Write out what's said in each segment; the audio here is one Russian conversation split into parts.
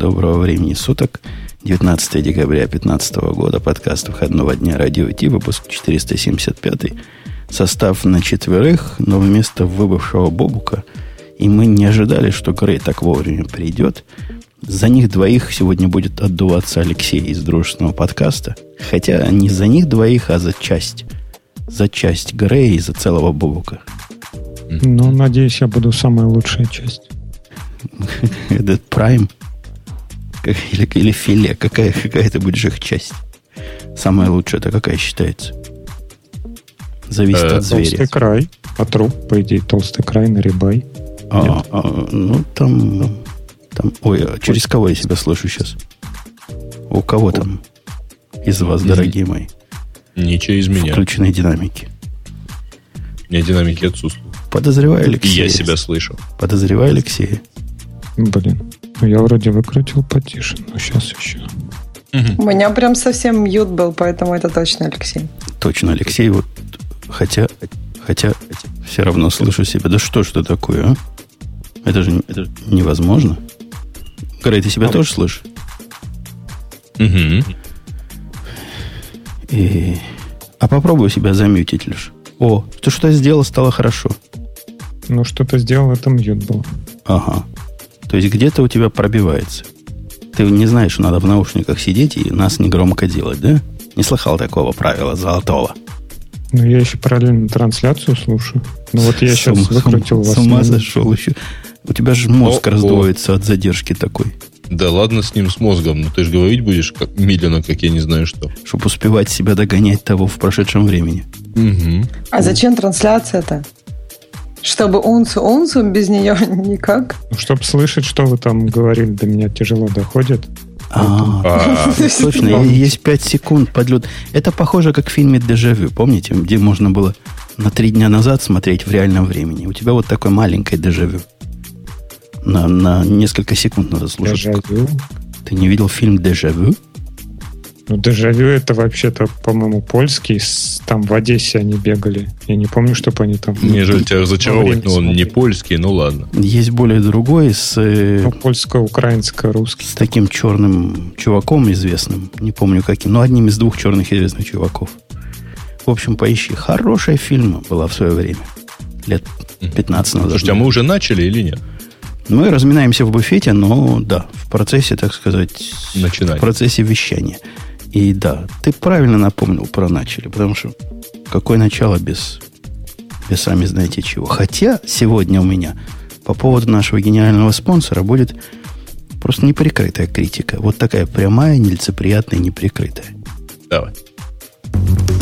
доброго времени суток. 19 декабря 2015 года. Подкаст выходного дня радио Ти, выпуск 475. Состав на четверых, но вместо выбывшего Бобука. И мы не ожидали, что Грей так вовремя придет. За них двоих сегодня будет отдуваться Алексей из дружественного подкаста. Хотя не за них двоих, а за часть. За часть Грея и за целого Бобука. Ну, надеюсь, я буду самая лучшая часть. Это Prime? Или, или филе? Какая, какая ты будешь их часть? Самая лучшая это какая считается? Зависит э, от зверя. Толстый край. А труп, по идее, толстый край на рибай. А, а, ну, там, там... Ой, а через кого я себя слышу сейчас? У кого там из вас, дорогие мои? Не через меня. Включенные динамики. У меня динамики отсутствуют. Подозреваю Алексея. И я себя слышу. Подозреваю Алексея. Блин. Ну, я вроде выкрутил потише, но сейчас еще. У меня прям совсем мьют был, поэтому это точно Алексей. Точно, Алексей. Вот, хотя, хотя все равно слышу себя. Да что ж это такое, а? Это же это невозможно. Грей, ты себя а тоже слышишь? Угу. И... А попробуй себя замьютить лишь. О, ты что сделал, стало хорошо. Ну, что-то сделал, это мьют был. Ага. То есть где-то у тебя пробивается. Ты не знаешь, что надо в наушниках сидеть и нас не громко делать, да? Не слыхал такого правила золотого. Ну, я еще параллельно трансляцию слушаю. Ну, вот я сейчас с, выкрутил с, вас. С ума зашел еще. У тебя же мозг о, раздвоится о. от задержки такой. Да ладно с ним, с мозгом. Ну, ты же говорить будешь как, медленно, как я не знаю что. Чтобы успевать себя догонять того в прошедшем времени. Угу. А зачем трансляция-то? Чтобы унцу унцу без нее никак. Ну, чтобы слышать, что вы там говорили, до меня тяжело доходит. А, точно, есть 5 секунд подлет. Это похоже, как в фильме «Дежавю», помните, где можно было на три дня назад смотреть в реальном времени. У тебя вот такое маленькое дежавю. На, на несколько секунд надо слушать. Дежавю? Ты не видел фильм «Дежавю»? Ну, дежавю это вообще-то, по-моему, польский. Там в Одессе они бегали. Я не помню, чтобы они там... Мне жаль тебя разочаровывать, но он не польский, ну ладно. Есть более другой с... Э, ну, польско-украинско-русский. С таким черным чуваком известным. Не помню каким, но одним из двух черных известных чуваков. В общем, поищи. Хорошая фильма была в свое время. Лет 15 назад. Слушайте, а мы уже начали или нет? Мы разминаемся в буфете, но да, в процессе, так сказать, Начинать. в процессе вещания. И да, ты правильно напомнил про начали, потому что какое начало без, без сами знаете чего. Хотя сегодня у меня по поводу нашего гениального спонсора будет просто неприкрытая критика. Вот такая прямая, нелицеприятная, неприкрытая. Давай.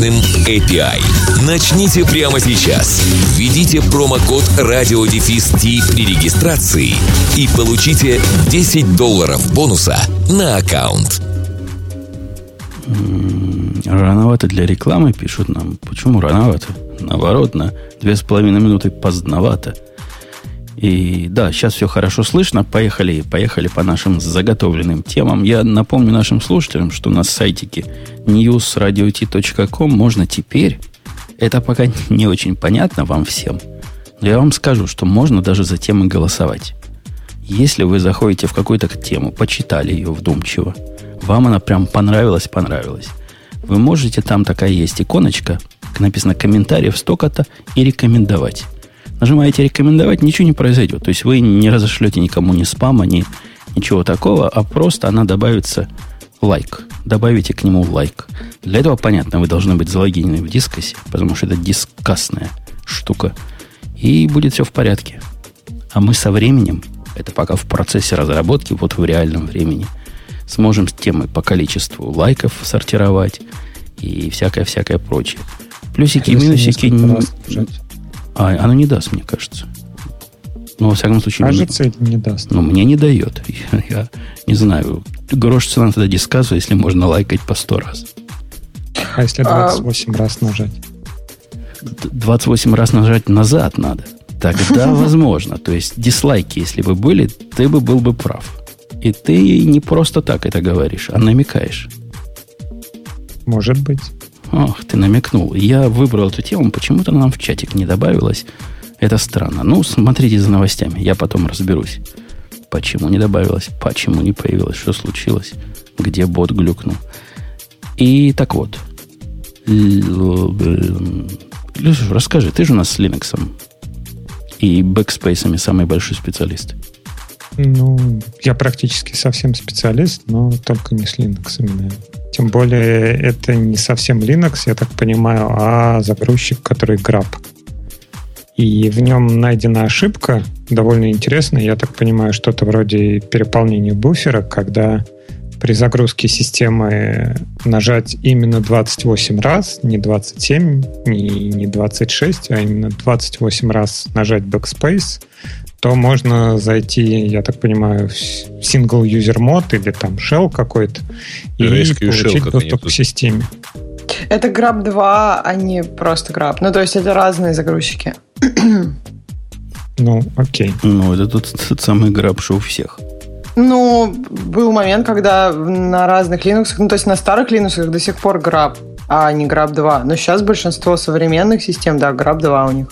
мощным API. Начните прямо сейчас. Введите промокод радиодефис при регистрации и получите 10 долларов бонуса на аккаунт. Рановато для рекламы, пишут нам. Почему рановато? Наоборот, на две с половиной минуты поздновато. И да, сейчас все хорошо слышно. Поехали, поехали по нашим заготовленным темам. Я напомню нашим слушателям, что на сайтике newsradiot.com можно теперь, это пока не очень понятно вам всем, но я вам скажу, что можно даже за темы голосовать. Если вы заходите в какую-то тему, почитали ее вдумчиво, вам она прям понравилась, понравилась, вы можете, там такая есть иконочка, написано комментариев столько-то и рекомендовать. Нажимаете рекомендовать, ничего не произойдет. То есть вы не разошлете никому ни спама, ни ничего такого, а просто она добавится лайк. Добавите к нему лайк. Для этого, понятно, вы должны быть залогинены в дискосе, потому что это дискасная штука. И будет все в порядке. А мы со временем, это пока в процессе разработки, вот в реальном времени, сможем темы по количеству лайков сортировать и всякое-всякое прочее. Плюсики и минусики... А, оно не даст, мне кажется. Ну, во всяком случае... Кажется, или не даст? Ну, мне не дает. Я, я не знаю. Грош цена тогда дисказу, если можно лайкать по 100 раз. А если 28 а... раз нажать? 28 раз нажать назад надо. Тогда возможно. То есть дизлайки, если бы были, ты бы был бы прав. И ты не просто так это говоришь, а намекаешь. Может быть. Ох, ты намекнул. Я выбрал эту тему, почему-то нам в чатик не добавилось. Это странно. Ну, смотрите за новостями, я потом разберусь. Почему не добавилось, почему не появилось, что случилось, где бот глюкнул. И так вот. Люша, расскажи, ты же у нас с Linux и бэкспейсами самый большой специалист. Ну, я практически совсем специалист, но только не с Linux. Именно. Тем более, это не совсем Linux, я так понимаю, а загрузчик, который Grab. И в нем найдена ошибка, довольно интересная, я так понимаю, что-то вроде переполнения буфера, когда при загрузке системы нажать именно 28 раз, не 27, не, не 26, а именно 28 раз нажать Backspace, то можно зайти, я так понимаю, в single user мод или там shell какой-то и получить доступ к системе. Это Grab 2, а не просто Grab. Ну, то есть это разные загрузчики. Ну, окей. Ну, это тот, тот самый Grab, что у всех. Ну, был момент, когда на разных Linux, ну, то есть на старых Linux до сих пор Grab а не Grab 2. Но сейчас большинство современных систем, да, Grab 2 у них.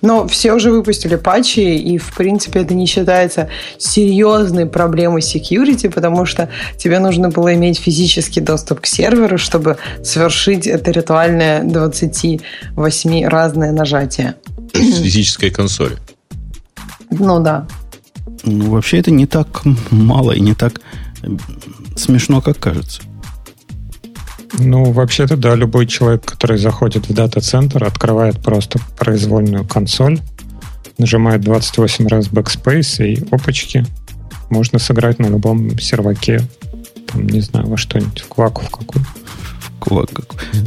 Но все уже выпустили патчи, и, в принципе, это не считается серьезной проблемой security, потому что тебе нужно было иметь физический доступ к серверу, чтобы совершить это ритуальное 28 разное нажатие. То есть физической консоли. Ну да. Ну, вообще это не так мало и не так смешно, как кажется. Ну, вообще-то, да, любой человек, который заходит в дата-центр, открывает просто произвольную консоль, нажимает 28 раз backspace и опачки. Можно сыграть на любом серваке. Там, не знаю, во что-нибудь, в кваку в какую. В кваку.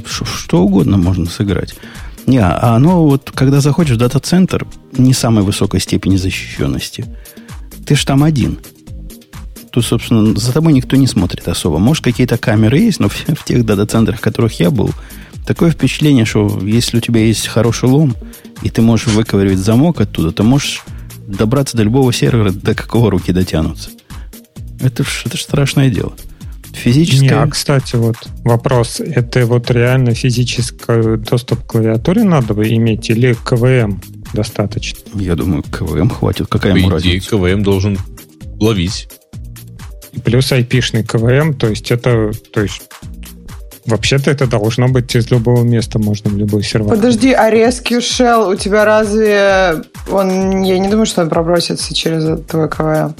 Что, что угодно можно сыграть. Не, а оно вот, когда заходишь в дата-центр, не самой высокой степени защищенности. Ты ж там один то, собственно, за тобой никто не смотрит особо. Может, какие-то камеры есть, но в, в тех дата-центрах, в которых я был, такое впечатление, что если у тебя есть хороший лом, и ты можешь выковыривать замок оттуда, то можешь добраться до любого сервера, до какого руки дотянутся. Это это ж страшное дело. Физическое... Не, а, кстати, вот вопрос. Это вот реально физический доступ к клавиатуре надо бы иметь или КВМ достаточно? Я думаю, КВМ хватит. Какая ему разница? КВМ должен ловить плюс IP-шный КВМ, то есть это, то есть Вообще-то это должно быть из любого места, можно в любой сервер. Подожди, а Rescue Shell у тебя разве... Он, я не думаю, что он пробросится через твой КВМ.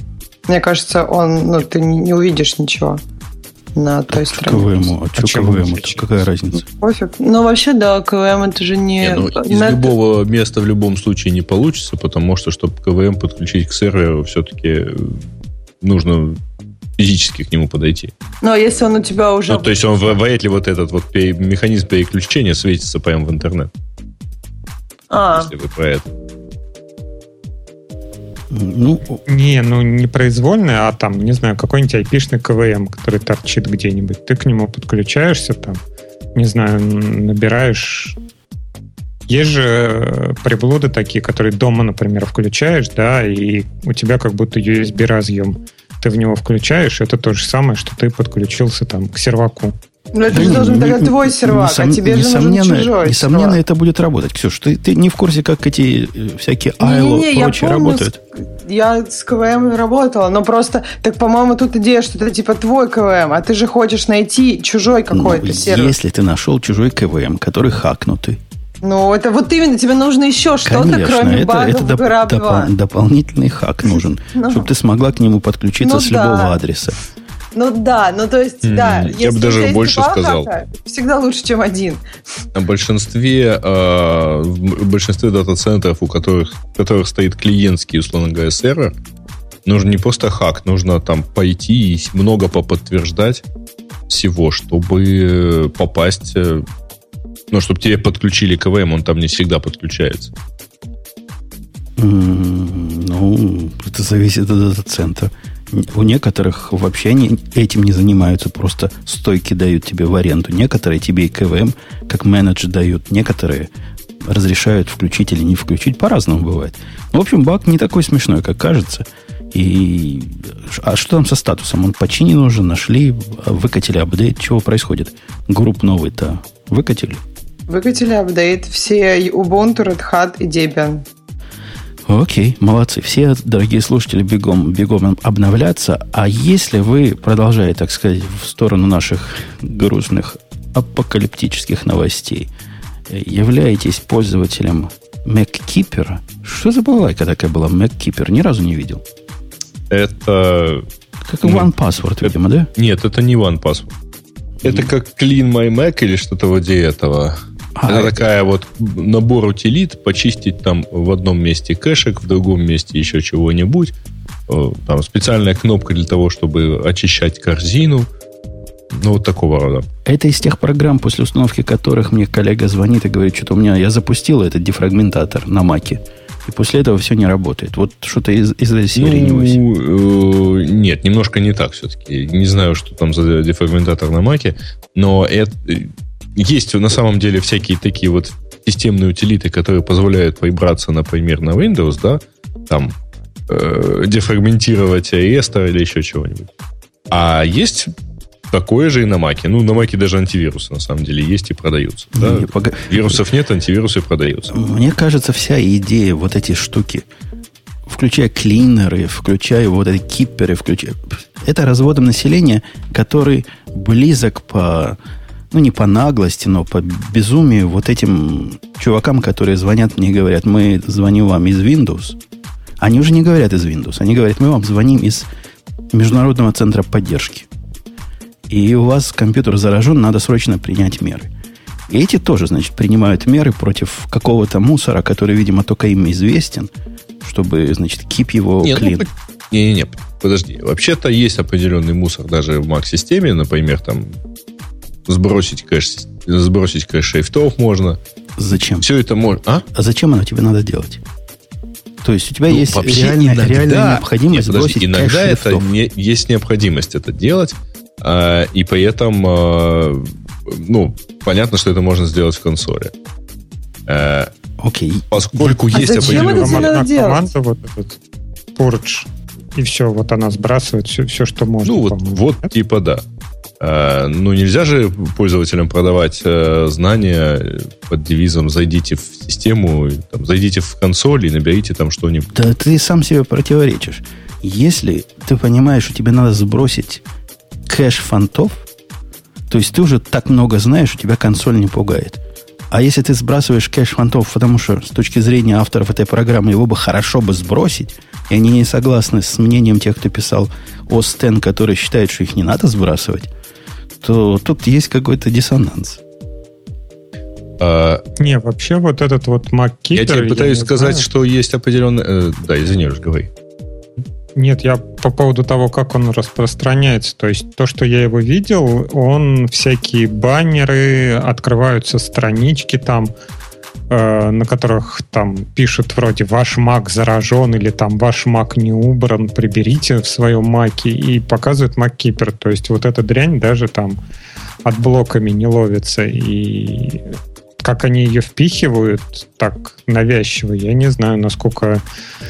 Мне кажется, он, ну, ты не увидишь ничего на той стороне. КВМ, а что КВМ? Какая разница? Пофиг. Ну, вообще, да, КВМ это же не... не ну, из на... любого места в любом случае не получится, потому что, чтобы КВМ подключить к серверу, все-таки нужно физически к нему подойти. Ну, а если он у тебя уже... Ну, то есть он вряд ли вот этот вот механизм переключения светится прямо в интернет. А. Если вы про это. Ну, не, ну не произвольный, а там, не знаю, какой-нибудь айпишный КВМ, который торчит где-нибудь. Ты к нему подключаешься, там, не знаю, набираешь есть же э, приблуды такие, которые дома, например, включаешь, да, и у тебя как будто USB разъем ты в него включаешь, это то же самое, что ты подключился там к серваку. Но это же должен быть твой сервак, несом, а тебе же нужен чужой Несомненно, сервак. это будет работать. Ксюш, ты, ты не в курсе, как эти э, всякие ILO и прочие работают? С, я с КВМ работала, но просто, так, по-моему, тут идея, что это типа твой КВМ, а ты же хочешь найти чужой ну, какой-то ну, сервер. Если ты нашел чужой КВМ, который хакнутый, ну, это вот именно, тебе нужно еще что-то, кроме это, багов это доп, доп, 2. дополнительный хак нужен, ну, чтобы ты смогла к нему подключиться ну, с любого да. адреса. Ну да, ну то есть, mm, да. Я бы даже больше сказал. Всегда лучше, чем один. На большинстве, э, в большинстве дата-центров, у которых, у которых стоит клиентский, условно говоря, сервер, нужно не просто хак, нужно там пойти и много поподтверждать всего, чтобы попасть но чтобы тебе подключили КВМ, он там не всегда подключается. Ну, Ну, это зависит от дата-центра. У некоторых вообще они этим не занимаются, просто стойки дают тебе в аренду. Некоторые тебе и KVM как менеджер дают, некоторые разрешают включить или не включить. По-разному бывает. В общем, баг не такой смешной, как кажется. И а что там со статусом? Он починен уже, нашли, выкатили update. Чего происходит? GRUB новый-то выкатили? Выкатили апдейт. Все Ubuntu, Red Hat и Debian. Окей, молодцы. Все, дорогие слушатели, бегом, бегом обновляться. А если вы, продолжая, так сказать, в сторону наших грустных апокалиптических новостей, являетесь пользователем MacKeeper, что за балалайка такая была? MacKeeper, ни разу не видел. Это... Как ну, One Password, это, видимо, да? Нет, это не One Password. Это как Clean My Mac или что-то вроде этого. А, это, это такая вот набор утилит, почистить там в одном месте кэшек, в другом месте еще чего-нибудь. Э, там специальная кнопка для того, чтобы очищать корзину. Ну, вот такого рода. Это из тех программ, после установки которых мне коллега звонит и говорит, что у меня я запустил этот дефрагментатор на маке. И после этого все не работает. Вот что-то из, из этой серии ну, не э, Нет, немножко не так все-таки. Не знаю, что там за дефрагментатор на маке, но это, есть на самом деле всякие такие вот системные утилиты, которые позволяют поиграться, например, на Windows, да, там э, дефрагментировать реестр или еще чего-нибудь. А есть такое же и на Маке. Ну, на Маке даже антивирусы, на самом деле, есть и продаются. Да? Не, пог... Вирусов нет, антивирусы продаются. Мне кажется, вся идея вот эти штуки, включая клинеры, включая вот эти киперы, включая... Это разводом населения, который близок по ну, не по наглости, но по безумию вот этим чувакам, которые звонят мне и говорят, мы звоним вам из Windows. Они уже не говорят из Windows, они говорят, мы вам звоним из Международного центра поддержки. И у вас компьютер заражен, надо срочно принять меры. И эти тоже, значит, принимают меры против какого-то мусора, который, видимо, только им известен, чтобы, значит, кип его не, клин. Ну, не-не-не, подожди. Вообще-то есть определенный мусор даже в Mac-системе, например, там сбросить кэш, сбросить кэш шрифтов можно. Зачем? Все это можно. А? а зачем оно тебе надо делать? То есть у тебя ну, есть реальная, иногда, реальная необходимость нет, подожди, сбросить Иногда это не, есть необходимость это делать, а, и при этом, а, ну, понятно, что это можно сделать в консоли. А, Окей. Поскольку а есть определенная команда, вот этот Purge, и все, вот она сбрасывает все, все что можно. Ну, вот, вот типа да. Э, ну, нельзя же пользователям продавать э, знания под девизом «зайдите в систему, там, зайдите в консоль и наберите там что-нибудь». Да ты сам себе противоречишь. Если ты понимаешь, что тебе надо сбросить кэш фонтов, то есть ты уже так много знаешь, что тебя консоль не пугает. А если ты сбрасываешь кэш фонтов, потому что с точки зрения авторов этой программы его бы хорошо бы сбросить, и они не согласны с мнением тех, кто писал OS X, который считает, что их не надо сбрасывать, то тут есть какой-то диссонанс. А, не, вообще вот этот вот MacKeeper... Я тебе пытаюсь я сказать, знаю. что есть определенный... Э, да, извини, уже говори. Нет, я по поводу того, как он распространяется. То есть то, что я его видел, он всякие баннеры, открываются странички там, э, на которых там пишут вроде «Ваш Mac заражен» или там «Ваш Mac не убран, приберите в своем Маке» и показывают MacKeeper. То есть вот эта дрянь даже там от блоками не ловится. И как они ее впихивают так навязчиво, я не знаю, насколько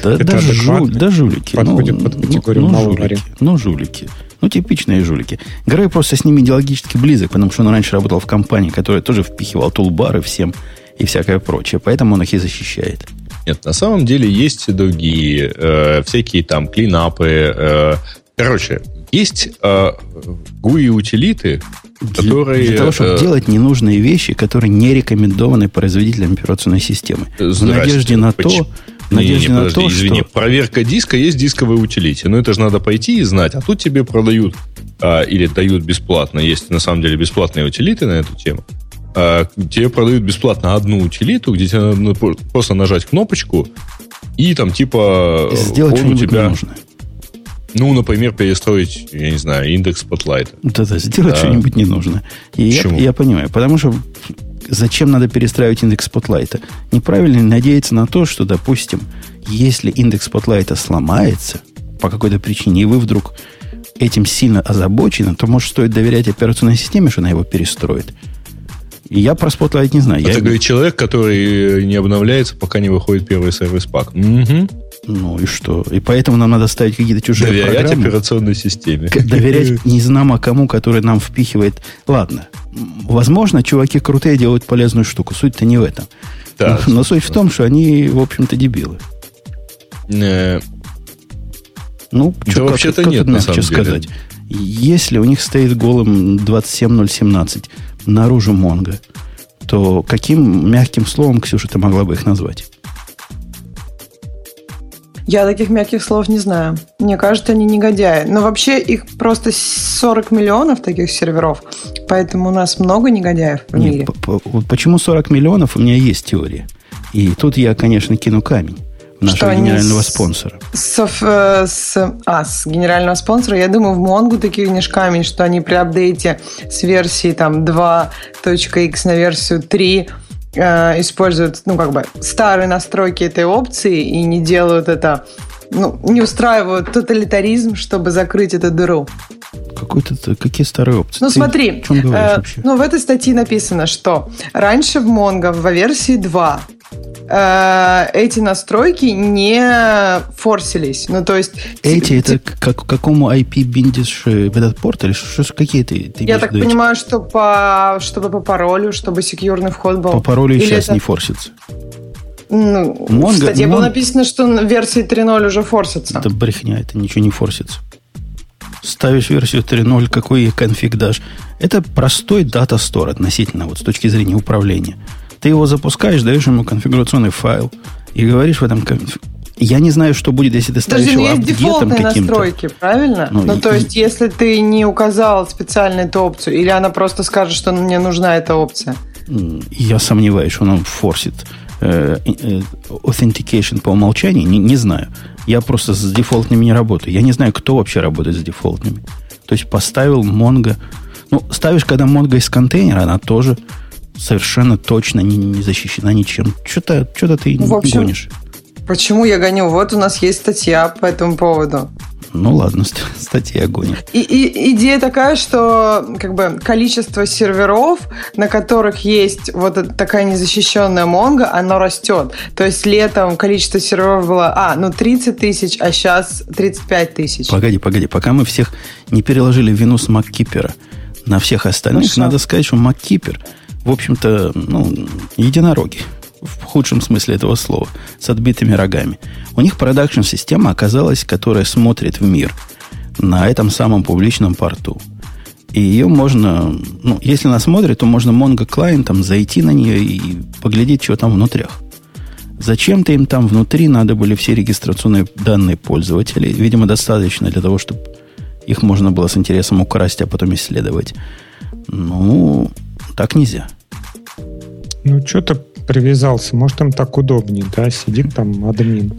да, это да, жу, да жулики. подходит ну, под ну, категорию ну, ну, жулики, ну, жулики. Ну, типичные жулики. Грей просто с ними идеологически близок, потому что он раньше работал в компании, которая тоже впихивал тулбары всем и всякое прочее. Поэтому он их и защищает. Нет, на самом деле есть другие, э, всякие там клинапы. Э, короче, есть э, GUI-утилиты, которые... Для того, чтобы э, делать ненужные вещи, которые не рекомендованы производителям операционной системы. В надежде на то, в надежде не, не, подожди, на то, извини, что... проверка диска есть дисковые утилити. Но это же надо пойти и знать. А тут тебе продают а, или дают бесплатно. Есть на самом деле бесплатные утилиты на эту тему. А, тебе продают бесплатно одну утилиту, где тебе надо просто нажать кнопочку, и там типа Сделать он у тебя... Нужное. Ну, например, перестроить, я не знаю, индекс Spotlight. Да-да, сделать да. что-нибудь не нужно. И я, я понимаю, потому что зачем надо перестраивать индекс Spotlight? Неправильно надеяться на то, что, допустим, если индекс Spotlight сломается по какой-то причине, и вы вдруг этим сильно озабочены, то, может, стоит доверять операционной системе, что она его перестроит. И я про Spotlight не знаю. Это я... говорит человек, который не обновляется, пока не выходит первый сервис-пак. Угу. Ну и что? И поэтому нам надо ставить какие-то чужие Доверять программы. операционной системе. Доверять не знамо кому, который нам впихивает. Ладно, возможно, чуваки крутые делают полезную штуку. Суть-то не в этом. Да, Но суть в том, что они, в общем-то, дебилы. Э, Ну, Да чё, вообще-то как, как нет, тут на самом деле. сказать. Если у них стоит голым 27017 наружу Монго, то каким мягким словом, Ксюша, ты могла бы их назвать? Я таких мягких слов не знаю. Мне кажется, они негодяи. Но вообще их просто 40 миллионов таких серверов. Поэтому у нас много негодяев в Нет, мире. по- почему 40 миллионов, у меня есть теория. И тут я, конечно, кину камень нашего генерального с- спонсора. С, э, с- а, с генерального спонсора, я думаю, в Монгу такие не камень, что они при апдейте с версии там 2.x на версию 3 э, используют, ну, как бы, старые настройки этой опции и не делают это, ну, не устраивают тоталитаризм, чтобы закрыть эту дыру. Какой-то, какие старые опции? Ну, Ты смотри, э, ну, в этой статье написано, что раньше в Mongo во версии 2 э, эти настройки не форсились. Ну, то есть... Эти, ти- это к как, какому IP биндишь э, в этот порт? Или что, что- какие ты, ты Я так в эти? понимаю, что по, чтобы по паролю, чтобы секьюрный вход был. По паролю Или сейчас это- не форсится. Ну, в Mongo- статье было Mon- написано, что в версии 3.0 уже форсится. Это брехня, это ничего не форсится. Ставишь версию 3.0, какой ей конфиг дашь. Это простой дата стор относительно, вот с точки зрения управления. Ты его запускаешь, даешь ему конфигурационный файл и говоришь в этом... конф- Я не знаю, что будет, если ты ставишь Подожди, его ну есть апдейтом дефолтные настройки, правильно? Ну, Ну, и- то есть, если ты не указал специально эту опцию, или она просто скажет, что мне нужна эта опция. Я сомневаюсь, что он форсит э, э, authentication по умолчанию. Не, не знаю. Я просто с дефолтными не работаю. Я не знаю, кто вообще работает с дефолтными. То есть поставил Mongo. Ну, ставишь, когда Mongo из контейнера, она тоже совершенно точно не, не защищена ничем. Что-то что ты Ну, в общем, гонишь. Почему я гоню? Вот у нас есть статья по этому поводу. Ну ладно, ст- статья гонит. И, и идея такая, что как бы количество серверов, на которых есть вот такая незащищенная Mongo, оно растет. То есть летом количество серверов было, а, ну 30 тысяч, а сейчас 35 тысяч. Погоди, погоди, пока мы всех не переложили вину с Маккипера на всех остальных, Хорошо. надо сказать, что Маккипер, в общем-то, ну, единороги. В худшем смысле этого слова. С отбитыми рогами. У них продакшн-система оказалась, которая смотрит в мир на этом самом публичном порту. И ее можно, ну, если она смотрит, то можно Mongo клиентом зайти на нее и поглядеть, что там внутрях. Зачем-то им там внутри надо были все регистрационные данные пользователей. Видимо, достаточно для того, чтобы их можно было с интересом украсть, а потом исследовать. Ну, так нельзя. Ну, что-то привязался. Может, им так удобнее, да? Сидит там админ.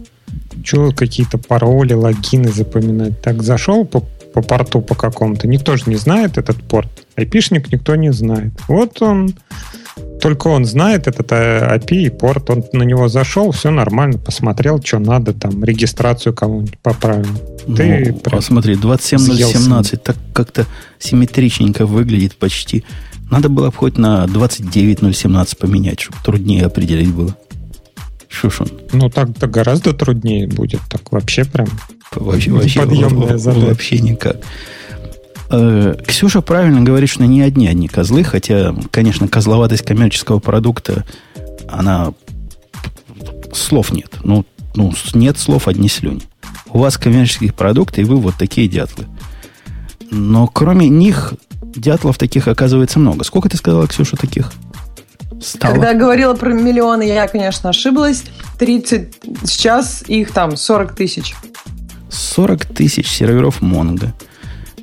Че какие-то пароли, логины запоминать? Так зашел по, по порту по какому-то. Никто же не знает этот порт. Айпишник никто не знает. Вот он, только он знает этот э, API и порт. Он на него зашел, все нормально, посмотрел, что надо, там, регистрацию кому-нибудь поправил. Ты ну, прям посмотри, 27017 так как-то симметричненько выглядит почти. Надо было бы хоть на 29017 поменять, чтобы труднее определить было. Шушун. Ну, так-то гораздо труднее будет. Так вообще прям Вообще, вообще, вообще никак. Э, Ксюша правильно говорит, что не одни одни козлы, хотя, конечно, козловатость коммерческого продукта, она слов нет. Ну, ну, нет слов, одни слюни. У вас коммерческие продукты, и вы вот такие дятлы. Но кроме них, дятлов таких оказывается много. Сколько ты сказала, Ксюша, таких? Стало? Когда я говорила про миллионы, я, конечно, ошиблась. 30, сейчас их там 40 тысяч. 40 тысяч серверов Mongo.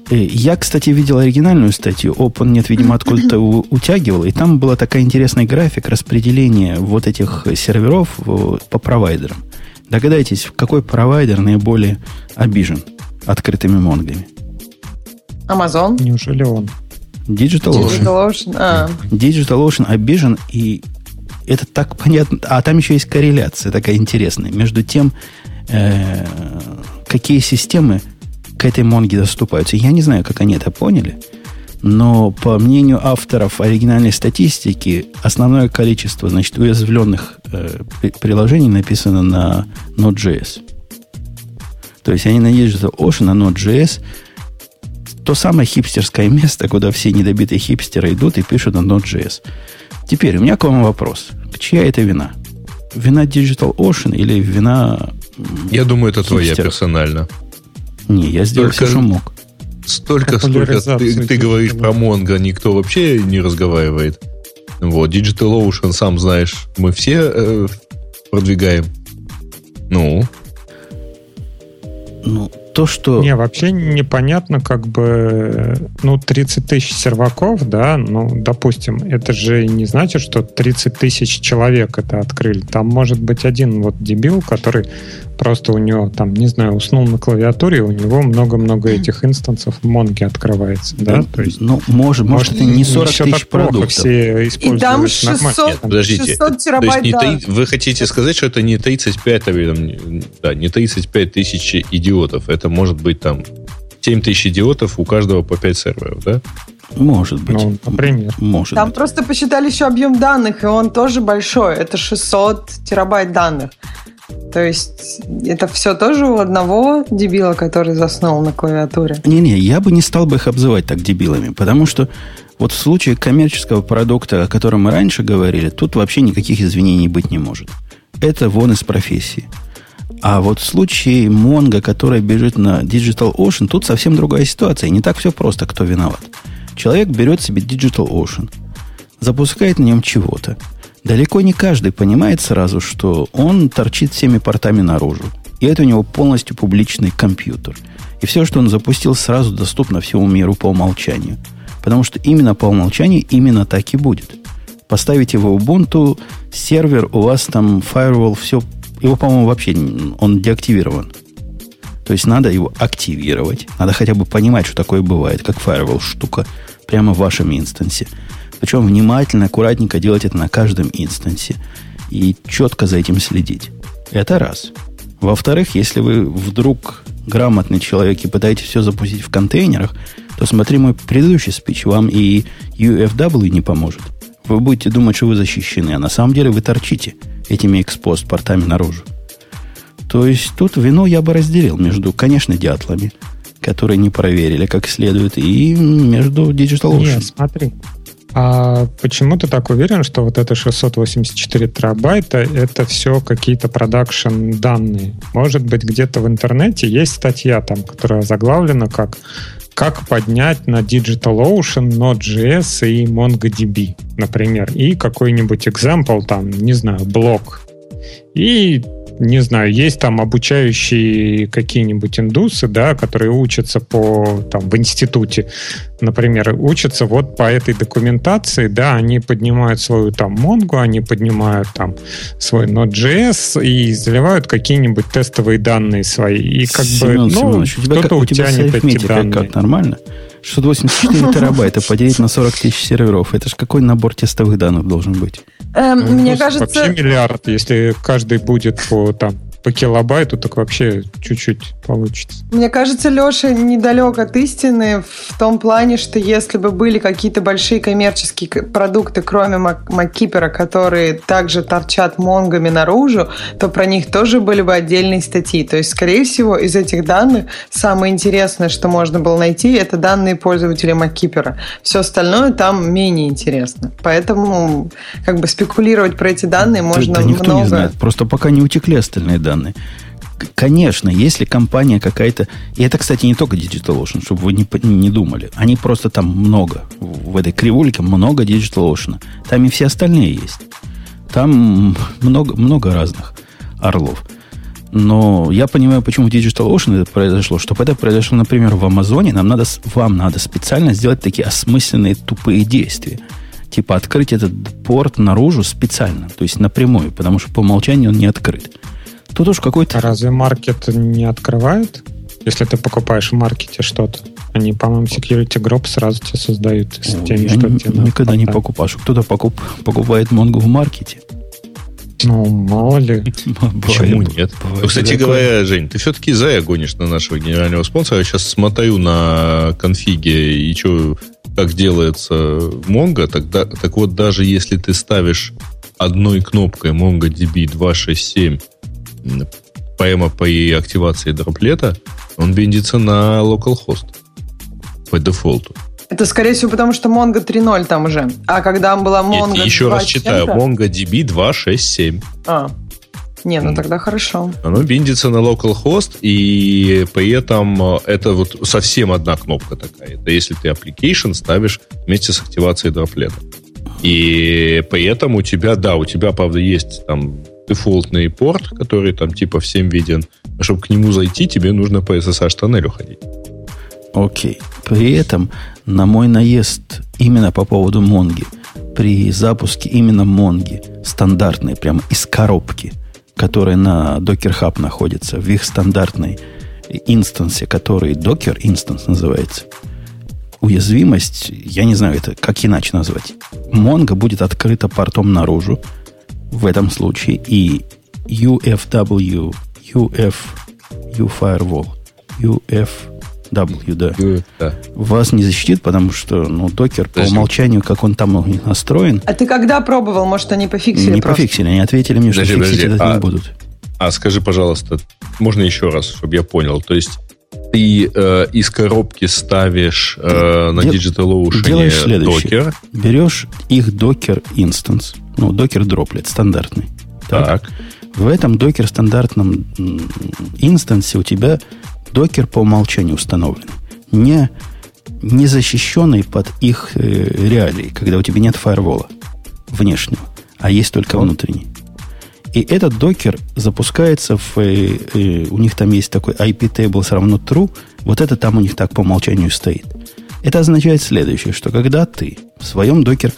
Э, Я, кстати, видел оригинальную статью. OpenNet, видимо, откуда-то утягивал. И там была такая интересный график распределения вот этих серверов э, по провайдерам. Догадайтесь, какой провайдер наиболее обижен открытыми монгами? Amazon. неужели он? Digital Ocean. Digital Ocean. А. Digital Ocean обижен, и это так понятно. А там еще есть корреляция такая интересная между тем, э, какие системы к этой Монге доступаются. Я не знаю, как они это поняли, но по мнению авторов оригинальной статистики, основное количество значит, уязвленных э, приложений написано на Node.js. То есть они на Digital Ocean, на Node.js то самое хипстерское место, куда все недобитые хипстеры идут и пишут на Node.js. Теперь у меня к вам вопрос. Чья это вина? Вина Digital Ocean или вина... Я думаю, это твоя персонально. Не, я сделал Только... все, что мог. Столько, столько ты, ты говоришь про Mongo, никто вообще не разговаривает. Вот, Digital Ocean, сам знаешь, мы все э, продвигаем. Ну? Ну, то, что... Не, вообще непонятно, как бы, ну, 30 тысяч серваков, да, ну, допустим, это же не значит, что 30 тысяч человек это открыли. Там может быть один вот дебил, который просто у него там, не знаю, уснул на клавиатуре, у него много-много этих инстансов в Монге открывается, да? То есть, ну, может, может, это не 40 не тысяч продуктов. Все И там 600, Нет, подождите. 600 терабайт, То есть не, вы хотите сказать, что это не 35, там, да, не 35 тысяч идиотов, это может быть там 7 тысяч идиотов, у каждого по 5 серверов, да? Может быть. Ну, например. Может Там быть. просто посчитали еще объем данных, и он тоже большой. Это 600 терабайт данных. То есть это все тоже у одного дебила, который заснул на клавиатуре? Не-не, я бы не стал бы их обзывать так дебилами, потому что вот в случае коммерческого продукта, о котором мы раньше говорили, тут вообще никаких извинений быть не может. Это вон из профессии. А вот в случае Mongo, которая бежит на Digital Ocean, тут совсем другая ситуация. Не так все просто, кто виноват. Человек берет себе Digital Ocean, запускает на нем чего-то, Далеко не каждый понимает сразу, что он торчит всеми портами наружу. И это у него полностью публичный компьютер. И все, что он запустил, сразу доступно всему миру по умолчанию. Потому что именно по умолчанию именно так и будет. Поставите в Ubuntu сервер, у вас там firewall, все, его, по-моему, вообще он деактивирован. То есть надо его активировать. Надо хотя бы понимать, что такое бывает, как firewall штука прямо в вашем инстансе. Причем внимательно, аккуратненько делать это на каждом инстансе. И четко за этим следить. Это раз. Во-вторых, если вы вдруг грамотный человек и пытаетесь все запустить в контейнерах, то смотри мой предыдущий спич, вам и UFW не поможет. Вы будете думать, что вы защищены, а на самом деле вы торчите этими экспост портами наружу. То есть тут вину я бы разделил между, конечно, дятлами, которые не проверили как следует, и между Digital Ocean. Нет, смотри, а почему ты так уверен, что вот это 684 терабайта это все какие-то продакшн данные? Может быть, где-то в интернете есть статья там, которая заглавлена как как поднять на DigitalOcean Node.js и MongoDB, например, и какой-нибудь example там, не знаю, блок. И не знаю, есть там обучающие какие-нибудь индусы, да, которые учатся по, там, в институте, например, учатся вот по этой документации, да, они поднимают свою там Монгу, они поднимают там свой Node.js и заливают какие-нибудь тестовые данные свои. И как Семен бы, ну, кто-то утянет эти данные. Как нормально? 684 терабайта поделить на 40 тысяч серверов. Это же какой набор тестовых данных должен быть? Эм, ну, мне кажется... Вообще миллиард, если каждый будет по там по килобайту, так вообще чуть-чуть получится. Мне кажется, Леша недалек от истины в том плане, что если бы были какие-то большие коммерческие продукты, кроме Маккипера, которые также торчат монгами наружу, то про них тоже были бы отдельные статьи. То есть, скорее всего, из этих данных самое интересное, что можно было найти, это данные пользователя Маккипера. Все остальное там менее интересно. Поэтому как бы спекулировать про эти данные можно да, да никто много. не знает. Просто пока не утекли остальные данные данные. Конечно, если компания какая-то... И это, кстати, не только DigitalOcean, чтобы вы не, не думали. Они просто там много. В этой кривульке много DigitalOcean. Там и все остальные есть. Там много, много разных орлов. Но я понимаю, почему в DigitalOcean это произошло. Чтобы это произошло, например, в Амазоне, нам надо, вам надо специально сделать такие осмысленные тупые действия. Типа открыть этот порт наружу специально, то есть напрямую, потому что по умолчанию он не открыт. Тут уж какой-то... А разве маркет не открывает? Если ты покупаешь в маркете что-то? Они, по-моему, security group сразу тебе создают с Ой, теми, я что ни- тебе никогда не. Что Кто-то покуп, покупает Монгу в маркете. Ну, мало ли. Почему Бывает- нет? бывает Ну, кстати такое. говоря, Жень, ты все-таки зря гонишь на нашего генерального спонсора. Я сейчас смотрю на конфиге и что, как делается Mongo. Тогда, так вот, даже если ты ставишь одной кнопкой MongoDB 267 м, прямо при активации дроплета, он биндится на localhost по дефолту. Это, скорее всего, потому что Mongo 3.0 там уже. А когда была Нет, Mongo еще раз 2.7, читаю. MongoDB 267. А. Не, ну тогда хорошо. Оно биндится на localhost, и при этом это вот совсем одна кнопка такая. Это если ты application ставишь вместе с активацией droplet а. И при этом у тебя, да, у тебя, правда, есть там дефолтный порт, который там типа всем виден. Но чтобы к нему зайти, тебе нужно по SSH-тоннелю ходить. Окей. При этом на мой наезд именно по поводу Mongo, при запуске именно Mongo, стандартной, прямо из коробки, которая на Docker Hub находится, в их стандартной инстансе, который Docker instance называется, уязвимость, я не знаю, это как иначе назвать. Монго будет открыта портом наружу в этом случае, и UFW, UF, UFirewall, UFW, да, Да. вас не защитит, потому что, ну, докер по умолчанию, как он там у них настроен, А ты когда пробовал? Может, они пофиксили не просто? пофиксили. Они ответили мне, что Подожди, фиксить подожди, это а- не будут. А скажи, пожалуйста, можно еще раз, чтобы я понял. То есть ты э, из коробки ставишь э, на Дел- DigitalOcean докер. Берешь их докер инстанс, ну, докер дроплет стандартный. Так. В этом докер стандартном инстансе у тебя докер по умолчанию установлен. Не, не защищенный под их э, реалии, когда у тебя нет фаервола внешнего, а есть только внутренний. И этот докер запускается в... э, э, у них там есть такой IP tables равно true. Вот это там у них так по умолчанию стоит. Это означает следующее, что когда ты в своем докер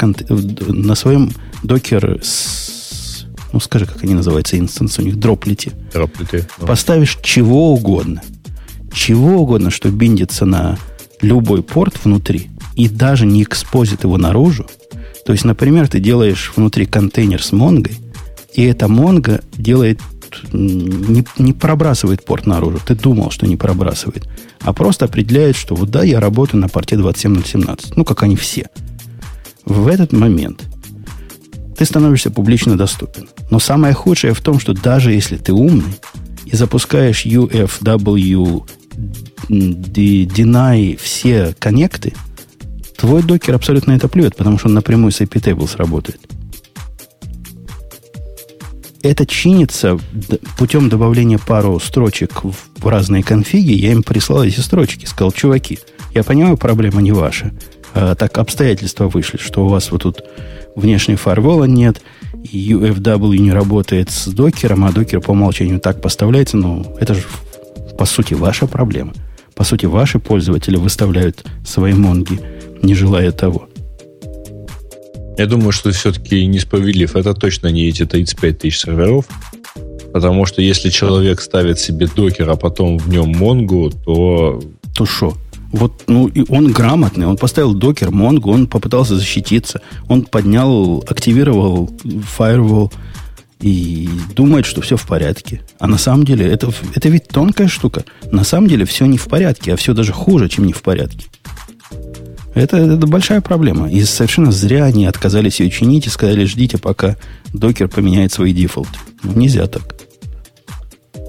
на своем докер с- ну скажи, как они называются, инстанс у них, дроплете, Дроплеты. Ну. поставишь чего угодно, чего угодно, что биндится на любой порт внутри, и даже не экспозит его наружу, то есть, например, ты делаешь внутри контейнер с Монгой, и эта Монга делает не, не пробрасывает порт наружу. Ты думал, что не пробрасывает. А просто определяет, что вот да, я работаю на порте 27017. Ну, как они все. В этот момент ты становишься публично доступен. Но самое худшее в том, что даже если ты умный и запускаешь UFW deny все коннекты, твой докер абсолютно это плюет, потому что он напрямую с IP tables работает. Это чинится путем добавления пару строчек в разные конфиги. Я им прислал эти строчки. Сказал, чуваки, я понимаю, проблема не ваша. А, так обстоятельства вышли, что у вас вот тут внешней фарвола нет, и UFW не работает с докером, а докер по умолчанию так поставляется. Но это же, по сути, ваша проблема. По сути, ваши пользователи выставляют свои монги, не желая того. Я думаю, что все-таки несправедлив. Это точно не эти 35 тысяч серверов. Потому что если человек ставит себе докер, а потом в нем Монгу, то То что? Вот, ну, и он грамотный, он поставил докер, Монгу, он попытался защититься, он поднял, активировал firewall и думает, что все в порядке. А на самом деле, это, это ведь тонкая штука. На самом деле все не в порядке, а все даже хуже, чем не в порядке. Это, это большая проблема. И совершенно зря они отказались ее чинить и сказали, ждите, пока Docker поменяет свои дефолты. Ну, нельзя так.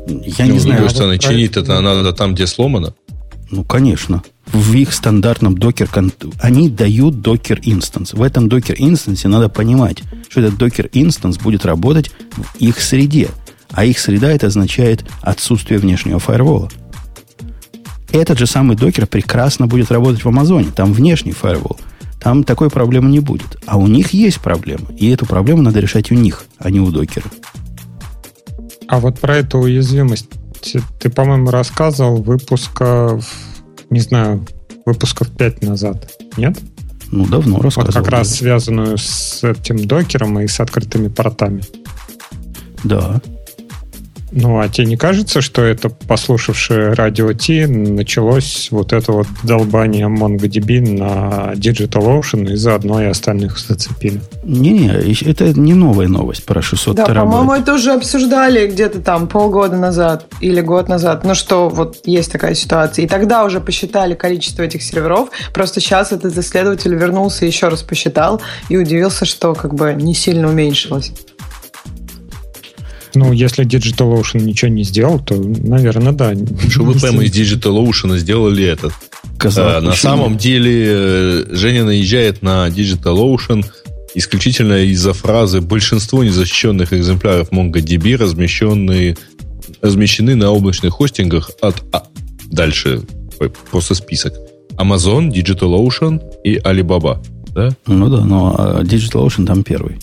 Я ну, не с знаю. другой а стороны, чинить это надо там, где сломано. Ну, конечно. В их стандартном Docker... Они дают Docker instance. В этом Docker instance е надо понимать, что этот Docker instance будет работать в их среде. А их среда это означает отсутствие внешнего фаервола. Этот же самый докер прекрасно будет работать в Амазоне. Там внешний фаервол. Там такой проблемы не будет. А у них есть проблема. И эту проблему надо решать у них, а не у докера. А вот про эту уязвимость ты, по-моему, рассказывал выпуска, не знаю, выпусков 5 назад, нет? Ну, давно Вот рассказывал. как раз связанную с этим докером и с открытыми портами. Да. Ну, а тебе не кажется, что это, послушавши радио Ти, началось вот это вот долбание MongoDB на DigitalOcean и заодно и остальных зацепили? Не-не, это не новая новость про 600 Да, терабайт. по-моему, это уже обсуждали где-то там полгода назад или год назад. Ну что, вот есть такая ситуация. И тогда уже посчитали количество этих серверов. Просто сейчас этот исследователь вернулся и еще раз посчитал и удивился, что как бы не сильно уменьшилось. Ну, если DigitalOcean ничего не сделал, то, наверное, да. Что вы прямо из DigitalOcean сделали этот. Казалось, А, на самом деле э, Женя наезжает на DigitalOcean исключительно из-за фразы «большинство незащищенных экземпляров MongoDB размещенные, размещены на облачных хостингах от...» а, Дальше просто список. Amazon, DigitalOcean и Alibaba. Да? Ну да, но а, DigitalOcean там первый.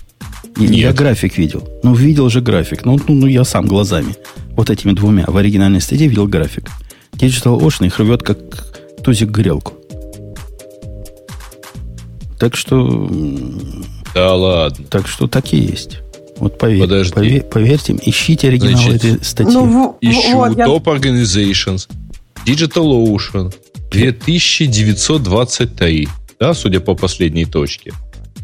Нет. Я график видел. Ну, видел же график. Ну, ну, ну, я сам глазами. Вот этими двумя. В оригинальной статье видел график. DigitalOcean их рвет, как тузик грелку. Так что, Да ладно. так что так и есть. Вот поверь, Подожди. пове- поверьте, ищите оригинал Значит, этой статьи. Ну, в- Ищу вот, я- Top Organizations, DigitalOcean, 2923, да, судя по последней точке.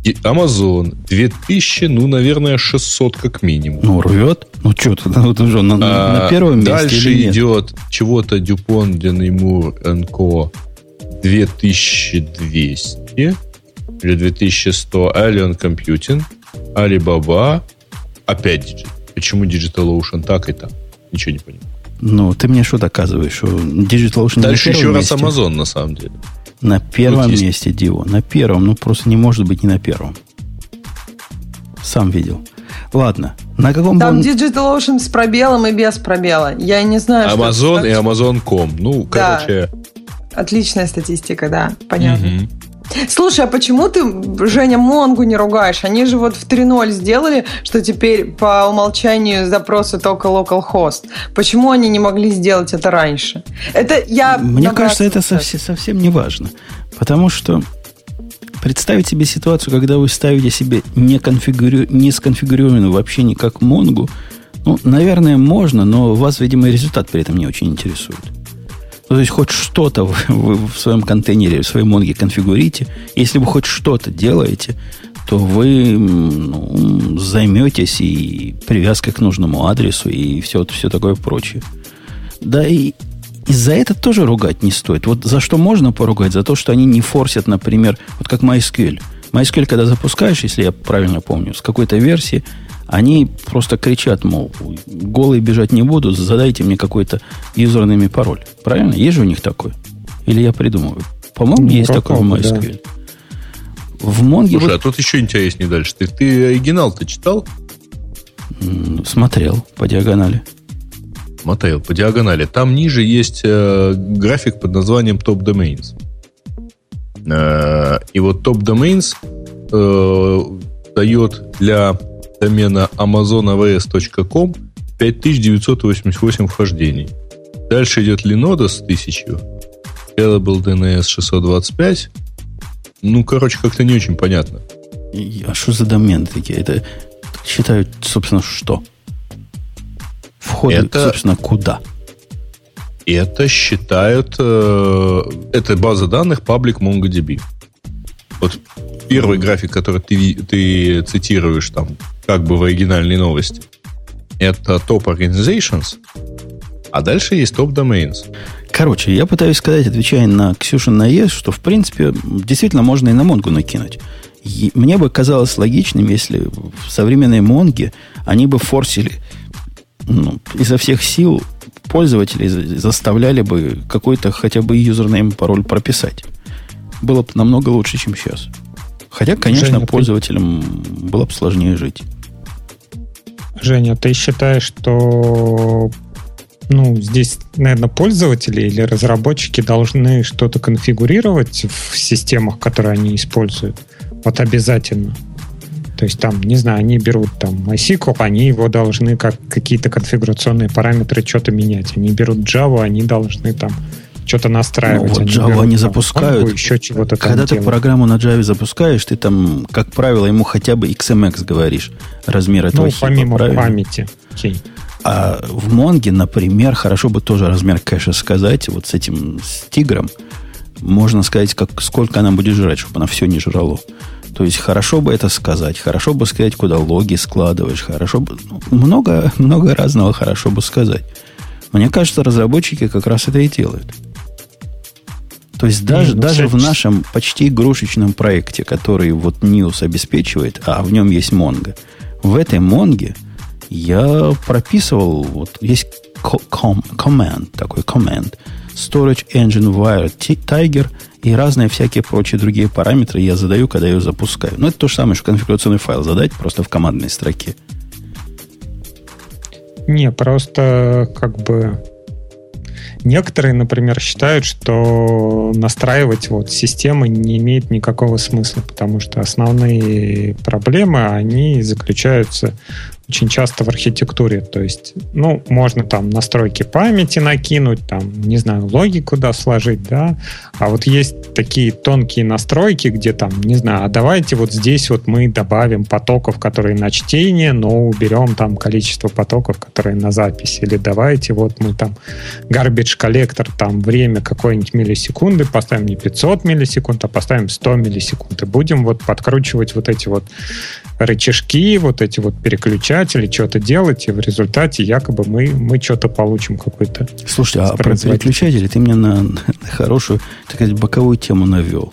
И Amazon 2000, ну, наверное, 600 как минимум. ну, рвет. Ну, что ты, ну, ты же на, на А, первом месте Дальше идет чего-то Дюпон, Денеймур, НКО 2200 или 2100, Alien Computing, Alibaba, опять Digi- Почему DigitalOcean так и так? Ничего не понимаю. Ну, ты мне что доказываешь, что DigitalOcean Дальше на еще первом раз месте? Amazon, на самом деле. На первом Вот есть. месте Дио. На первом. Ну, просто не может быть не на первом. Сам видел. Ладно. На каком Там бы он- DigitalOcean с пробелом и без пробела. Я не знаю, что Amazon и Amazon.com. Ну, Да. короче... Отличная статистика, да, понятно. мгм. Слушай, а почему ты, Женя, Монгу не ругаешь? Они же вот в 3.0 сделали, что теперь по умолчанию запросы только localhost. Почему они не могли сделать это раньше? Это я... Мне кажется, это совсем, совсем не важно. Потому что представить себе ситуацию, когда вы ставите себе не, конфигурю... не сконфигурированную вообще никак Монгу, ну, наверное, можно, но вас, видимо, результат при этом не очень интересует. Ну, то есть хоть что-то вы, в своем контейнере, в своей Монге конфигурите. Если вы хоть что-то делаете, то вы ну, займетесь и привязкой к нужному адресу и все, все такое прочее. Да и, и за это тоже ругать не стоит. Вот за что можно поругать? За то, что они не форсят, например, вот как MySQL. MySQL, когда запускаешь, если я правильно помню, с какой-то версии, они просто кричат, мол, голый бежать не буду, задайте мне какой-то юзерным и пароль. Правильно? Есть же у них такой? Или я придумываю? По-моему, Ну, есть такой в по-моему, да. MySQL. В Монге Слушай, вот, а тут еще интереснее дальше. Ты, ты оригинал-то читал? смотрел по диагонали. Мотейл по диагонали. Там ниже есть э, график под названием Top Domains. Э, и вот Top Domains э, дает для домена amazonavs.com 5988 вхождений. Дальше идет Linode с 1000. Scalable DNS 625. Ну, короче, как-то не очень понятно. А что за домены такие? Это считают, собственно, что? Входы, Это- собственно, куда? Это считают... э, это база данных Public MongoDB. Вот первый график, который ты, ты цитируешь там, как бы в оригинальной новости, это Top Organizations, а дальше есть Top Domains. Короче, я пытаюсь сказать, отвечая на Ксюшин наезд, что, в принципе, действительно можно и на Монгу накинуть. И мне бы казалось логичным, если в современной Монге они бы форсили ну, изо всех сил пользователей, за- заставляли бы какой-то хотя бы юзернейм пароль прописать. Было бы намного лучше, чем сейчас. Хотя, конечно, Женя, пользователям было бы сложнее жить. Женя, ты считаешь, что ну, здесь, наверное, пользователи или разработчики должны что-то конфигурировать в системах, которые они используют? Вот обязательно. То есть там, не знаю, они берут там MySQL, они его должны как какие-то конфигурационные параметры что-то менять. Они берут Java, они должны там что-то настраивать. Ну, вот Они Java берут, там, запускают. Еще чего-то Когда ты делают. программу на Java запускаешь, ты там, как правило, ему хотя бы XMX говоришь, размер этого Ну, хипа, помимо правильно? памяти. Окей. А в Монге, например, хорошо бы тоже размер кэша сказать, вот с этим, с тигром, можно сказать, как, сколько она будет жрать, чтобы она все не жрало. То есть хорошо бы это сказать, хорошо бы сказать, куда логи складываешь, хорошо бы... Ну, много, много разного хорошо бы сказать. Мне кажется, разработчики как раз это и делают. То есть даже, ну, даже в нашем почти игрушечном проекте, который вот News обеспечивает, а в нем есть Mongo, в этой Монге я прописывал, вот есть command, такой command, Storage Engine Wire Tiger и разные всякие прочие другие параметры я задаю, когда ее запускаю. Но это то же самое, что конфигурационный файл задать просто в командной строке. Не, просто как бы Некоторые, например, считают, что настраивать вот системы не имеет никакого смысла, потому что основные проблемы, они заключаются очень часто в архитектуре. То есть, ну, можно там настройки памяти накинуть, там, не знаю, логику да, сложить, да. А вот есть такие тонкие настройки, где там, не знаю, а давайте вот здесь вот мы добавим потоков, которые на чтение, но уберем там количество потоков, которые на запись. Или давайте вот мы там garbage коллектор, там время какой-нибудь миллисекунды, поставим не 500 миллисекунд, а поставим 100 миллисекунд. И будем вот подкручивать вот эти вот рычажки, вот эти вот переключатели, что-то делать, и в результате якобы мы, мы что-то получим какой-то. Слушай, а про переключатели ты меня на, на хорошую, так сказать, боковую тему навел.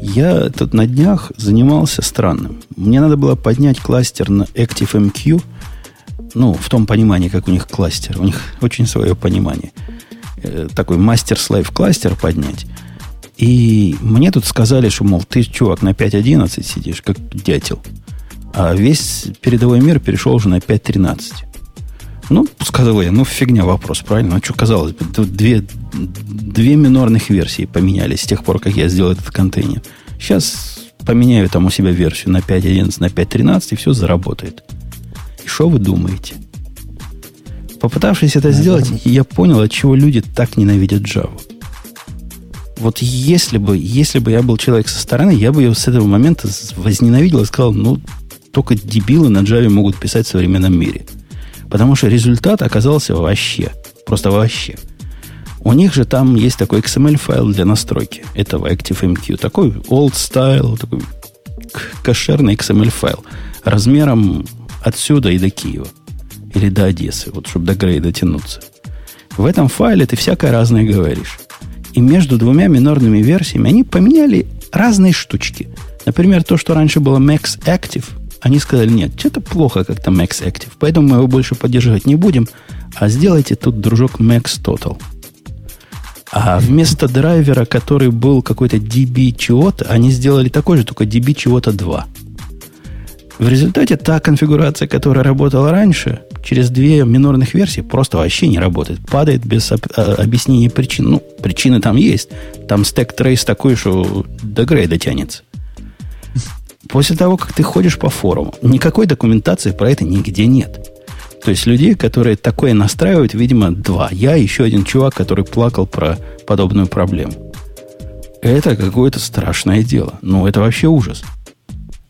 Я тут на днях занимался странным. Мне надо было поднять кластер на ActiveMQ, ну, в том понимании, как у них кластер. У них очень свое понимание. Э, такой мастер-слайв кластер поднять. И мне тут сказали, что, мол, ты, чувак, на 5.11 сидишь, как дятел. А весь передовой мир перешел уже на 5.13. Ну, сказал я, ну, фигня вопрос, правильно? Ну, что казалось бы, две, две минорных версии поменялись с тех пор, как я сделал этот контейнер. Сейчас поменяю там у себя версию на 5.11, на 5.13, и все заработает. И что вы думаете? Попытавшись это сделать, я понял, от чего люди так ненавидят Java. Вот если бы, если бы я был человек со стороны, я бы ее с этого момента возненавидел и сказал, ну, только дебилы на Java могут писать в современном мире. Потому что результат оказался вообще, просто вообще. У них же там есть такой XML-файл для настройки этого ActiveMQ. Такой old style, такой кошерный XML-файл размером отсюда и до Киева. Или до Одессы, вот чтобы до Грей дотянуться. В этом файле ты всякое разное говоришь. И между двумя минорными версиями они поменяли разные штучки. Например, то, что раньше было Max Active, они сказали, нет, что-то плохо как-то Max Active, поэтому мы его больше поддерживать не будем, а сделайте тут, дружок, Max Total. А вместо драйвера, который был какой-то DB чего-то, они сделали такой же, только DB чего-то 2. В результате та конфигурация, которая работала раньше, через две минорных версии просто вообще не работает. Падает без об, а, объяснения причин. Ну, причины там есть. Там стек трейс такой, что до грейда тянется. После того, как ты ходишь по форуму, никакой документации про это нигде нет. То есть людей, которые такое настраивают, видимо, два. Я и еще один чувак, который плакал про подобную проблему. Это какое-то страшное дело. Ну, это вообще ужас.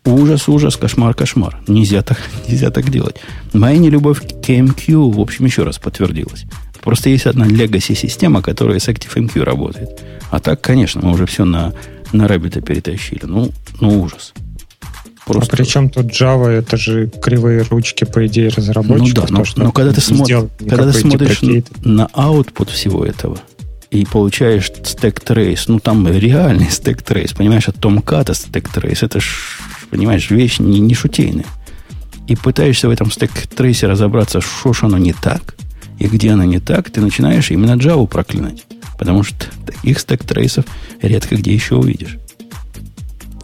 Ужас, ужас, кошмар, кошмар. Нельзя так, нельзя так делать. Моя нелюбовь к KMQ, в общем, еще раз подтвердилась. Просто есть одна legacy-система, которая с ActiveMQ работает. А так, конечно, мы уже все на, на Rabbit перетащили. Ну, ну ужас. Просто... А причем тут Java, это же кривые ручки, по идее, разработчиков. Ну да, но, но когда ты, смотр, когда ты смотришь на output всего этого, и получаешь стек трейс, ну там реальный стек трейс, понимаешь, от Tomcat стек трейс, это ж, понимаешь, вещь не, не шутейная. И пытаешься в этом стек трейсе разобраться, что ж оно не так, и где оно не так, ты начинаешь именно Java проклинать. Потому что таких стек трейсов редко где еще увидишь.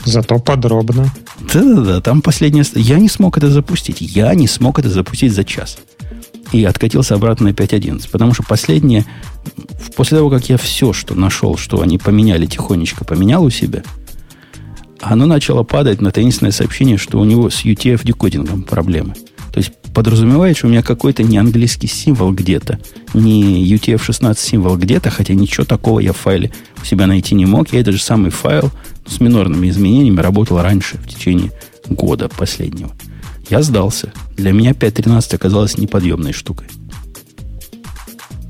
Зато подробно. Да-да-да, там последнее... Я не смог это запустить. Я не смог это запустить за час. И откатился обратно на 5.11. Потому что последнее... После того, как я все, что нашел, что они поменяли тихонечко, поменял у себя, оно начало падать на таинственное сообщение, что у него с UTF-декодингом проблемы. То есть подразумевает, что у меня какой-то не английский символ где-то, не UTF-16 символ где-то, хотя ничего такого я в файле у себя найти не мог. Я этот же самый файл с минорными изменениями работал раньше, в течение года последнего. Я сдался. Для меня 5.13 оказалась неподъемной штукой.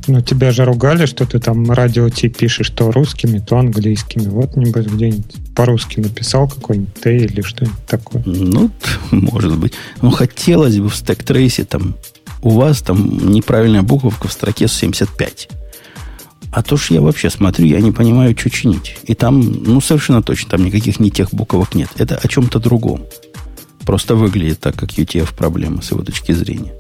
Ну, тебя же ругали, что ты там радио Ти пишешь то русскими, то английскими. Вот, небось, где-нибудь по-русски написал какой-нибудь Т или что-нибудь такое. Ну, может быть. Ну, хотелось бы в стек трейсе там у вас там неправильная буковка в строке 75. А то ж я вообще смотрю, я не понимаю, что чинить. И там, ну, совершенно точно, там никаких не тех буквок нет. Это о чем-то другом. Просто выглядит так, как UTF проблема с его точки зрения.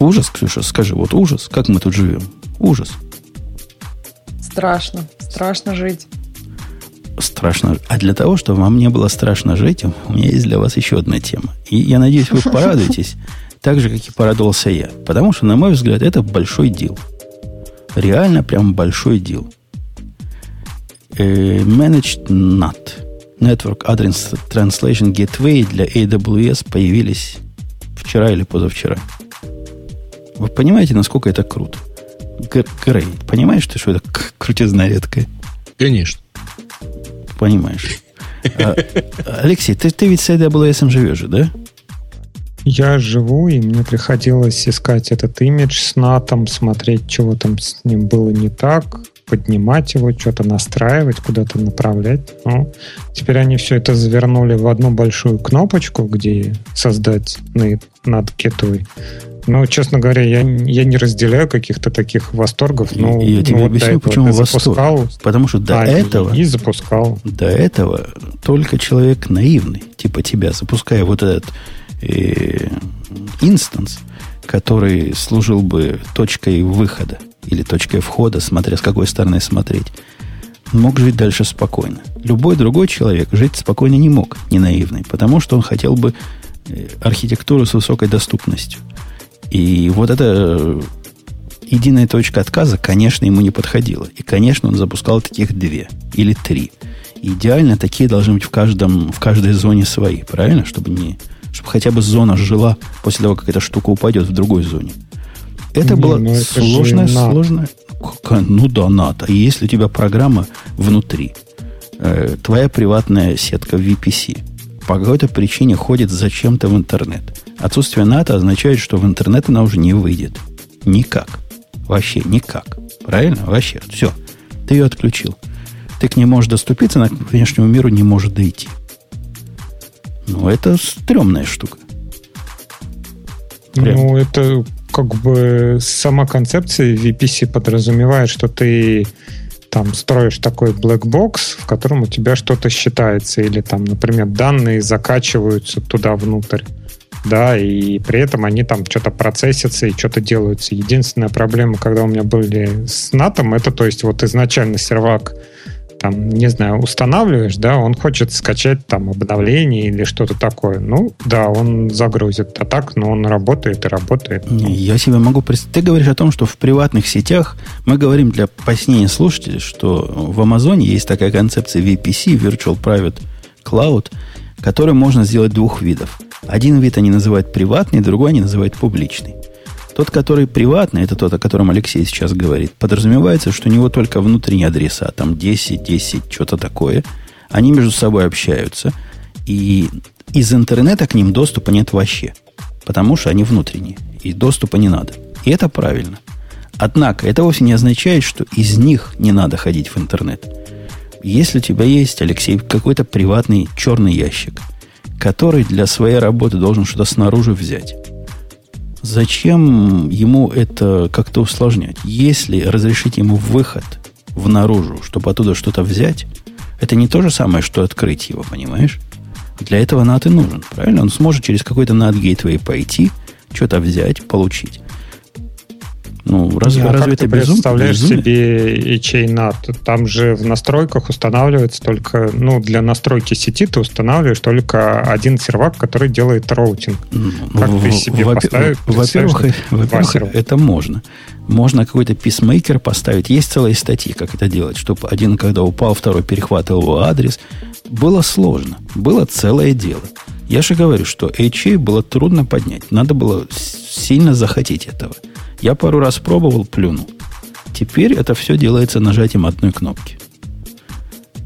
Ужас, Ксюша, скажи, вот ужас, как мы тут живем? Ужас. Страшно, страшно жить. Страшно. А для того, чтобы вам не было страшно жить, у меня есть для вас еще одна тема. И я надеюсь, вы порадуетесь, так же, как и порадовался я. Потому что, на мой взгляд, это большой дел. Реально прям большой дел. Э, managed NAT. Network Address Translation Gateway для AWS появились вчера или позавчера. Вы понимаете, насколько это круто? Грей, понимаешь ты, что это крутизна редкая? Конечно. Понимаешь. А, Алексей, ты, ты ведь с AWS живешь же, да? Я живу, и мне приходилось искать этот имидж с натом, смотреть, чего там с ним было не так, поднимать его, что-то настраивать, куда-то направлять. Ну, теперь они все это завернули в одну большую кнопочку, где создать над кетой. Ну, честно говоря, я, я не разделяю каких-то таких восторгов. Но, я тебе ну, объясню, вот почему восторг. Потому что до а, этого... И, запускал. До этого только человек наивный, типа тебя, запуская вот этот инстанс, который служил бы точкой выхода или точкой входа, смотря с какой стороны смотреть, мог жить дальше спокойно. Любой другой человек жить спокойно не мог, не наивный, потому что он хотел бы э, архитектуру с высокой доступностью. И вот эта э, единая точка отказа, конечно, ему не подходила. И, конечно, он запускал таких две или три. идеально такие должны быть в, каждом, в каждой зоне свои, правильно? Чтобы, не, чтобы хотя бы зона жила после того, как эта штука упадет в другой зоне. Это не, было ну это сложное, сложное. Ну да, НАТО. И если у тебя программа внутри, э, твоя приватная сетка VPC по какой-то причине ходит зачем-то в интернет, Отсутствие НАТО означает, что в интернет она уже не выйдет. Никак. Вообще никак. Правильно? Вообще. Все. Ты ее отключил. Ты к ней можешь доступиться, она к внешнему миру не может дойти. Ну, это стрёмная штука. Прям. Ну, это как бы сама концепция VPC подразумевает, что ты там строишь такой black box, в котором у тебя что-то считается, или там, например, данные закачиваются туда внутрь да, и при этом они там что-то процессятся и что-то делаются. Единственная проблема, когда у меня были с натом, это то есть вот изначально сервак там, не знаю, устанавливаешь, да, он хочет скачать там обновление или что-то такое. Ну, да, он загрузит. А так, ну, он работает и работает. Я себе могу представить. Ты говоришь о том, что в приватных сетях мы говорим для пояснения слушателей, что в Амазоне есть такая концепция VPC, Virtual Private Cloud, которую можно сделать двух видов. Один вид они называют приватный, другой они называют публичный. Тот, который приватный, это тот, о котором Алексей сейчас говорит, подразумевается, что у него только внутренние адреса, там 10, 10, что-то такое. Они между собой общаются, и из интернета к ним доступа нет вообще, потому что они внутренние, и доступа не надо. И это правильно. Однако, это вовсе не означает, что из них не надо ходить в интернет. Если у тебя есть, Алексей, какой-то приватный черный ящик – который для своей работы должен что-то снаружи взять. Зачем ему это как-то усложнять? Если разрешить ему выход в наружу, чтобы оттуда что-то взять, это не то же самое, что открыть его, понимаешь? Для этого NAT и нужен, правильно? Он сможет через какой-то NAT Gateway пойти, что-то взять, получить. Ну, разве, а разве как это ты безум, представляешь безумие? себе HA-NAT? Там же в настройках устанавливается только, ну, для настройки сети ты устанавливаешь только один сервак, который делает роутинг. Ну, как ты себе во- поставишь? Во-первых, во-первых это можно. Можно какой-то писмейкер поставить. Есть целые статьи, как это делать, чтобы один, когда упал, второй перехватывал его адрес. Было сложно. Было целое дело. Я же говорю, что HA было трудно поднять. Надо было сильно захотеть этого. Я пару раз пробовал, плюнул. Теперь это все делается нажатием одной кнопки.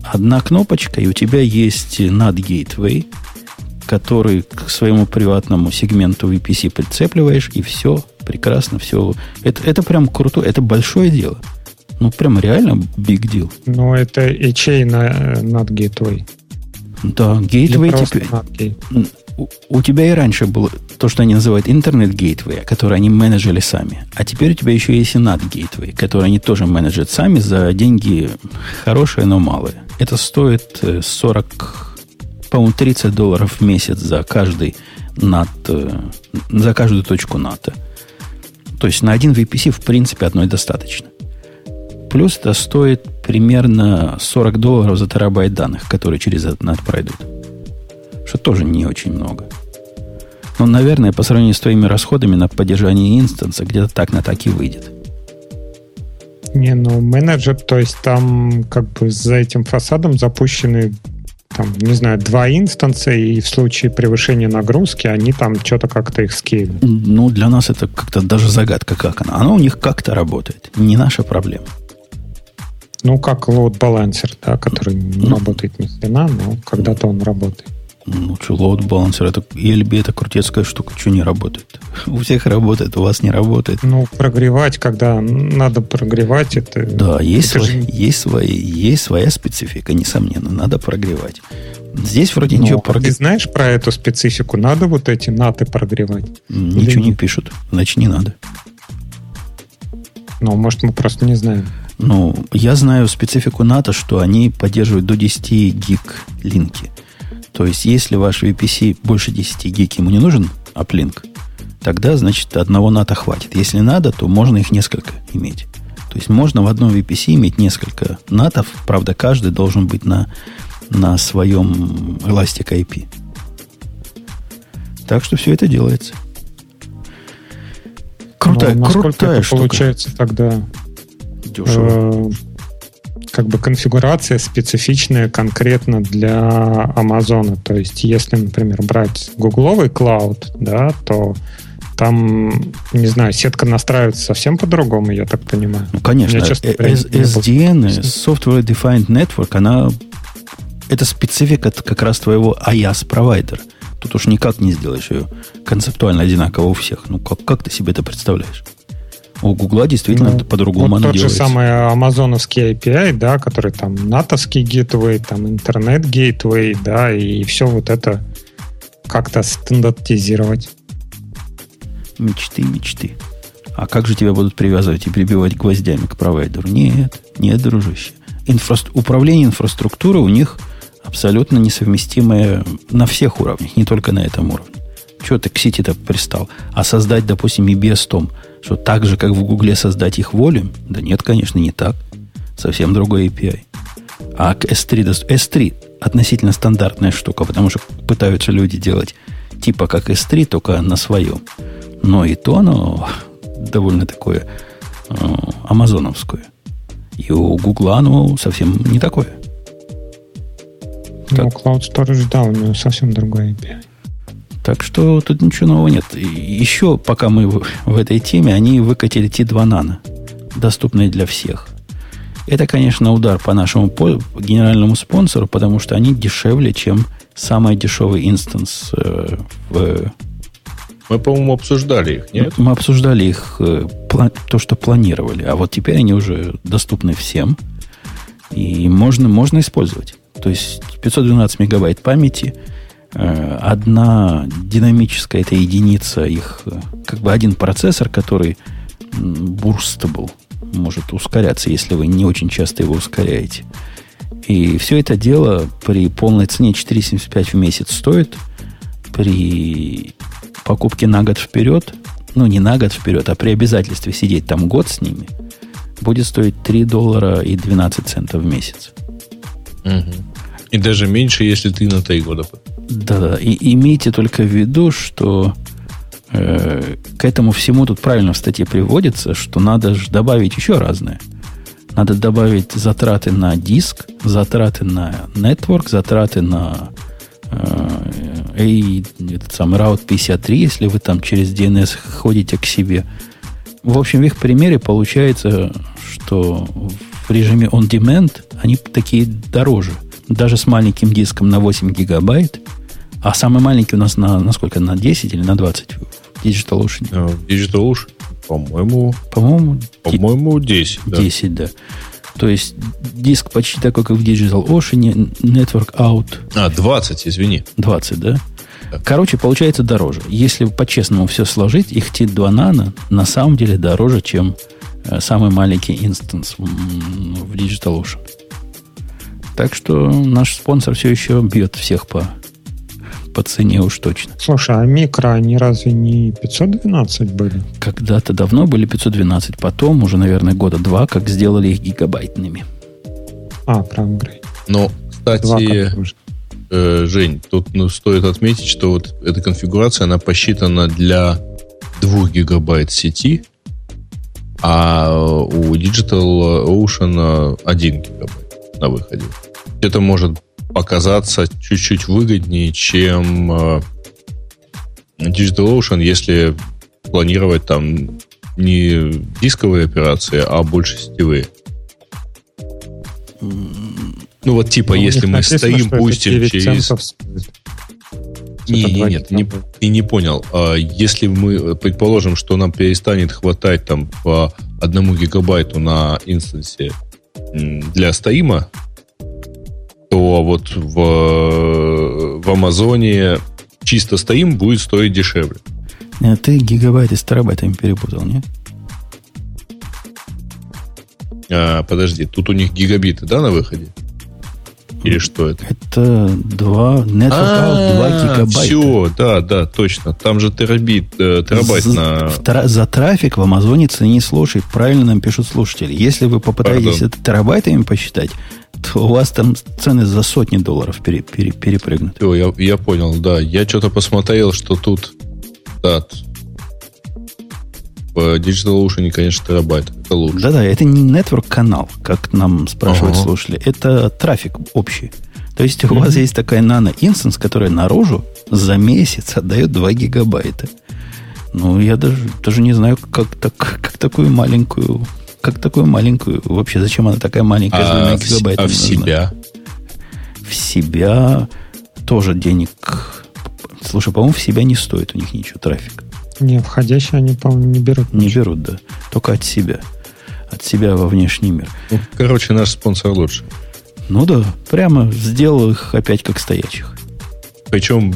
Одна кнопочка, и у тебя есть NAT Gateway, который к своему приватному сегменту VPC прицепливаешь, и все, прекрасно, все. Это, это прям круто, это большое дело. Ну, прям реально big deal. Ну, это HA на, над Gateway. Да, Gateway теперь... У, тебя и раньше было то, что они называют интернет-гейтвей, который они менеджили сами. А теперь у тебя еще есть и NAT-гейтвей, который они тоже менеджат сами за деньги хорошие, но малые. Это стоит 40, э, по-моему, 30 долларов в месяц за каждый NAT, э, за каждую точку NAT. То есть на один VPC, в принципе, одной достаточно. Плюс это стоит примерно 40 долларов за терабайт данных, которые через этот NAT пройдут. Что тоже не очень много. Но, наверное, по сравнению с твоими расходами на поддержание инстанса, где-то так на так и выйдет. Не, ну менеджер, то есть там как бы за этим фасадом запущены там, не знаю, два инстанса, и в случае превышения нагрузки они там что-то как-то их скейлят. Ну, для нас это как-то даже загадка, как она. Она у них как-то работает. Не наша проблема. Ну, как load balancer, да, который не ну, работает ни хрена, но когда-то он работает. Ну, что, load balancer, это ELB, это крутецкая штука, что не работает? У всех работает, у вас не работает. Ну, прогревать, когда надо прогревать, это... Да, есть, это свои, же... есть, свои, есть своя специфика, несомненно, надо прогревать. Здесь вроде ну, ничего прогревать. Ты знаешь про эту специфику? Надо вот эти наты прогревать? Ничего Или не пишут, значит, не надо. Ну, может, мы просто не знаем. Ну, я знаю специфику НАТО, что они поддерживают до 10 гиг линки. То есть, если ваш VPC больше 10 гиг ему не нужен, аплинк, тогда, значит, одного НАТО хватит. Если надо, то можно их несколько иметь. То есть, можно в одном VPC иметь несколько натов, правда, каждый должен быть на, на своем Elastic IP. Так что все это делается. Крутая, Но крутая это штука. получается тогда дешево. Э, как бы конфигурация специфичная конкретно для Амазона. То есть, если, например, брать гугловый клауд, да, то там, не знаю, сетка настраивается совсем по-другому, я так понимаю. Ну, конечно. Меня, честно, SDN, Software Defined Network, она это специфика как раз твоего IaaS-провайдера. Тут уж никак не сделаешь ее концептуально одинаково у всех. Ну, как, как ты себе это представляешь? У Гугла действительно ну, по-другому вот оно тот делается. же самый амазоновский API, да, который там натовский гейтвей, там интернет гейтвей, да, и все вот это как-то стандартизировать. Мечты, мечты. А как же тебя будут привязывать и прибивать гвоздями к провайдеру? Нет, нет, дружище. Инфра... Управление инфраструктурой у них абсолютно несовместимое на всех уровнях, не только на этом уровне. Чего ты к сети-то пристал? А создать, допустим, EBS том – что так же, как в Гугле создать их волю? Да нет, конечно, не так. Совсем другой API. А к S3, S3 относительно стандартная штука, потому что пытаются люди делать типа как S3, только на своем. Но и то оно довольно такое э, амазоновское. И у Гугла оно совсем не такое. Ну, Cloud Storage, да, у него совсем другой API. Так что тут ничего нового нет. Еще, пока мы в, в этой теме, они выкатили T2 Nano, доступные для всех. Это, конечно, удар по нашему по генеральному спонсору, потому что они дешевле, чем самый дешевый инстанс э, в... Мы, по-моему, обсуждали их, нет? Мы обсуждали их, э, то, что планировали. А вот теперь они уже доступны всем. И можно, можно использовать. То есть 512 мегабайт памяти – одна динамическая это единица их, э, как бы один процессор, который burstable, может ускоряться, если вы не очень часто его ускоряете. И все это дело при полной цене 4,75 в месяц стоит. При покупке на год вперед, ну не на год вперед, а при обязательстве сидеть там год с ними, будет стоить 3 доллара и 12 центов в месяц. Угу. И даже меньше, если ты на 3 года да, и имейте только в виду, что э, к этому всему тут правильно в статье приводится, что надо же добавить еще разное. Надо добавить затраты на диск, затраты на network, затраты на э, и этот самый Route 53, если вы там через DNS ходите к себе. В общем, в их примере получается, что в режиме on-demand они такие дороже. Даже с маленьким диском на 8 гигабайт А самый маленький у нас на, на сколько? На 10 или на 20 в DigitalOcean? А, В DigitalOcean, по-моему, По-моему, по-моему, 10. да. 10, да. То есть диск почти такой, как в DigitalOcean, Network Out А, 20, извини. 20, да? Да. Короче, получается дороже. Если по-честному все сложить, их T2 Nano на самом деле дороже, чем э, самый маленький инстанс в, м, в DigitalOcean. Так что наш спонсор все еще бьет всех по, по цене уж точно. Слушай, а микро, они разве не 512 были? Когда-то давно были 512, потом уже, наверное, года два, как сделали их гигабайтными. А, прям-грейд. Но, кстати, э, Жень, тут ну, стоит отметить, что вот эта конфигурация, она посчитана для 2 гигабайт сети, а у Digital Ocean 1 гигабайт на выходе. Это может показаться чуть-чуть выгоднее, чем э, Digital Ocean, если планировать там не дисковые операции, а больше сетевые. Ну вот типа, Ну, у если мы написано, стоим, пустим 9 через... Не, не, нет, не, ты не понял. А Если мы предположим, что нам перестанет хватать там по одному гигабайту на инстансе для стоима, то вот в, в Амазоне чисто стоим будет стоить дешевле. Э, Ты гигабайты с терабайтами перепутал, нет? А, подожди, тут у них гигабиты, да, на выходе? Или что это? Это 2, Network Out 2 гигабайта. Все, да, да, точно. Там же терабит, э, терабайт за, на... тра- за трафик в Амазоне цени слушай. Правильно нам пишут слушатели. Если вы попытаетесь Пардон. это терабайтами посчитать, то у вас там цены за сотни долларов пере- пере- перепрыгнут. Всё, я, я понял, да. Я что-то посмотрел, что тут... Да, в Digital Ocean, конечно, терабайт. Это лучше. Да-да, это не network канал, как нам спрашивают Ага. слушатели. Это трафик общий. То есть у вас есть такая нано-инстанс, которая наружу за месяц отдает 2 гигабайта. Ну, я даже, даже не знаю, как, так, как такую маленькую... Как такую маленькую... Вообще, зачем она такая маленькая? А, в, гигабайтами а в себя? В себя тоже денег... Слушай, по-моему, в себя не стоит у них ничего трафика. Не, входящие они, по-моему, не берут. Не берут, да. Только от себя. От себя во внешний мир. Ну, короче, наш спонсор лучше. Ну да, прямо сделал их опять как стоячих. Причем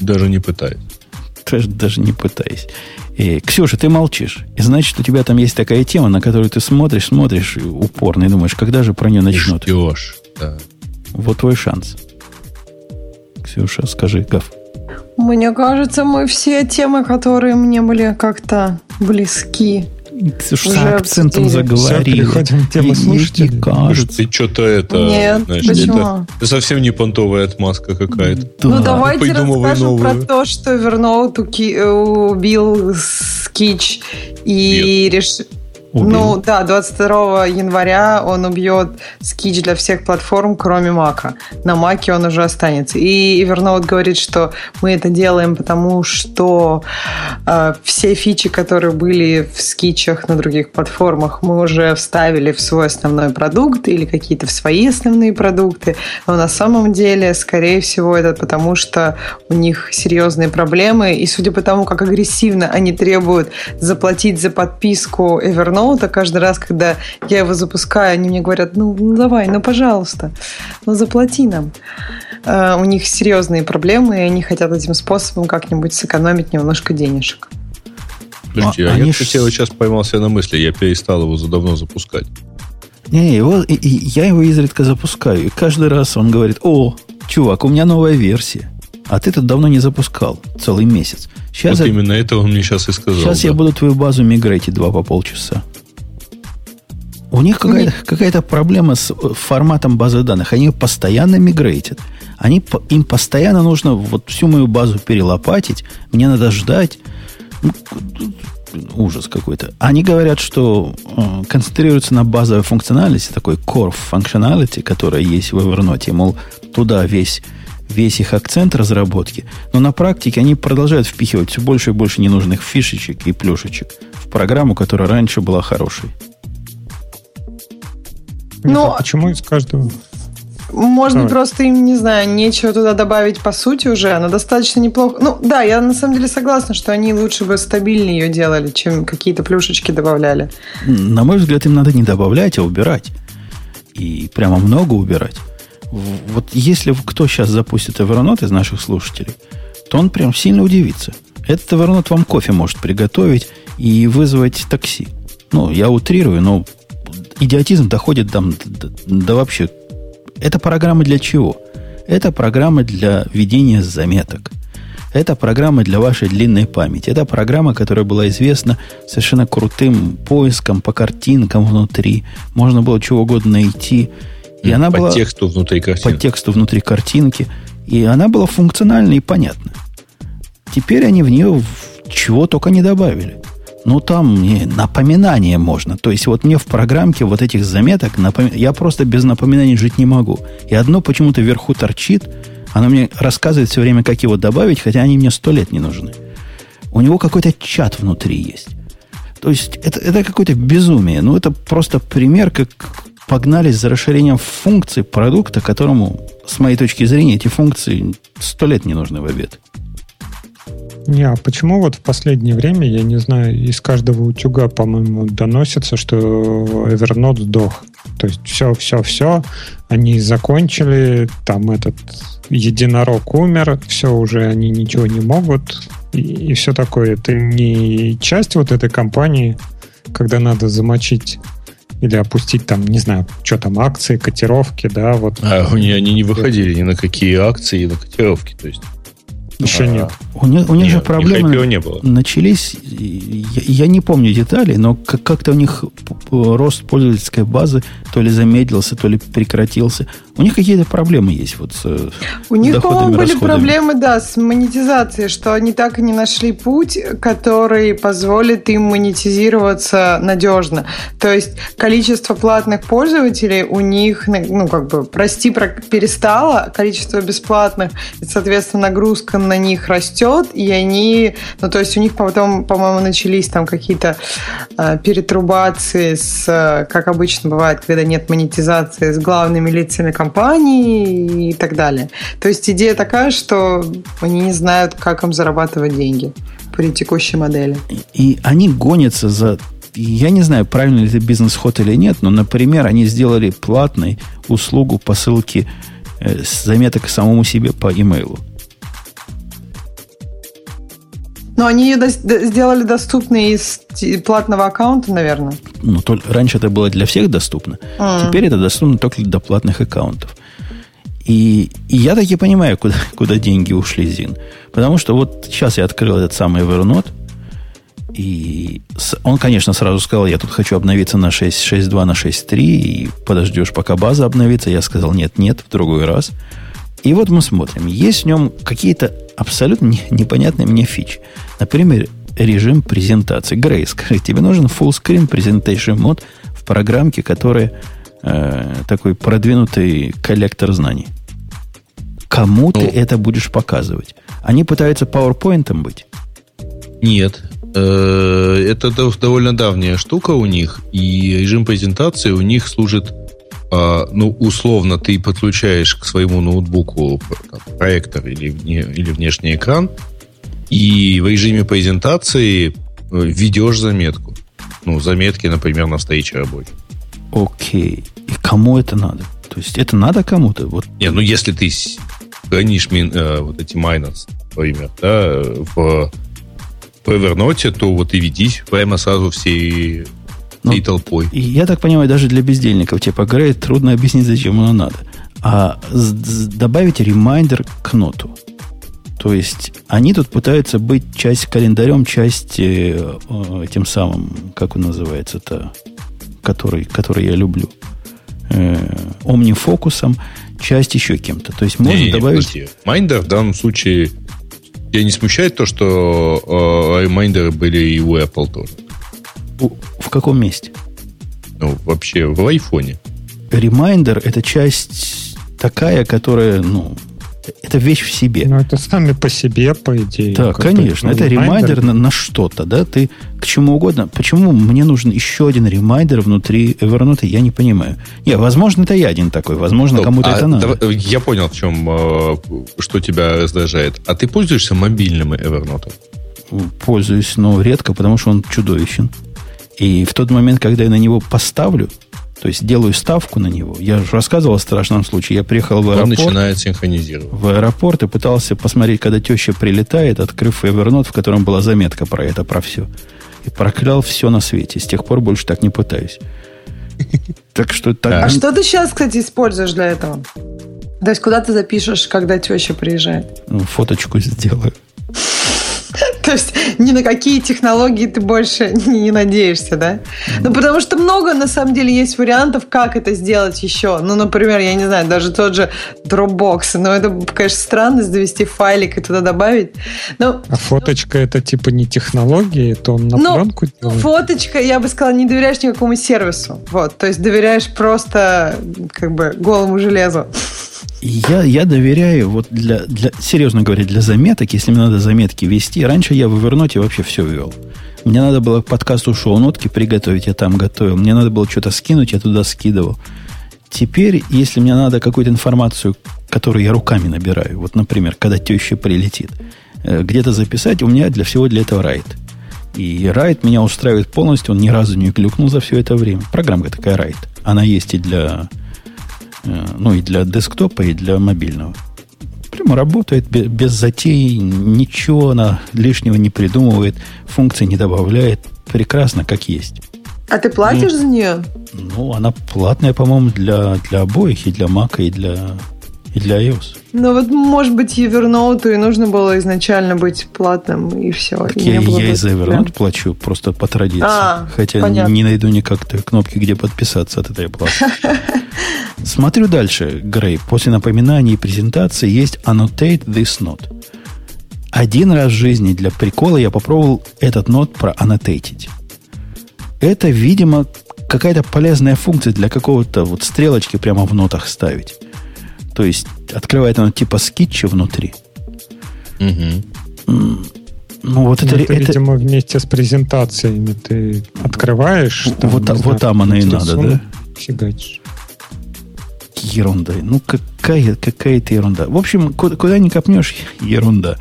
даже не пытаясь. Даже, даже не пытаясь. И, Ксюша, ты молчишь. И значит, у тебя там есть такая тема, на которую ты смотришь, смотришь упорно и думаешь, когда же про нее начнут. Ждешь. Да. Вот твой шанс. Ксюша, скажи, Гав. Мне кажется, мы все темы, которые мне были как-то близки. Ксюша, Уже с акцентом обсудили. переходим к теме И- и- кажется. Ты что-то это... Нет, знаешь, почему? это- это совсем не понтовая отмазка какая-то. Да. Ну, давайте Придумывай расскажем новую. про то, что уки- э, убил Sketch и решил... Убил. Ну да, 22 января он убьет Sketch для всех платформ, кроме Мака. На Маке он уже останется. И Evernote говорит, что мы это делаем, потому что э, все фичи, которые были в скетчах на других платформах, мы уже вставили в свой основной продукт или какие-то в свои основные продукты. Но на самом деле, скорее всего, это потому, что у них серьезные проблемы. И судя по тому, как агрессивно они требуют заплатить за подписку Evernote, каждый раз, когда я его запускаю, они мне говорят, ну, ну давай, ну пожалуйста, ну заплати нам. Э, У них серьезные проблемы, и они хотят этим способом как-нибудь сэкономить немножко денежек. Подожди, А а, они я, ж- кстати, вот сейчас поймался на мысли, я перестал его за давно запускать. Не, его, и- и я его изредка запускаю. И каждый раз он говорит, о, чувак, у меня новая версия. А ты тут давно не запускал. Целый месяц. Сейчас, вот я, именно это он мне сейчас и сказал. сейчас да. я буду твою базу мигрейти два по полчаса. У них какая-то, какая-то проблема с э, форматом базы данных. Они ее постоянно мигрейтят. Они, им постоянно нужно вот всю мою базу перелопатить. Мне надо ждать. Ну, ужас какой-то. Они говорят, что э, концентрируются на базовой функциональности, такой core functionality, которая есть в Evernote. Мол, туда весь, весь их акцент разработки. Но на практике они продолжают впихивать все больше и больше ненужных фишечек и плюшечек в программу, которая раньше была хорошей. Нет, Ну, а почему из каждого... Может быть, просто им, не знаю, нечего туда добавить по сути уже. Она достаточно неплохо. Ну, да, я на самом деле согласна, что они лучше бы стабильнее ее делали, чем какие-то плюшечки добавляли. На мой взгляд, им надо не добавлять, а убирать. И прямо много убирать. Вот если кто сейчас запустит Evernote из наших слушателей, то он прям сильно удивится. Этот Evernote вам кофе может приготовить и вызвать такси. Ну, я утрирую, но идиотизм доходит там до, до вообще... Это программа для чего? Это программа для ведения заметок. Это программа для вашей длинной памяти. Это программа, которая была известна совершенно крутым поиском по картинкам внутри. Можно было чего угодно найти. И по она была... тексту внутри картинки. По тексту внутри картинки. И она была функциональна и понятна. Теперь они в нее чего только не добавили. Ну, там мне напоминание можно. То есть, вот мне в программке вот этих заметок, напом... я просто без напоминаний жить не могу. И одно почему-то вверху торчит, оно мне рассказывает все время, как его добавить, хотя они мне сто лет не нужны. У него какой-то чат внутри есть. То есть, это, это какое-то безумие. Ну, это просто пример, как погнались за расширением функций продукта, которому, с моей точки зрения, эти функции сто лет не нужны в обед. Не, а почему вот в последнее время, я не знаю, из каждого утюга, по-моему, доносится, что Evernote сдох. То есть все, все, все, они закончили, там этот единорог умер, все уже они ничего не могут, и, и все такое. Это не часть вот этой компании, когда надо замочить или опустить там, не знаю, что там, акции, котировки, да, вот. А они, они не выходили ни на какие акции, ни на котировки, то есть. Еще а, нет. У них, у них нет, же проблемы не было. начались, я, я не помню деталей, но как-то у них рост пользовательской базы то ли замедлился, то ли прекратился. У них какие-то проблемы есть вот с У них, по-моему, были проблемы, да, с монетизацией, что они так и не нашли путь, который позволит им монетизироваться надежно. То есть количество платных пользователей у них, ну, как бы, прости, перестало, количество бесплатных, и, соответственно, нагрузка на них растет, и они, ну, то есть у них потом, по-моему, начались там какие-то э, перетрубации с, как обычно бывает, когда нет монетизации, с главными лицами компании и так далее. То есть идея такая, что они не знают, как им зарабатывать деньги при текущей модели. И они гонятся за я не знаю, правильно ли это бизнес-ход или нет, но, например, они сделали платной услугу посылки э, заметок самому себе по имейлу. Но они ее до- сделали доступной из платного аккаунта, наверное. Ну, то, раньше это было для всех доступно. Mm. Теперь это доступно только для платных аккаунтов. И, и я таки понимаю, куда, куда деньги ушли, Зин. Потому что вот сейчас я открыл этот самый Evernote, и он, конечно, сразу сказал, я тут хочу обновиться на 6.6.2, на 6.3, и подождешь, пока база обновится. Я сказал, нет, нет, в другой раз. И вот мы смотрим. Есть в нем какие-то абсолютно непонятные мне фичи. Например, режим презентации. Грей, скажи, тебе нужен full screen presentation мод в программке, которая э, такой продвинутый коллектор знаний. Кому ну, ты это будешь показывать? Они пытаются PowerPoint быть? Нет. Э, это довольно давняя штука у них, и режим презентации у них служит ну, условно, ты подключаешь к своему ноутбуку проектор или, или внешний экран, и в режиме презентации э, ведешь заметку. Ну, заметки, например, на встрече рабочей. Окей. И кому это надо? То есть это надо кому-то? Вот. Не, ну если ты хранишь мин, э, вот эти майнерс, например, да, в, в Evernote, то вот и ведись прямо сразу все ну, и толпой. Я так понимаю, даже для бездельников, типа Грей, трудно объяснить, зачем оно надо. А добавить ремайдер к ноту. То есть они тут пытаются быть часть календарем, часть э, э, тем самым, как он называется-то, который, который я люблю, э, OmniFocus ом, часть еще кем-то. То есть можно не, добавить... Не, Reminder в данном случае тебя не смущает то, что э, reminder ы были и у Apple тоже? В каком месте? Ну, вообще, в айфоне. Reminder – это часть такая, которая, ну, Это вещь в себе. Ну, это сами по себе, по идее. Да, конечно. Это reminder на, на что-то, да? Ты к чему угодно. Почему мне нужен еще один ремайдер внутри Evernote, я не понимаю. Не, возможно, это я один такой. Возможно, кому-то а, это надо. Давай, я понял, в чем, э, что тебя раздражает. А ты пользуешься мобильным Evernote? Пользуюсь, но редко, потому что он чудовищен. И в тот момент, когда я на него поставлю, то есть делаю ставку на него. Я же рассказывал о страшном случае. Я приехал в аэропорт. Он начинает синхронизировать. В аэропорт и пытался посмотреть, когда теща прилетает, открыв Evernote, в котором была заметка про это, про все. И проклял все на свете. С тех пор больше так не пытаюсь. Так что так. А что ты сейчас, кстати, используешь для этого? То есть куда ты запишешь, когда теща приезжает? Ну, фоточку сделаю. То есть ни на какие технологии ты больше не надеешься, да? Ну, потому что много, на самом деле, есть вариантов, как это сделать еще. Ну, например, я не знаю, даже тот же Dropbox. Ну, это, конечно, странно завести файлик и туда добавить. Но, а фоточка это типа не технология, это он на ну, пленку делает? Фоточка, я бы сказала, не доверяешь никакому сервису. Вот, то есть доверяешь просто как бы голому железу. Я, я доверяю, вот для, для, серьезно говоря, для заметок, если мне надо заметки вести, раньше я в Evernote вообще все вел. Мне надо было к подкасту шоу-нотки приготовить, я там готовил. Мне надо было что-то скинуть, я туда скидывал. Теперь, если мне надо какую-то информацию, которую я руками набираю, вот, например, когда теща прилетит, э, где-то записать, у меня для всего для этого райт. И райт меня устраивает полностью, он ни разу не клюкнул за все это время. Программка такая райт. Она есть и для ну и для десктопа, и для мобильного. Прямо работает без, без затей, ничего она лишнего не придумывает, функции не добавляет. Прекрасно, как есть. А ты платишь ну, за нее? Ну, она платная, по-моему, для, для обоих, и для Mac, и для, и для iOS. Ну вот, может быть, Evernote и нужно было изначально быть платным, и все. Так и я, я из Evernote плачу просто по традиции. А, Хотя понятно. не найду никак кнопки, где подписаться от этой платы. Смотрю дальше, Грей. После напоминаний и презентации есть Annotate this note. Один раз в жизни для прикола я попробовал этот нот проаннотейтить. Это, видимо, какая-то полезная функция для какого-то вот стрелочки прямо в нотах ставить. То есть открывает оно типа скетча внутри. Угу. Ну, вот это, это, видимо, вместе с презентациями ты открываешь. Там, вот, знаю, вот там оно и надо, да? Фигачишь. Ерунда. Ну, какая, какая-то ерунда. В общем, куда, куда ни копнешь, ерунда.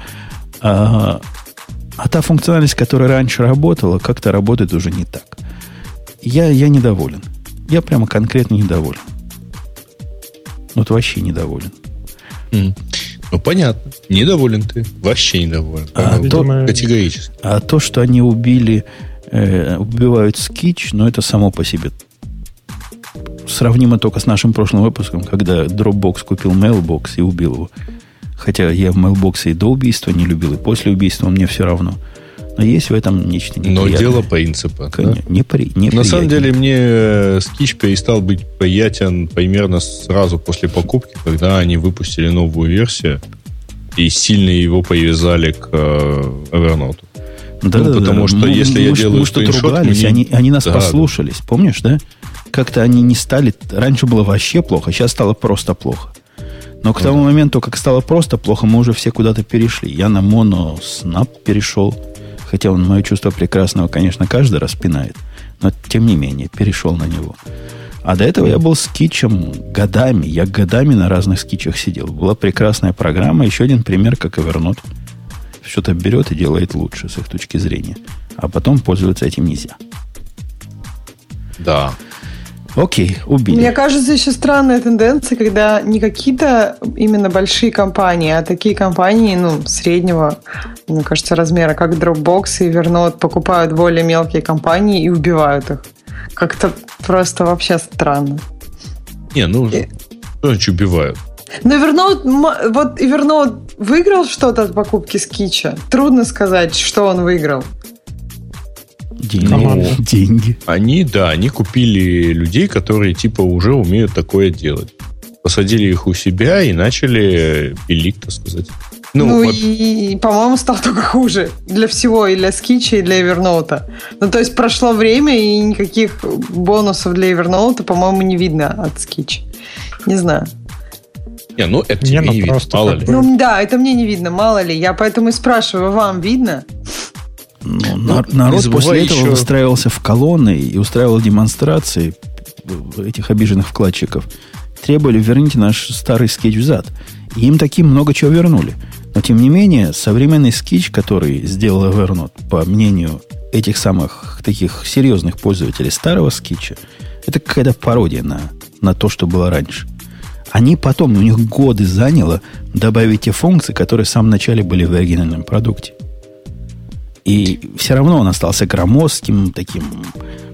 А, а та функциональность, которая раньше работала, как-то работает уже не так. Я, я недоволен. Я прямо конкретно недоволен. Вот вообще недоволен. Mm. Ну, понятно. Недоволен ты. Вообще недоволен. А то, категорически. А то, что они убили, э, убивают скич, но ну, это само по себе сравнимо только с нашим прошлым выпуском, когда Dropbox купил Mailbox и убил его. Хотя я в Mailbox и до убийства не любил, и после убийства мне все равно. Но есть в этом нечто неприятное. Но дело принципа. Конечно, да? непри, На самом деле мне э, перестал быть приятен примерно сразу после покупки, когда они выпустили новую версию и сильно его привязали к э, Evernote. Да, ну, да, потому да. что мы, если мы, я делаю мы что-то ругались, мне... они, они нас да, послушались, помнишь, да? Как-то они не стали... Раньше было вообще плохо, сейчас стало просто плохо. Но к тому моменту, как стало просто плохо, мы уже все куда-то перешли. Я на моно снап перешел. Хотя он мое чувство прекрасного, конечно, каждый раз пинает. Но тем не менее, перешел на него. А до этого я был с кичем годами. Я годами на разных скичах сидел. Была прекрасная программа. Еще один пример, как Evernote. Что-то берет и делает лучше с их точки зрения. А потом пользоваться этим нельзя. Да. Окей, убили. Мне кажется, еще странная тенденция, когда не какие-то именно большие компании, а такие компании, ну, среднего, мне кажется, размера, как Dropbox и Evernote, покупают более мелкие компании и убивают их. Как-то просто вообще странно. Не, ну, и... значит убивают? Но Evernote, вот Evernote выиграл что-то от покупки Скича? Трудно сказать, что он выиграл. Деньги. Деньги. Они, да, они купили людей, которые типа уже умеют такое делать. Посадили их у себя и начали пилить, так сказать. Ну, ну вот. и, по-моему, стало только хуже. Для всего, и для Скича, и для Evernote. Ну, то есть прошло время, и никаких бонусов для Evernote, по-моему, не видно от Sketch. Не знаю. Не, ну это Не, тебе ну не видно, мало ли. Ну да, это мне не видно, мало ли. Я поэтому и спрашиваю, вам видно? Ну, не народ после этого еще- выстраивался в колонны и устраивал демонстрации этих обиженных вкладчиков. Требовали, верните наш старый Skitch взад. И им таким много чего вернули. Но, тем не менее, современный Skitch, который сделал Evernote, по мнению этих самых таких серьезных пользователей старого Skitch а, это какая-то пародия на, на то, что было раньше. Они потом, у них годы заняло добавить те функции, которые в самом начале были в оригинальном продукте. И все равно он остался громоздким, таким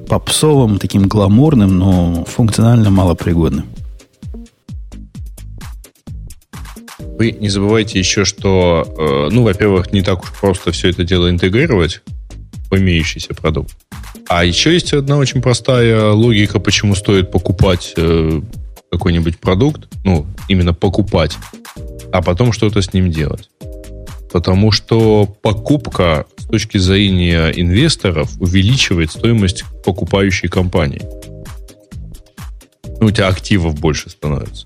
попсовым, таким гламурным, но функционально малопригодным. Вы не забывайте еще, что, э, ну, во-первых, не так уж просто все это дело интегрировать в имеющийся продукт. А еще есть одна очень простая логика, почему стоит покупать э, какой-нибудь продукт, ну, именно покупать, а потом что-то с ним делать. Потому что покупка с точки зрения инвесторов увеличивает стоимость покупающей компании. Ну, у тебя активов больше становится.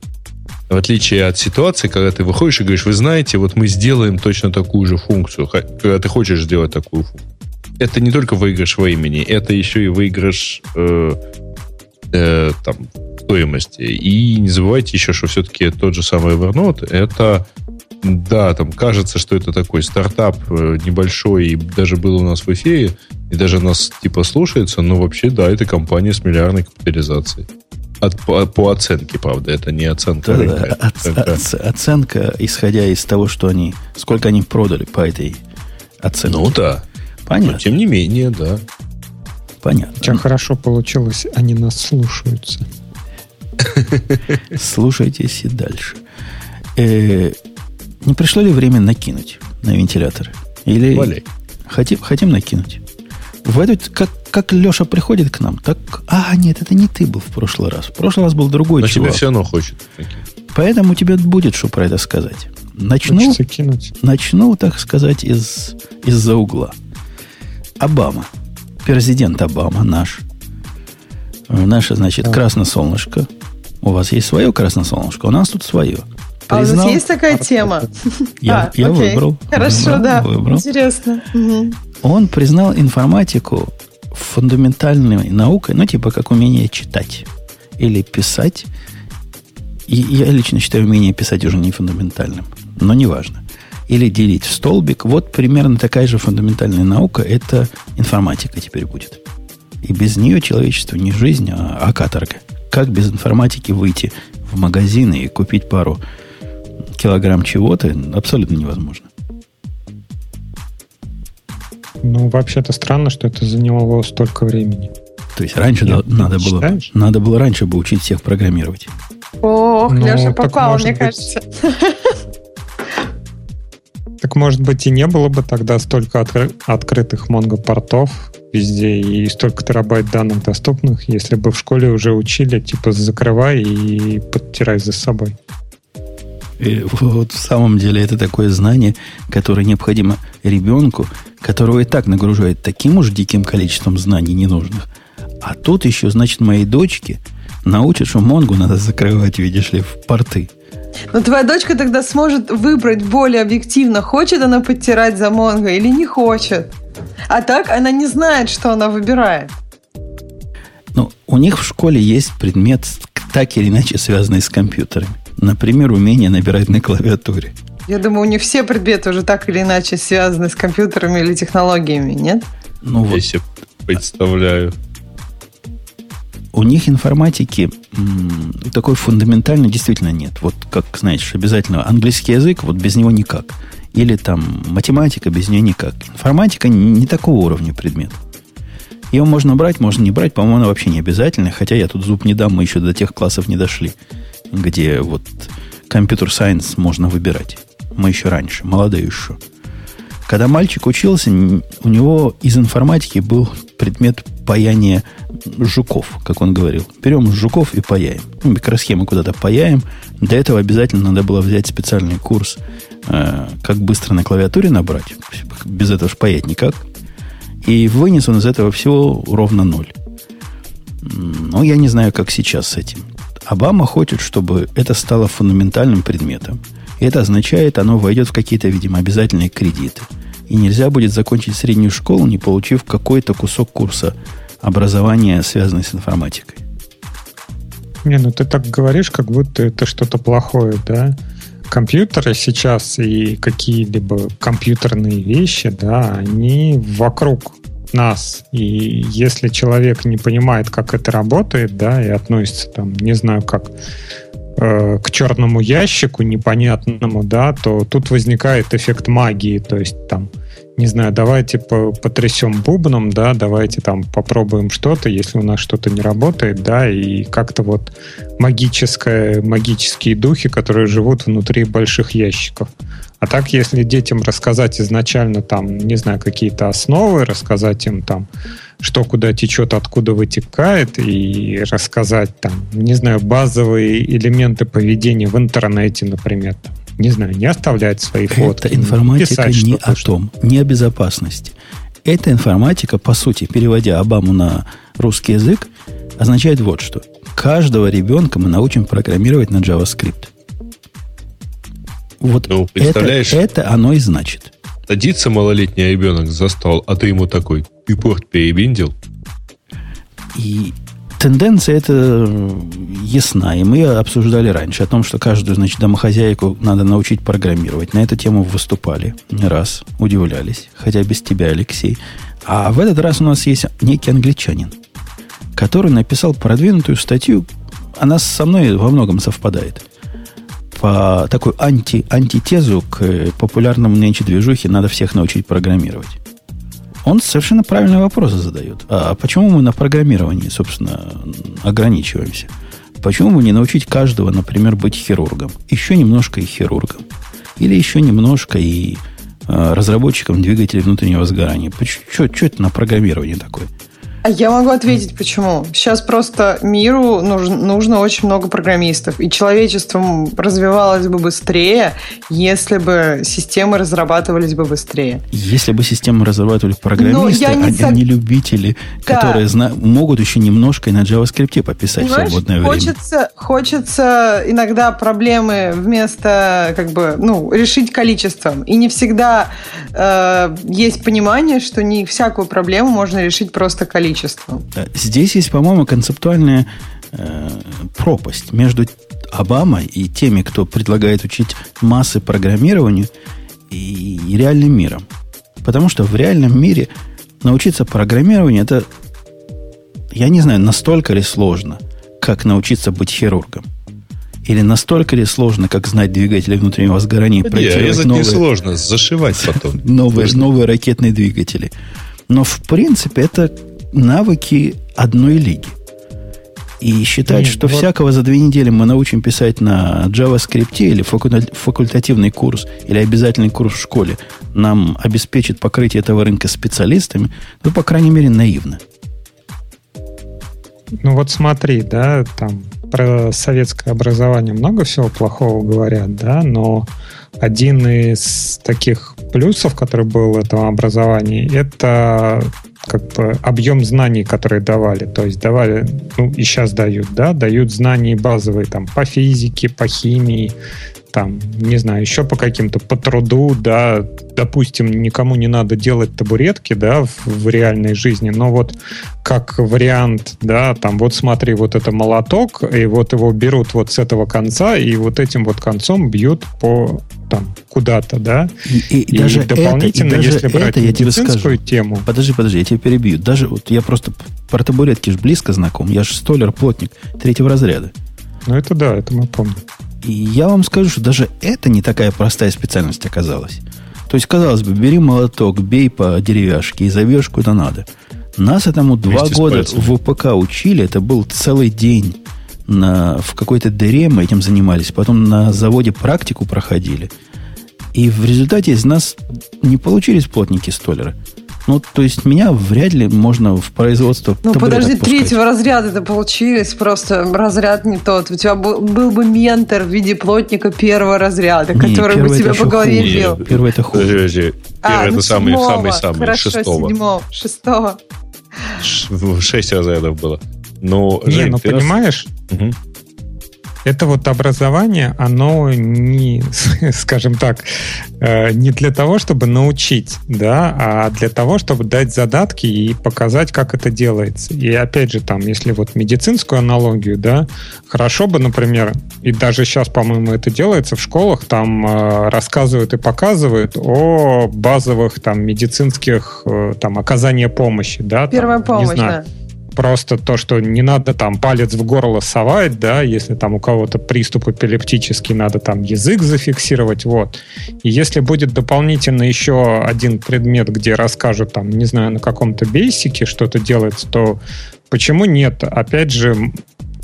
В отличие от ситуации, когда ты выходишь и говоришь, вы знаете, вот мы сделаем точно такую же функцию, когда ты хочешь сделать такую функцию. Это не только выигрыш времени, это еще и выигрыш э, э, там, стоимости. И не забывайте еще, что все-таки тот же самый Evernote, это, да, там кажется, что это такой стартап э, небольшой, и даже был у нас в эфире, и даже нас типа слушается, но вообще, да, это компания с миллиардной капитализацией. От, по, по оценке, правда, это не оценка Да, рынка. это оц- оценка- оц- оценка, исходя из того, что они, сколько они продали по этой оценке. Ну да. Но понятно, тем не менее, да. понятно. Тебя хорошо получилось, они нас слушаются. Слушайтесь и дальше. Э, не пришло ли время накинуть на вентиляторы? Или Валяй. хотим, хотим накинуть? В эту, как, как Леша приходит к нам, так... А, нет, это не ты был в прошлый раз. В прошлый раз был другой Но чувак. тебе все равно хочет. Поэтому тебе будет что про это сказать. Начну, начну так сказать, из, из-за угла. Обама. Президент Обама наш. Наше, значит, Так. красносолнышко. У вас есть свое красносолнышко, у нас тут свое. А у нас Признал- есть такая тема? Я, А, я окей. выбрал. Хорошо, Выбрал, да. выбрал. Интересно. Мгм. Он признал информатику фундаментальной наукой, ну, типа как умение читать или писать. И я лично считаю умение писать уже не фундаментальным, но неважно. Или делить в столбик. Вот примерно такая же фундаментальная наука – это информатика теперь будет. И без нее человечество не жизнь, а, а каторга. Как без информатики выйти в магазин и купить пару килограмм чего-то абсолютно невозможно. Ну, вообще-то странно, что это заняло столько времени. То есть раньше Нет, да- надо было, считаешь? надо было раньше бы учить всех программировать. Ох, Ну, Леша попал, мне быть. кажется. Так, может быть, и не было бы тогда столько откры- открытых монго-портов везде и столько терабайт данных доступных, если бы в школе уже учили, типа, закрывай и подтирай за собой. И вот в самом деле это такое знание, которое необходимо ребенку, которого и так нагружает таким уж диким количеством знаний ненужных. А тут еще, значит, моей дочке научат, что Монгу надо закрывать, видишь ли, в порты. Но твоя дочка тогда сможет выбрать более объективно, хочет она подтирать за Монго или не хочет. А так она не знает, что она выбирает. Ну, у них в школе есть предмет, так или иначе связанный с компьютерами. Например, умение набирать на клавиатуре. Я думаю, у них все предметы уже так или иначе связаны с компьютерами или технологиями, нет? Ну, вот Я себе представляю. У них информатики м, такой фундаментальной действительно нет. Вот как, знаешь, обязательно английский язык, вот без него никак. Или там математика, без нее никак. Информатика не такого уровня предмет. Ее можно брать, можно не брать, по-моему, она вообще не обязательно, хотя я тут зуб не дам, мы еще до тех классов не дошли, где вот компьютер сайенс можно выбирать. Мы еще раньше, молодые еще. Когда мальчик учился, у него из информатики был предмет паяния жуков, как он говорил. Берем жуков и паяем. Ну, микросхемы куда-то паяем. Для этого обязательно надо было взять специальный курс, э, как быстро на клавиатуре набрать. Без этого ж паять никак. И вынес он из этого всего ровно ноль. М, Ну, я не знаю, как сейчас с этим. Обама хочет, чтобы это стало фундаментальным предметом. И это означает, оно войдет в какие-то, видимо, обязательные кредиты. И нельзя будет закончить среднюю школу, не получив какой-то кусок курса образования, связанный с информатикой. Не, ну ты так говоришь, как будто это что-то плохое, да? Компьютеры сейчас и какие-либо компьютерные вещи, да, они вокруг нас. И если человек не понимает, как это работает, да, и относится там, не знаю, как э, к черному ящику непонятному, да, то тут возникает эффект магии, то есть там не знаю, давайте потрясем бубном, да, давайте там попробуем что-то, если у нас что-то не работает, да, и как-то вот магическое, магические духи, которые живут внутри больших ящиков. А так, если детям рассказать изначально там, не знаю, какие-то основы, рассказать им там, что куда течет, откуда вытекает, и рассказать там, не знаю, базовые элементы поведения в интернете, например, там, не знаю, не оставлять свои фото. Это информатика не о том, не о безопасности. Эта информатика, по сути, переводя Обаму на русский язык, означает вот что. Каждого ребенка мы научим программировать на JavaScript. Вот ну, представляешь, это, это оно и значит. Садится малолетний ребенок за стол, а ты ему такой, ты порт перебиндил? И Тенденция эта ясна, и мы обсуждали раньше о том, что каждую, значит, домохозяйку надо научить программировать. На эту тему выступали не раз, удивлялись, хотя без тебя, Алексей. А в этот раз у нас есть некий англичанин, который написал продвинутую статью, она со мной во многом совпадает. По такой анти, антитезу к популярному нынче движухе надо всех научить программировать он совершенно правильные вопросы задает. А почему мы на программировании, собственно, ограничиваемся? Почему бы не научить каждого, например, быть хирургом? Еще немножко и хирургом. Или еще немножко и э, разработчиком двигателей внутреннего сгорания. Что это на программировании такое? А я могу ответить, почему. Сейчас просто миру нужно, нужно очень много программистов, и человечество развивалось бы быстрее, если бы системы разрабатывались бы быстрее. Если бы системы разрабатывали программисты, а не, а, не любители, да. которые зна- могут еще немножко и на JavaScript пописать Понимаешь, в свободное хочется, время. Хочется иногда проблемы вместо, как бы, ну, решить количеством. И не всегда э, есть понимание, что не всякую проблему можно решить просто количеством количеством. Здесь есть, по-моему, концептуальная э, пропасть между Обамой и теми, кто предлагает учить массы программированию и, и реальным миром. Потому что в реальном мире научиться программированию это, я не знаю, настолько ли сложно, как научиться быть хирургом. Или настолько ли сложно, как знать двигатели внутреннего сгорания? Нет, резать новые, не сложно, зашивать потом. Новые, новые ракетные двигатели. Но, в принципе, это навыки одной лиги. И считать, Нет, что вот... всякого за две недели мы научим писать на JavaScript или факультативный курс, или обязательный курс в школе нам обеспечит покрытие этого рынка специалистами, ну, по крайней мере, наивно. Ну вот смотри, да, там про советское образование много всего плохого говорят, да, но один из таких плюсов, который был в этом образовании, это как бы объем знаний, которые давали. То есть давали, ну и сейчас дают, да, дают знания базовые там по физике, по химии, там, не знаю, еще по каким-то, по труду, да, допустим, никому не надо делать табуретки, да, в, в реальной жизни, но вот как вариант, да, там, вот смотри, вот это молоток, и вот его берут вот с этого конца, и вот этим вот концом бьют по там куда-то, да. И, и, и даже дополнительно, это, и даже если брать это я тебе скажу. тему. Подожди, подожди, я тебя перебью. Даже вот я просто про табуретки же близко знаком. Я же столер-плотник третьего разряда. Ну, это да, это мы помним. И я вам скажу, что даже это не такая простая специальность оказалась. То есть, казалось бы, бери молоток, бей по деревяшке и зовешь куда надо. Нас этому два года в УПК учили, это был целый день. На, в какой-то дыре мы этим занимались, потом на заводе практику проходили. И в результате из нас не получились плотники-столеры. Ну, то есть меня вряд ли можно в производство Ну, подожди, отпускать. третьего разряда это получились, просто разряд не тот. У тебя был, был бы ментор в виде плотника первого разряда, не, который бы тебя по голове бил. Первый это хуже. Подожди, а, первый ну, это самый, самый, самый, Хорошо, шестого. седьмого, шестого. Шесть разрядов было. Ну, не, Жень, ну понимаешь, угу. Это вот образование, оно не, скажем так, э, не для того, чтобы научить, да, а для того, чтобы дать задатки и показать, как это делается. И опять же, там, если вот медицинскую аналогию, да, хорошо бы, например, и даже сейчас, по-моему, это делается в школах, там э, рассказывают и показывают о базовых там медицинских э, там оказания помощи, да. Первая там, помощь, да просто то, что не надо там палец в горло совать, да, если там у кого-то приступ эпилептический, надо там язык зафиксировать, вот. И если будет дополнительно еще один предмет, где расскажут там, не знаю, на каком-то бейсике что-то делается, то почему нет? Опять же,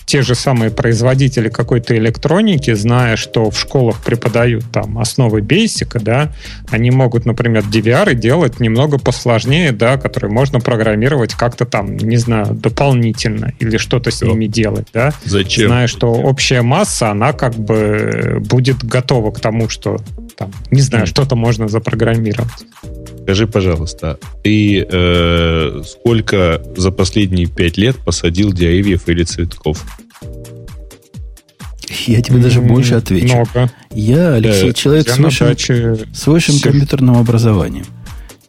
те же самые производители какой-то электроники, зная, что в школах преподают там основы бейсика, да, они могут, например, DVR делать немного посложнее, да, которые можно программировать как-то там, не знаю, дополнительно или что-то с ними делать, да. Зачем? Зная, что общая масса, она как бы будет готова к тому, что там, не знаю, что-то можно запрограммировать. Скажи, пожалуйста, ты э, сколько за последние пять лет посадил деревьев или цветков? Я тебе даже больше отвечу. Много. Я, Алексей, да, человек с высшим, с высшим компьютерным образованием.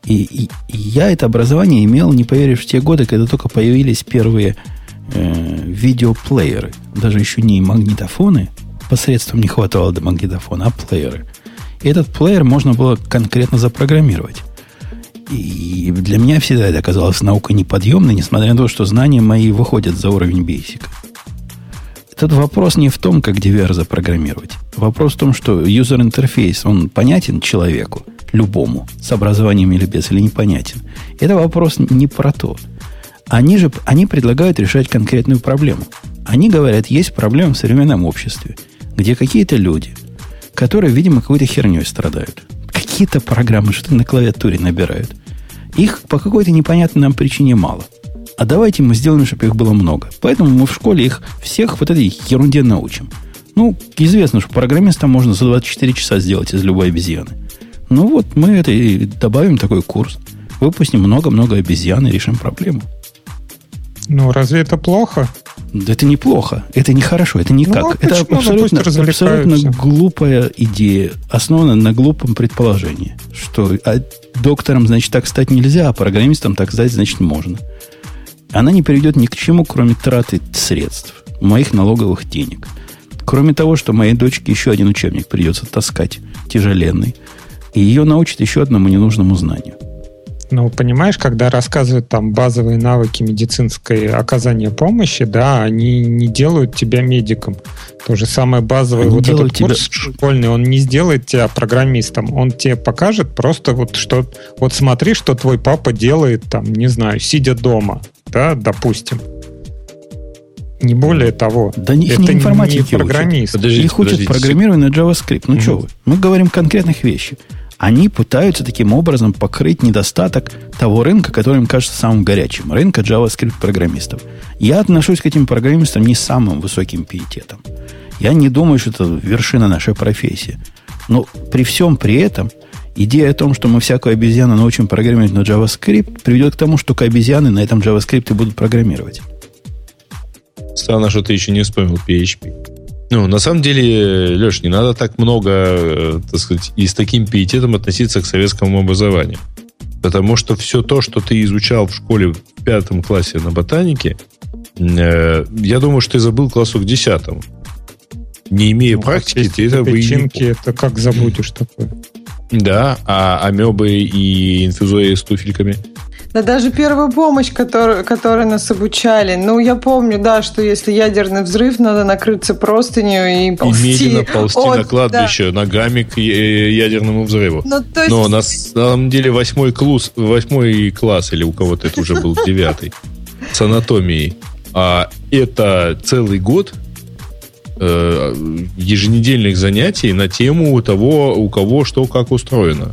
И, и, и я это образование имел, не поверишь, в те годы, когда только появились первые э, видеоплееры. Даже еще не магнитофоны, посредством не хватало до магнитофона, а плееры. И этот плеер можно было конкретно запрограммировать. И для меня всегда это оказалось наукой неподъемной, несмотря на то, что знания мои выходят за уровень бейсика. Этот вопрос не в том, как DVR запрограммировать. Вопрос в том, что юзер-интерфейс, он понятен человеку, любому, с образованием или без, или непонятен. Это вопрос не про то. Они же они предлагают решать конкретную проблему. Они говорят, есть проблема в современном обществе, где какие-то люди, которые, видимо, какой-то херней страдают какие-то программы что-то на клавиатуре набирают. Их по какой-то непонятной нам причине мало. А давайте мы сделаем, чтобы их было много. Поэтому мы в школе их всех вот этой ерунде научим. Ну, известно, что программиста можно за 24 часа сделать из любой обезьяны. Ну вот, мы это и добавим такой курс. Выпустим много-много обезьян и решим проблему. Ну, разве это плохо? Это неплохо, это нехорошо, это никак. Ну, это абсолютно, абсолютно глупая идея, основанная на глупом предположении, что а доктором, значит, так стать нельзя, а программистом так стать, значит, можно. Она не приведет ни к чему, кроме траты средств, моих налоговых денег. Кроме того, что моей дочке еще один учебник придется таскать, тяжеленный, и ее научат еще одному ненужному знанию. Ну, понимаешь, когда рассказывают там базовые навыки медицинской оказания помощи, да, они не делают тебя медиком. То же самое базовый они вот этот тебя... курс школьный, он не сделает тебя программистом, он тебе покажет просто вот что, вот смотри, что твой папа делает там, не знаю, сидя дома, да, допустим. Не более того. Да их это не информатики не программист. Учат. Подождите, их учат программирование на JavaScript. Ну угу. что вы? Мы говорим конкретных вещей они пытаются таким образом покрыть недостаток того рынка, который им кажется самым горячим, рынка JavaScript-программистов. Я отношусь к этим программистам не самым высоким пиететом. Я не думаю, что это вершина нашей профессии. Но при всем при этом идея о том, что мы всякую обезьяну научим программировать на JavaScript, приведет к тому, что обезьяны на этом JavaScript будут программировать. Странно, что ты еще не вспомнил PHP. Ну, на самом деле, Леш, не надо так много, э, так сказать, и с таким пиететом относиться к советскому образованию. Потому что все то, что ты изучал в школе в пятом классе на ботанике, э, я думаю, что ты забыл классу к десятому. Не имея ну, практики, ты это Печенки, это как забудешь такое? Да, а амебы и инфузории с туфельками – да даже первую помощь, которую, которой нас обучали. Ну, я помню, да, что если ядерный взрыв, надо накрыться простынью и ползти. И медленно ползти от, на кладбище да. ногами к ядерному взрыву. Ну, то есть... Но на самом деле восьмой класс, восьмой класс, или у кого-то это уже был девятый, с анатомией. А это целый год э, еженедельных занятий на тему того, у кого что как устроено.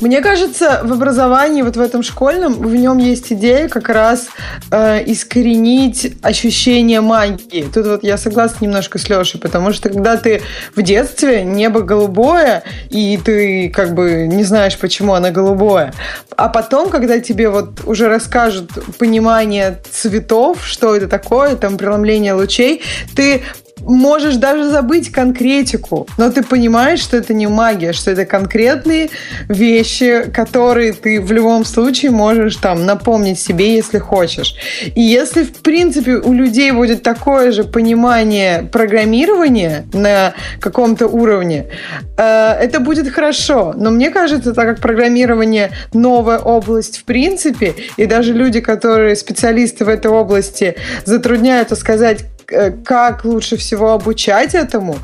Мне кажется, в образовании, вот в этом школьном, в нем есть идея как раз э, искоренить ощущение магии. Тут вот я согласна немножко с Лешей, потому что когда ты в детстве небо голубое, и ты как бы не знаешь, почему оно голубое, а потом, когда тебе вот уже расскажут понимание цветов, что это такое, там преломление лучей, ты можешь даже забыть конкретику, но ты понимаешь, что это не магия, что это конкретные вещи, которые ты в любом случае можешь там напомнить себе, если хочешь. И если, в принципе, у людей будет такое же понимание программирования на каком-то уровне, э, это будет хорошо. Но мне кажется, так как программирование новая область в принципе, и даже люди, которые специалисты в этой области, затрудняются сказать, как лучше всего обучать этому,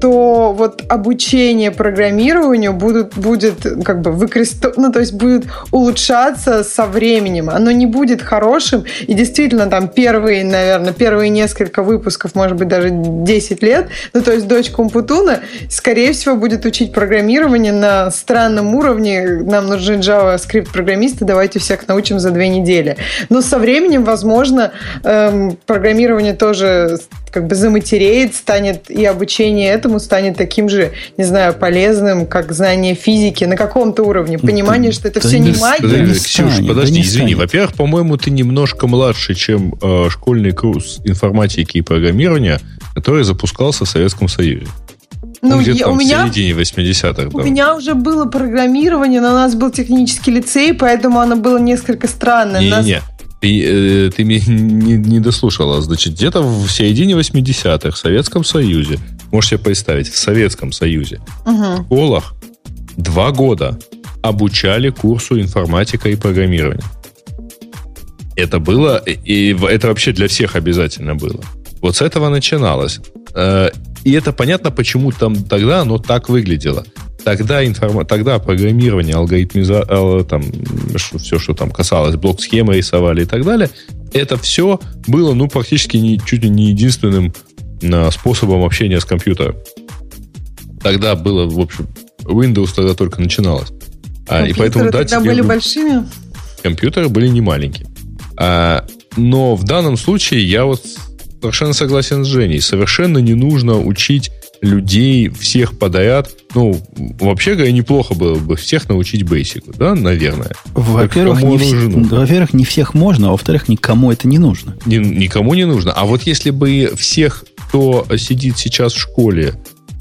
то вот обучение программированию будут, будет как бы выкрест... ну, то есть будет улучшаться со временем. Оно не будет хорошим. И действительно, там первые, наверное, первые несколько выпусков, может быть, даже 10 лет, ну, то есть дочь Компутуна, скорее всего, будет учить программирование на странном уровне. Нам нужны JavaScript-программисты, давайте всех научим за две недели. Но со временем, возможно, эм, программирование тоже как бы заматереет, станет и обучение этому станет таким же, не знаю, полезным, как знание физики на каком-то уровне. Ну, Понимание, да, что это да все не, магия. Да, не Ксюш, станет, подожди, да извини. Во-первых, по-моему, ты немножко младше, чем э, школьный курс информатики и программирования, который запускался в Советском Союзе. Ну, ну я, у меня, в середине 80-х. У да. меня уже было программирование, но у нас был технический лицей, поэтому оно было несколько странное. Не-не, нас... Ты, э, ты не, не дослушала. Значит, где-то в середине 80-х в Советском Союзе, можешь себе представить, в Советском Союзе, угу. в школах два года обучали курсу информатика и программирования. Это было, и это вообще для всех обязательно было. Вот с этого начиналось. Э, и это понятно, почему там тогда оно так выглядело. Тогда, информа... Тогда программирование, алгоритмиза... там, все, что там касалось, блок-схемы рисовали и так далее, это все было, ну, практически не, чуть ли не единственным а, способом общения с компьютером. Тогда было, в общем, Windows тогда только начиналось. А, и поэтому, да, тогда были большими? Компьютеры были не маленькие. А, но в данном случае я вот совершенно согласен с Женей. Совершенно не нужно учить людей всех подряд. Ну, вообще говоря, неплохо было бы всех научить бейсику, да, наверное. Во-первых, не, вс... во-первых, не всех можно, а во-вторых, никому это не нужно. Ни, никому не нужно. А вот если бы всех, кто сидит сейчас в школе,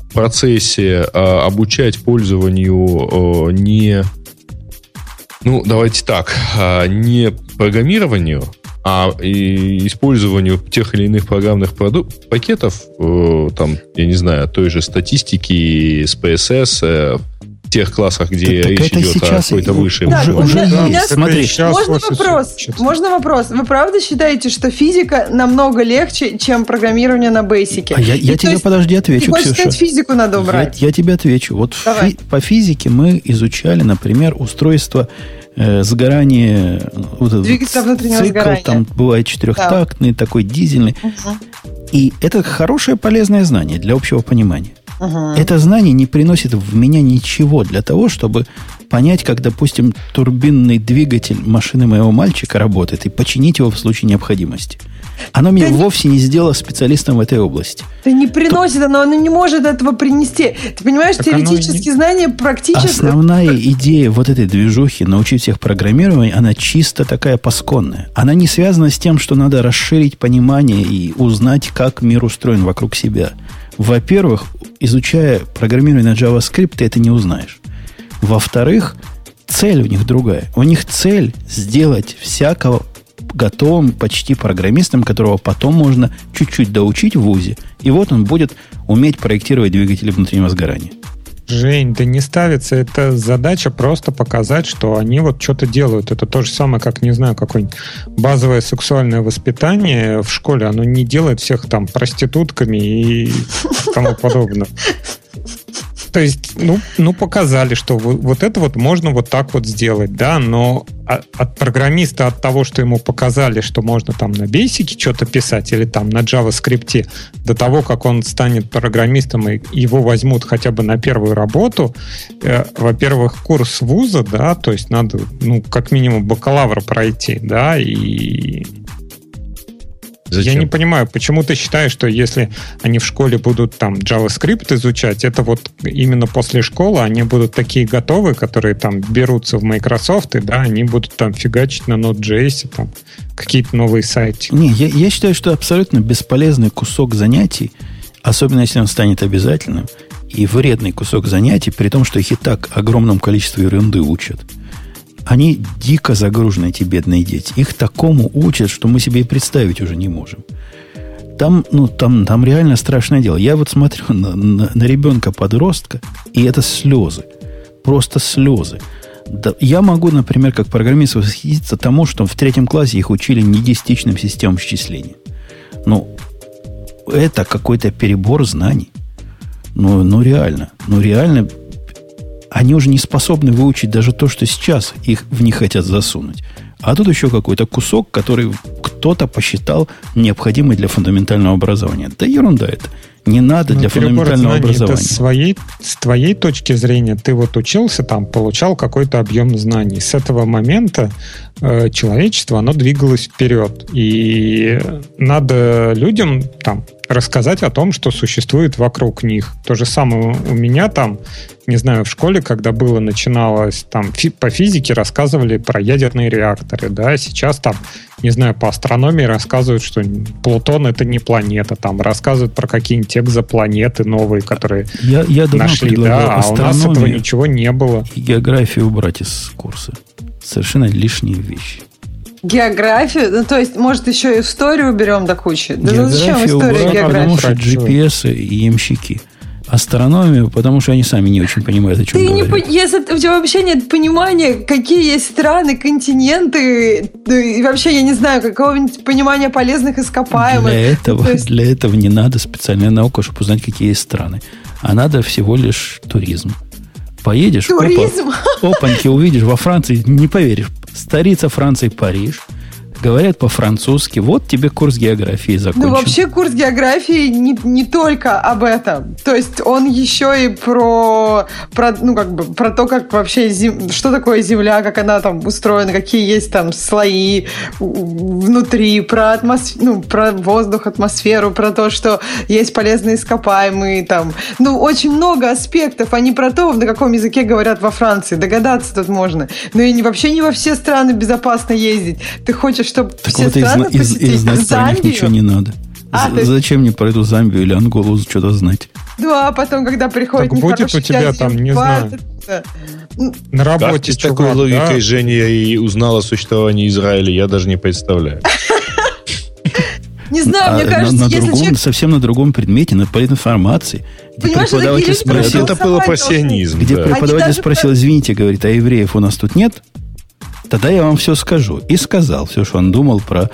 в процессе а, обучать пользованию а, не... Ну, давайте так, а, не программированию, а и использованию тех или иных программных продук- пакетов, э, там, я не знаю, той же статистики с PSS, э, в тех классах, где так, речь идет о какой-то высшей. Да, уже, уже да, есть. Смотри, можно вопрос? Можно вопрос? Вы правда считаете, что физика намного легче, чем программирование на бейсике? А я, я тебе, есть, подожди, отвечу, Ксюша. Сказать, физику надо убрать? Я, я тебе отвечу. Вот фи- по физике мы изучали, например, устройство э, сгорание, вот этот Двигатель цикл, сгорания. там бывает четырехтактный, да. такой дизельный. Угу. И это хорошее полезное знание для общего понимания. Угу. Это знание не приносит в меня ничего для того, чтобы понять, как, допустим, турбинный двигатель машины моего мальчика работает и починить его в случае необходимости. Оно меня да вовсе не сделало специалистом в этой области. Да не приносит, оно, оно не может этого принести. Ты понимаешь, так теоретические не... знания практически... Основная идея вот этой движухи, научить всех программированию, она чисто такая пасконная. Она не связана с тем, что надо расширить понимание и узнать, как мир устроен вокруг себя. Во-первых, изучая программирование на JavaScript, ты это не узнаешь. Во-вторых, цель у них другая. У них цель сделать всякого готовым почти программистом, которого потом можно чуть-чуть доучить в ВУЗе. И вот он будет уметь проектировать двигатели внутреннего сгорания. Жень, да не ставится. Это задача просто показать, что они вот что-то делают. Это то же самое, как, не знаю, какое-нибудь базовое сексуальное воспитание в школе. Оно не делает всех там проститутками и тому подобное. То есть, ну, ну показали, что вот это вот можно вот так вот сделать, да, но от программиста, от того, что ему показали, что можно там на бейсике что-то писать или там на JavaScript, до того, как он станет программистом и его возьмут хотя бы на первую работу, э, во-первых, курс вуза, да, то есть надо, ну, как минимум бакалавра пройти, да, и Зачем? Я не понимаю, почему ты считаешь, что если они в школе будут там JavaScript изучать, это вот именно после школы они будут такие готовые, которые там берутся в Microsoft, и да, они будут там фигачить на Node.js, там какие-то новые сайты. Не, я, я считаю, что абсолютно бесполезный кусок занятий особенно если он станет обязательным, и вредный кусок занятий, при том, что их и так огромном количестве ерунды учат. Они дико загружены, эти бедные дети. Их такому учат, что мы себе и представить уже не можем. Там, ну, там, там реально страшное дело. Я вот смотрю на, на, на ребенка-подростка, и это слезы. Просто слезы. Да, я могу, например, как программист восхититься тому, что в третьем классе их учили не десятичным системам счисления. Ну, это какой-то перебор знаний. Ну, ну реально. Ну реально. Они уже не способны выучить даже то, что сейчас их в них хотят засунуть. А тут еще какой-то кусок, который кто-то посчитал необходимый для фундаментального образования. Да ерунда это. Не надо Ну, для фундаментального знаний, образования. Это с, своей, с твоей точки зрения, ты вот учился там, получал какой-то объем знаний. С этого момента э, человечество, оно двигалось вперед. И надо людям там рассказать о том, что существует вокруг них. То же самое у меня там, не знаю, в школе, когда было, начиналось там фи- по физике рассказывали про ядерные реакторы, да, сейчас там, не знаю, по астрономии рассказывают, что Плутон это не планета, там рассказывают про какие-нибудь экзопланеты новые, которые Я, я нашли, да, а у нас этого ничего не было. и географию убрать из курса. Совершенно лишние вещи. Географию, ну, то есть, может, еще и историю уберем до кучи? Да ну зачем история убрать, потому что GPS и ямщики. Астрономию, потому что они сами не очень понимают, о чем Ты не, говорят. по- если у тебя вообще нет понимания, какие есть страны, континенты, да и вообще, я не знаю, какого-нибудь понимания полезных ископаемых. Для этого, То есть- для этого не надо специальная наука, чтобы узнать, какие есть страны. А надо всего лишь туризм. Поедешь, опа, Туризм? опаньки увидишь во Франции, не поверишь, столица Франции Париж, говорят по-французски, вот тебе курс географии закончен. Ну, вообще курс географии не, не только об этом. То есть он еще и про, про, ну, как бы, про то, как вообще, зем- что такое Земля, как она там устроена, какие есть там слои внутри, про, атмосф... ну, про воздух, атмосферу, про то, что есть полезные ископаемые там. Ну, очень много аспектов, а не про то, на каком языке говорят во Франции. Догадаться тут можно. Но и не, вообще не во все страны безопасно ездить. Ты хочешь, чтобы Так все вот страны зна- и- и посетить? знать про них Замбию? ничего не надо. А, З- то есть- Зачем мне про эту Замбию или Анголу что-то знать? Да, а потом, когда приходит Так будет у тебя там, не знаю. это- ну, На Как работе с такой чувак, логикой да, Женя и узнал о существовании Израиля, я даже не представляю. Не знаю, А мне кажется, на, на если другом, человек... совсем на другом предмете, на политинформации, где Понимаешь, преподаватель спросил, Это был голосовать должны. пассионизм. где да. преподаватель даже спросил, извините, говорит, а евреев у нас тут нет? Тогда я вам все скажу. И сказал все, что он думал про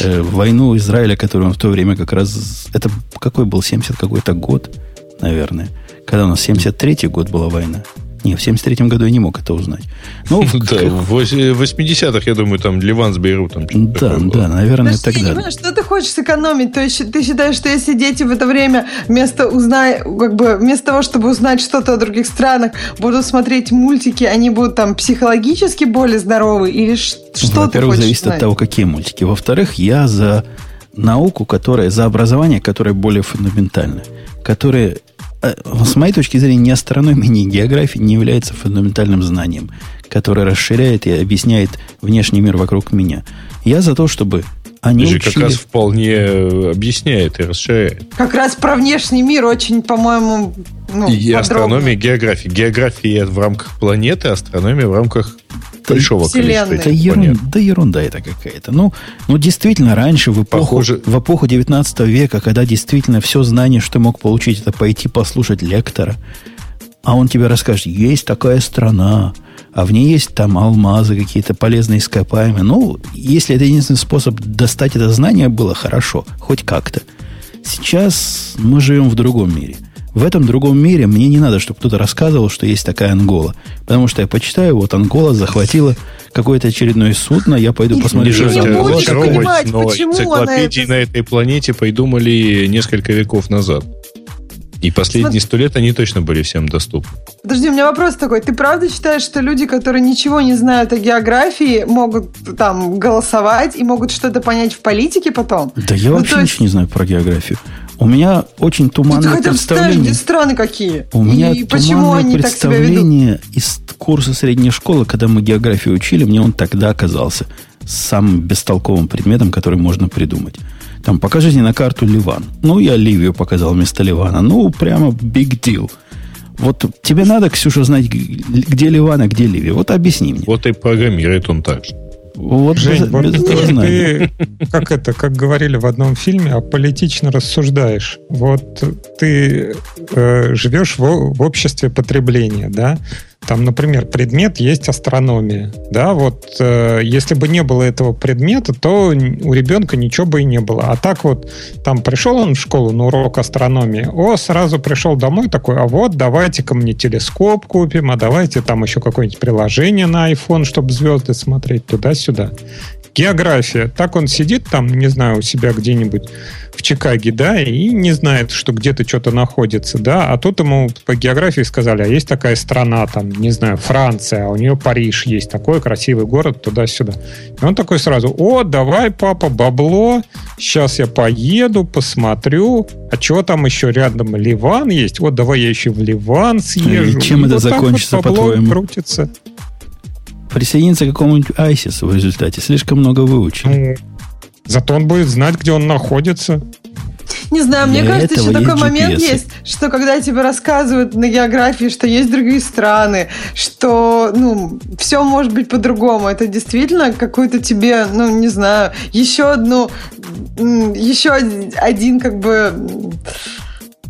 э, войну Израиля, которую он в то время как раз... Это какой был, 70 какой-то год, наверное. Когда у нас 73-й год была война. Не, в 73-м году я не мог это узнать. Ну, в- Да, в вось- 80-х, я думаю, там Ливан с Бейрутом. что-то да, да, наверное, Подожди, я не тогда. понимаю, что ты хочешь сэкономить? То есть ты считаешь, что если дети в это время вместо, узнай, как бы, вместо того, чтобы узнать что-то о других странах, будут смотреть мультики, они будут там психологически более здоровы? Или что Во-первых, зависит знать? от того, какие мультики. Во-вторых, я за науку, которая, за образование, которое более фундаментальное. Которое, с моей точки зрения, ни астрономия, ни география не является фундаментальным знанием, которое расширяет и объясняет внешний мир вокруг меня. Я за то, чтобы они Же как учили... раз вполне э, объясняет и расширяет. Как раз про внешний мир очень, по-моему, ну, и подробно. астрономия, и география. География в рамках планеты, астрономия в рамках Да большого Вселенной. Да, количества ерун- планет. да ерунда это какая-то. Ну, ну, действительно, раньше, в эпоху, Похоже- в эпоху 19 века, когда действительно все знание, что ты мог получить, это пойти послушать лектора, а он тебе расскажет, есть такая страна, а в ней есть там алмазы, какие-то полезные ископаемые. Ну, если это единственный способ достать это знание, было хорошо, хоть как-то. Сейчас мы живем в другом мире. В этом другом мире мне не надо, чтобы кто-то рассказывал, что есть такая Ангола. Потому что я почитаю, вот Ангола захватила какое-то очередное судно, я пойду И посмотрю, что за Ангола. понимать, но почему она энциклопедии это- на этой планете придумали несколько веков назад. И последние сто лет они точно были всем доступны. Подожди, у меня вопрос такой. Ты правда считаешь, что люди, которые ничего не знают о географии, могут там голосовать и могут что-то понять в политике потом? Да я Ну, вообще есть- ничего не знаю про географию. У меня очень Ну, ты туманное бы знаешь, представление. где страны какие? У меня и почему они так себя ведут? представление из курса средней школы, когда мы географию учили, мне он тогда оказался самым бестолковым предметом, который можно придумать. Там, покажите на карту Ливан. Ну, я Ливию показал вместо Ливана. Ну, прямо big deal. Вот тебе надо, Ксюша, знать, где Ливан, а где Ливия. Вот объясни мне. Вот и программирует он так же. Вот Жень, без, вот без ты, как это, как говорили в одном фильме, аполитично рассуждаешь. Вот ты э, живешь в, в обществе потребления, да? Там, например, предмет есть астрономия. Да, вот э, если бы не было этого предмета, то у ребенка ничего бы и не было. А так вот, там пришел он в школу на урок астрономии, о, сразу пришел домой такой, а вот давайте-ка мне телескоп купим, а давайте там еще какое-нибудь приложение на iPhone, чтобы звезды смотреть туда-сюда. География. Так он сидит там, не знаю, у себя где-нибудь в Чикаге, да, и не знает, что где-то что-то находится, да, а тут ему по географии сказали, а есть такая страна, там, не знаю, Франция, а у нее Париж есть, такой красивый город, туда-сюда. И он такой сразу, о, давай, папа, бабло, сейчас я поеду, посмотрю, а что там еще рядом, Ливан есть, вот давай я еще в Ливан съезжу. И чем и это вот закончится, вот по-твоему? крутится присоединиться к какому-нибудь ISIS в результате. Слишком много выучил. Ну, зато он будет знать, где он находится. Не знаю, мне Для кажется, еще такой момент есть, что когда тебе рассказывают на географии, что есть другие страны, что, ну, все может быть по-другому. Это действительно какой-то тебе, ну, не знаю, еще одну, еще один, как бы,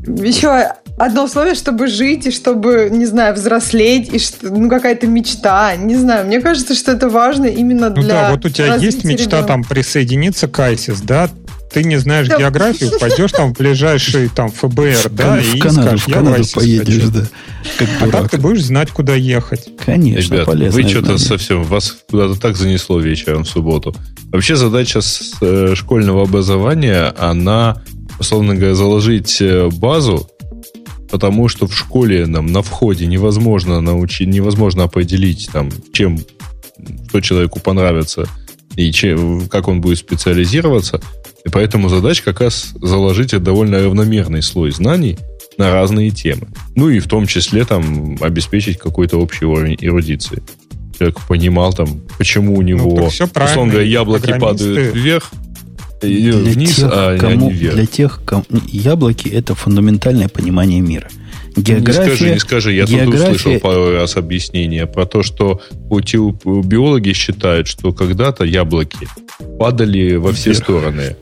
еще одно условие, чтобы жить и чтобы, не знаю, взрослеть, и что, ну, какая-то мечта. Не знаю, мне кажется, что это важно именно для Ну да, вот у тебя есть мечта ребенка. там присоединиться к ISIS, да? Ты не знаешь да. географию, пойдешь там в ближайший там ФБР, да, и Канаду, скажешь, в Канаду поедешь, да. Как а так ты будешь знать, куда ехать. Конечно, Ребят, вы что-то совсем, вас куда-то так занесло вечером в субботу. Вообще задача с, э, школьного образования, она, условно говоря, заложить э, базу потому что в школе нам на входе невозможно научить, невозможно определить, там, чем, что человеку понравится и чем, как он будет специализироваться. И поэтому задача как раз заложить довольно равномерный слой знаний на разные темы. Ну и в том числе там обеспечить какой-то общий уровень эрудиции. Человек понимал там, почему у него, ну, условно говоря, яблоки падают вверх, для вниз, тех, а кому, не вверх. Для тех, кому, яблоки – это фундаментальное понимание мира. География, не скажи, не скажи. Я география... тут услышал пару раз объяснение про то, что биологи считают, что когда-то яблоки падали во все вверх. стороны.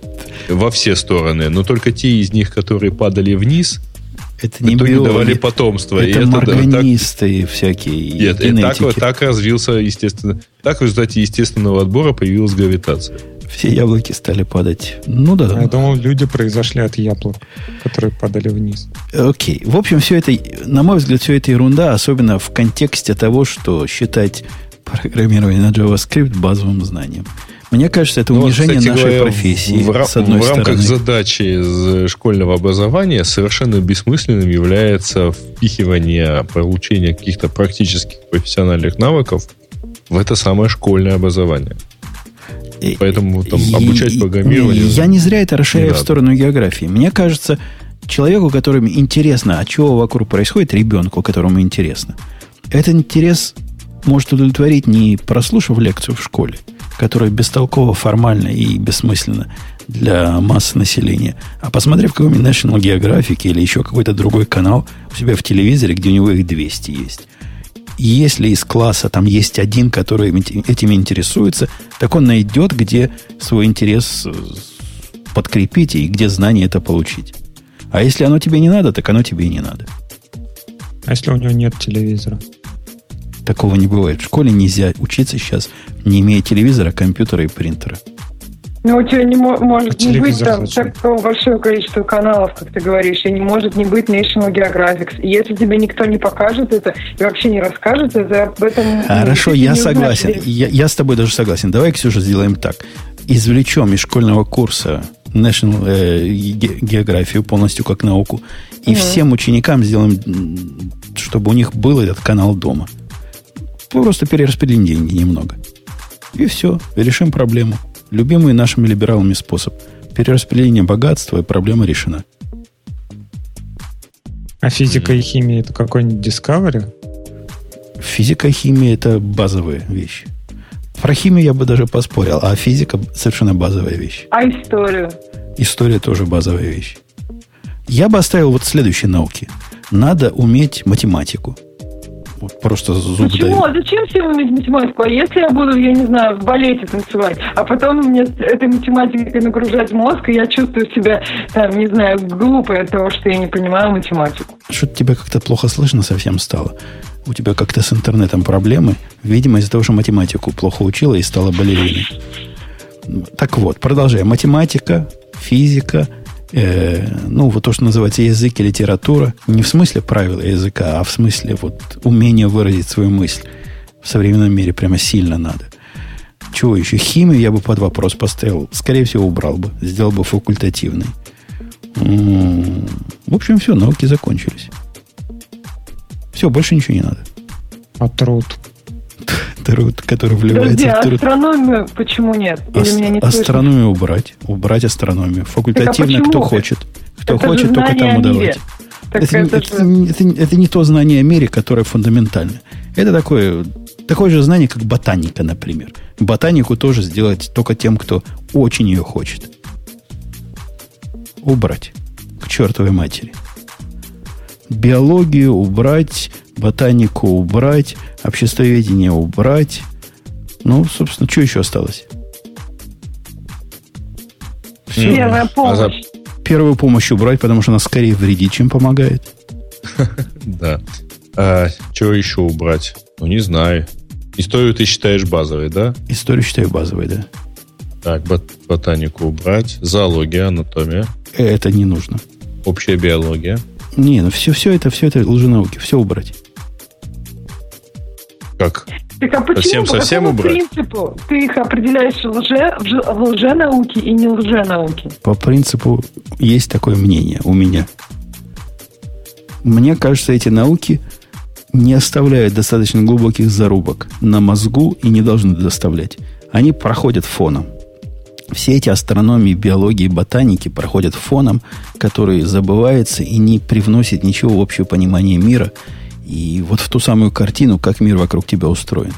Во все стороны. Но только те из них, которые падали вниз, это не биологи, давали потомство. Это и морганисты так, всякие. Нет, и так, так развился, естественно, так в результате естественного отбора появилась гравитация все яблоки стали падать. Ну да. Я думал, люди произошли от яблок, которые падали вниз. Окей. В общем, все это, на мой взгляд, все это ерунда, особенно в контексте того, что считать программирование на JavaScript базовым знанием. Мне кажется, это ну, унижение кстати нашей говоря, профессии. В, с одной в рамках стороны. задачи из школьного образования совершенно бессмысленным является впихивание получения каких-то практических профессиональных навыков в это самое школьное образование. Поэтому там, обучать программированию... Я не зря это расширяю в сторону географии. Мне кажется, человеку, которому интересно, а чего вокруг происходит, ребенку, которому интересно, этот интерес может удовлетворить не прослушав лекцию в школе, которая бестолково, формально и бессмысленно для массы населения, а посмотрев какой-нибудь National Geographic или еще какой-то другой канал у себя в телевизоре, где у него их 200 есть если из класса там есть один, который этим интересуется, так он найдет, где свой интерес э, подкрепить и где знание это получить. А если оно тебе не надо, так оно тебе и не надо. А если у него нет телевизора? Такого не бывает. В школе нельзя учиться сейчас, не имея телевизора, компьютера и принтера. Ну, у тебя не может а не быть там такого большое количество каналов, как ты говоришь, и не может не быть National Geographic. И если тебе никто не покажет это и вообще не расскажет, это об этом... Хорошо, я согласен. Я, я с тобой даже согласен. Давай, Ксюша, сделаем так. Извлечем из школьного курса National э, географию полностью как науку, и угу. всем ученикам сделаем, чтобы у них был этот канал дома. Просто перераспределим деньги немного. И все, решим проблему. Любимый нашими либералами способ. Перераспределение богатства, и проблема решена. А физика и химия это какой-нибудь Discovery? Физика и химия это базовые вещи. Про химию я бы даже поспорил, а физика совершенно базовая вещь. А историю? История тоже базовая вещь. Я бы оставил вот следующие науки. Надо уметь математику. Вот просто зуб Почему? А зачем всем математику? А если я буду, я не знаю, в балете танцевать, а потом мне этой математикой нагружать мозг, и я чувствую себя, там, не знаю, глупой от того, что я не понимаю математику. Что-то тебя как-то плохо слышно совсем стало. У тебя как-то с интернетом проблемы. Видимо, из-за того, что математику плохо учила и стала балериной. Так вот, продолжаем. Математика, физика – э, ну, вот то, что называется язык и литература, не в смысле правила языка, а в смысле вот умения выразить свою мысль. В современном мире прямо сильно надо. Чего еще? Химию я бы под вопрос поставил. Скорее всего, убрал бы. Сделал бы факультативный. В общем, все, науки закончились. Все, больше ничего не надо. А труд? Труд, который вливается Подожди, в труд. астрономию почему нет? Или Ас- меня не астрономию слышно? убрать. Убрать астрономию. Факультативно, а кто хочет. Кто это хочет, только тому давайте. Это, это, это, же... это, это, это не то знание о мире, которое фундаментально. Это такое, такое же знание, как ботаника, например. Ботанику тоже сделать только тем, кто очень ее хочет. Убрать. К чертовой матери. Биологию убрать, ботанику убрать, обществоведение убрать. Ну, собственно, что еще осталось? Все. Первая помощь. А за... Первую помощь убрать, потому что она скорее вредит, чем помогает. Да. А что еще убрать? Ну, не знаю. Историю ты считаешь базовой, да? Историю считаю базовой, да. Так, ботанику убрать. Зоология, анатомия. Это не нужно. Общая биология. Не, ну все, все это, все это лженауки. Все убрать. Как? Так а почему? Совсем, по совсем убрать? принципу ты их определяешь лже, в лженауки и не лженауки? По принципу есть такое мнение у меня. Мне кажется, эти науки не оставляют достаточно глубоких зарубок на мозгу и не должны доставлять. Они проходят фоном. Все эти астрономии, биологии, ботаники проходят фоном, который забывается и не привносит ничего в общее понимание мира – и вот в ту самую картину, как мир вокруг тебя устроен.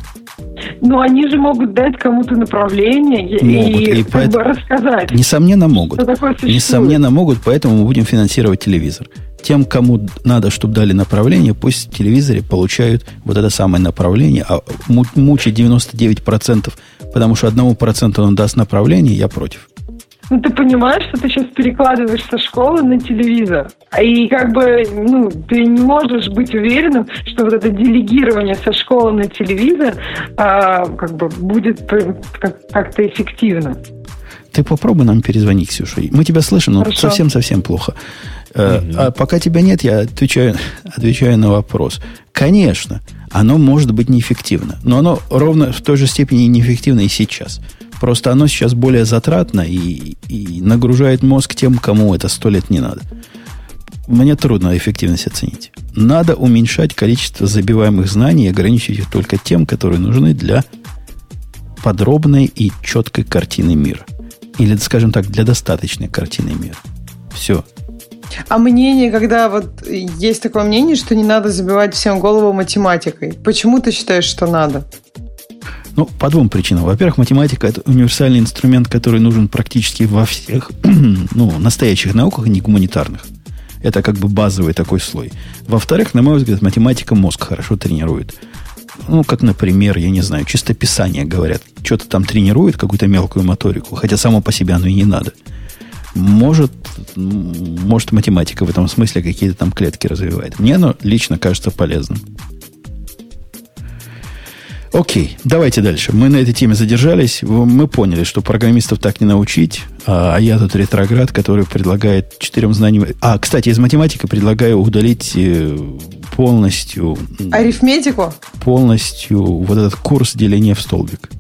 Ну, они же могут дать кому-то направление могут, и, и как бы рассказать. Несомненно, могут. Несомненно, могут, поэтому мы будем финансировать телевизор. Тем, кому надо, чтобы дали направление, пусть в телевизоре получают вот это самое направление, а мучить 99%, потому что одному проценту он даст направление, я против. Ну, ты понимаешь, что ты сейчас перекладываешь со школы на телевизор. И как бы, ну, ты не можешь быть уверенным, что вот это делегирование со школы на телевизор а, как бы будет как-то эффективно. Ты попробуй нам перезвонить, Ксюша. Мы тебя слышим, но совсем-совсем плохо. Угу. А пока тебя нет, я отвечаю, отвечаю на вопрос. Конечно, оно может быть неэффективно, но оно ровно в той же степени неэффективно и сейчас. Просто оно сейчас более затратно и, и нагружает мозг тем, кому это сто лет не надо. Мне трудно эффективность оценить. Надо уменьшать количество забиваемых знаний и ограничить их только тем, которые нужны для подробной и четкой картины мира. Или, скажем так, для достаточной картины мира. Все. А мнение, когда вот есть такое мнение, что не надо забивать всем голову математикой. Почему ты считаешь, что надо? Ну, по двум причинам. Во-первых, математика – это универсальный инструмент, который нужен практически во всех ну, настоящих науках, не гуманитарных. Это как бы базовый такой слой. Во-вторых, на мой взгляд, математика мозг хорошо тренирует. Ну, как, например, я не знаю, чистописание, говорят. Что-то там тренирует, какую-то мелкую моторику, хотя само по себе оно и не надо. Может, может математика в этом смысле какие-то там клетки развивает. Мне оно лично кажется полезным. Окей, давайте дальше. Мы на этой теме задержались. Мы поняли, что программистов так не научить. А, а я тут ретроград, который предлагает четырем знаниям... А, кстати, из математики предлагаю удалить э, полностью... Арифметику? Полностью вот этот курс деления в столбик.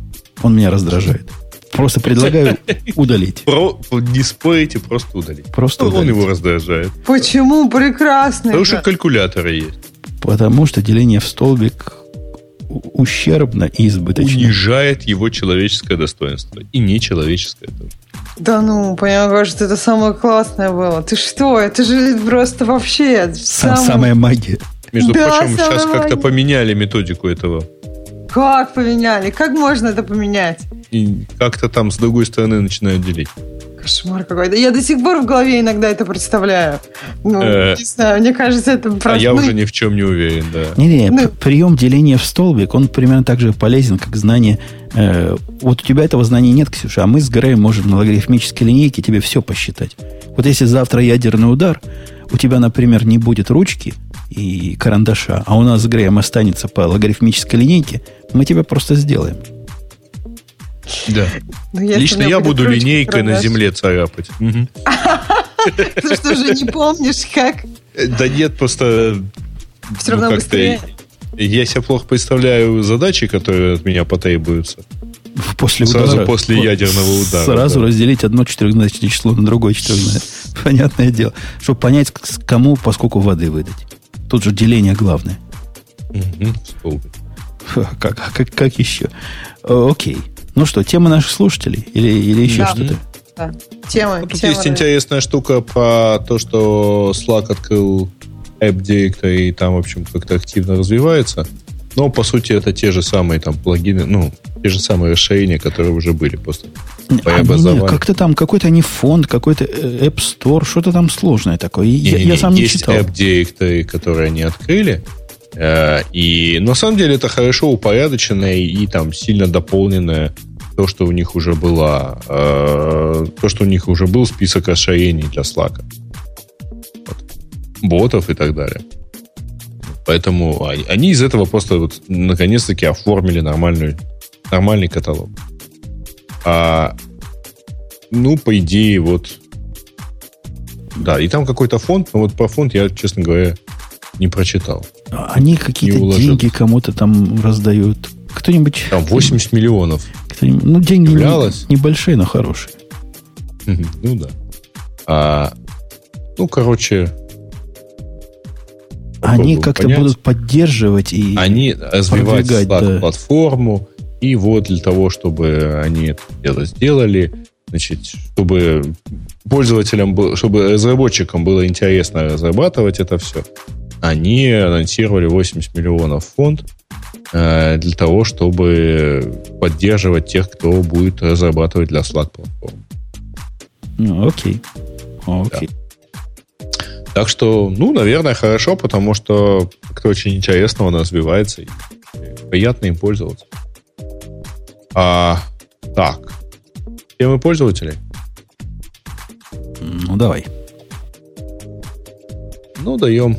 Он меня раздражает. Просто предлагаю удалить. Про, не спорите, просто удалить. Просто Он его раздражает. Почему? Прекрасно. Потому что калькуляторы есть. Потому что деление в столбик ущербно и избыточно. Унижает его человеческое достоинство. И нечеловеческое тоже. Да ну, понимаю, что это самое классное было. Ты что? Это же просто вообще... Сам... Самая магия. Между да, прочим, сейчас как-то поменяли методику этого. Как поменяли? Как можно это поменять? И как-то там с другой стороны начинают делить. Кошмар какой-то. Я до сих пор в голове иногда это представляю. Ну, Э. не знаю, мне кажется, это А просто... я ну, уже ни в чем не уверен, да. Не-не, Ну- прием деления в столбик, он примерно так же полезен, как знание... э, вот у тебя этого знания нет, Ксюша, а мы с Греем можем на логарифмической линейке тебе все посчитать. Вот если завтра ядерный удар, у тебя, например, не будет ручки и карандаша, а у нас с Греем останется по логарифмической линейке, мы тебя просто сделаем. Да. ну, Лично я буду линейкой на земле царапать. Ты что же не помнишь, как? Э, Да нет, просто... Все равно ну, как-то быстрее. Я себе плохо представляю задачи, которые от меня потребуются. После Сразу удара, после вот ядерного удара, Сразу да. разделить одно четырехзначное число на другое четырехзначное. Понятное дело. Чтобы понять, кому поскольку воды выдать. Тут же деление главное. Фу, Как, как, как еще? Э, Окей. Ну что, тема наших слушателей? Или, или еще Да. что-то? Да. Тема, Ну, тут тема, есть да. интересная штука про то, что Slack открыл App Directory и там, в общем, как-то активно развивается. Но, по сути, это те же самые там плагины, ну, те же самые расширения, которые уже были просто. А, не, как-то там какой-то не фонд, какой-то э, App Store, что-то там сложное такое. И Я, Не-не-не, я сам не есть читал. App Directory, которые они открыли. Э, И на самом деле это хорошо упорядоченное и там сильно дополненное то, что у них уже была, э, то, что у них уже был список расширений для Slack. Вот. Ботов и так далее. Поэтому они, они из этого просто вот наконец-таки оформили нормальную, нормальный каталог. А, ну, по идее, вот да, и там какой-то фонд, но вот про фонд я, честно говоря, не прочитал. Они какие-то деньги кому-то там раздают. Кто-нибудь... Там 80 миллионов. кто-нибудь- ну, деньги Являлось? небольшие, но хорошие. Ну да. А, ну, короче, Они как-то будут поддерживать и... они да. Slack-платформу, и вот для того, чтобы они это дело сделали, значит, чтобы пользователям, чтобы разработчикам было интересно разрабатывать это все, они анонсировали 80 миллионов фонд э, для того, чтобы поддерживать тех, кто будет разрабатывать для Slack платформу. Ну, окей. Окей. Так что, ну, наверное, хорошо, потому что как-то очень интересно он развивается и приятно им пользоваться. А, так. Темы пользователей? Ну, давай. Ну, даем.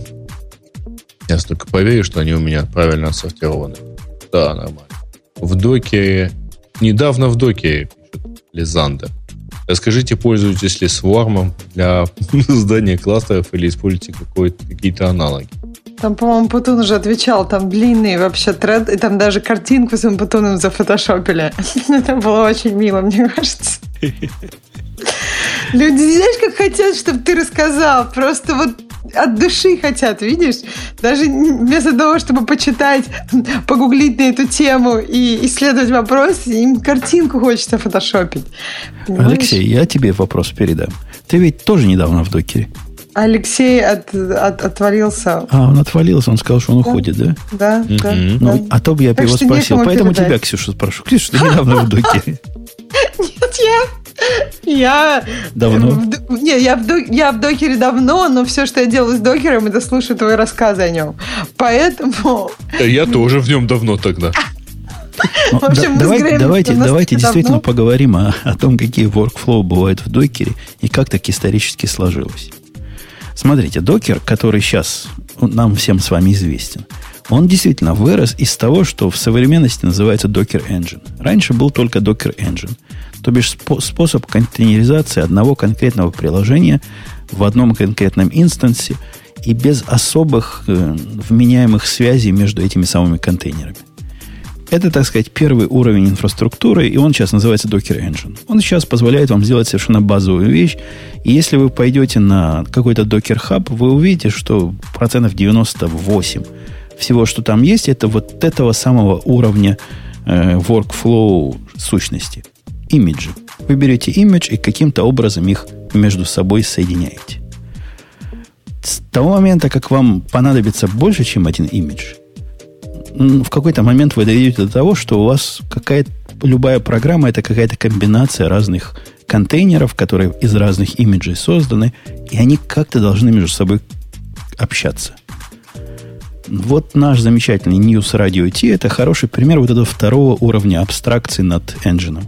Я только поверю, что они у меня правильно отсортированы. Да, нормально. В докере... Недавно в докере, пишет Лизандер. Расскажите, пользуетесь ли свармом для создания кластеров или используете какой-то- какие-то аналоги? Там, по-моему, Путун уже отвечал, там длинный вообще тред, и там даже картинку с Путуном зафотошопили. Это было очень мило, мне кажется. Люди, знаешь, как хотят, чтобы ты рассказал. Просто вот от души хотят, видишь? Даже вместо того, чтобы почитать, погуглить на эту тему и исследовать вопрос, им картинку хочется фотошопить. Понимаешь? Алексей, я тебе вопрос передам. Ты ведь тоже недавно в докере. Алексей от- от- отвалился. А, он отвалился, он сказал, что он уходит, да? Да, да, Мгм. Ну, да. а то бы я Так его спросил. Поэтому передать. тебя, Ксюша, спрошу. Ксюша, ты недавно в докере. Нет, я... Я... Давно? Не, я в, я в докере давно, но все, что я делаю с докером, это слушаю твои рассказы о нем. Поэтому... Да Я тоже в нем давно тогда. Ну, В общем, мы с давайте, давайте, давайте давно. действительно поговорим о, о том, какие workflow бывают в докере и как так исторически сложилось. Смотрите, докер, который сейчас нам всем с вами известен, он действительно вырос из того, что в современности называется Docker Engine. Раньше был только Docker Engine. То бишь спо- способ контейнеризации одного конкретного приложения в одном конкретном инстансе и без особых э, вменяемых связей между этими самыми контейнерами. Это, так сказать, первый уровень инфраструктуры, и он сейчас называется Docker Engine. Он сейчас позволяет вам сделать совершенно базовую вещь. И если вы пойдете на какой-то Docker Hub, вы увидите, что процентов 98 всего, что там есть, это вот этого самого уровня э, workflow сущности. Имиджи. Вы берете имидж и каким-то образом их между собой соединяете. С того момента, как вам понадобится больше, чем один имидж, в какой-то момент вы дойдете до того, что у вас какая любая программа это какая-то комбинация разных контейнеров, которые из разных имиджей созданы, и они как-то должны между собой общаться. Вот наш замечательный News Radio T – это хороший пример вот этого второго уровня абстракции над engine.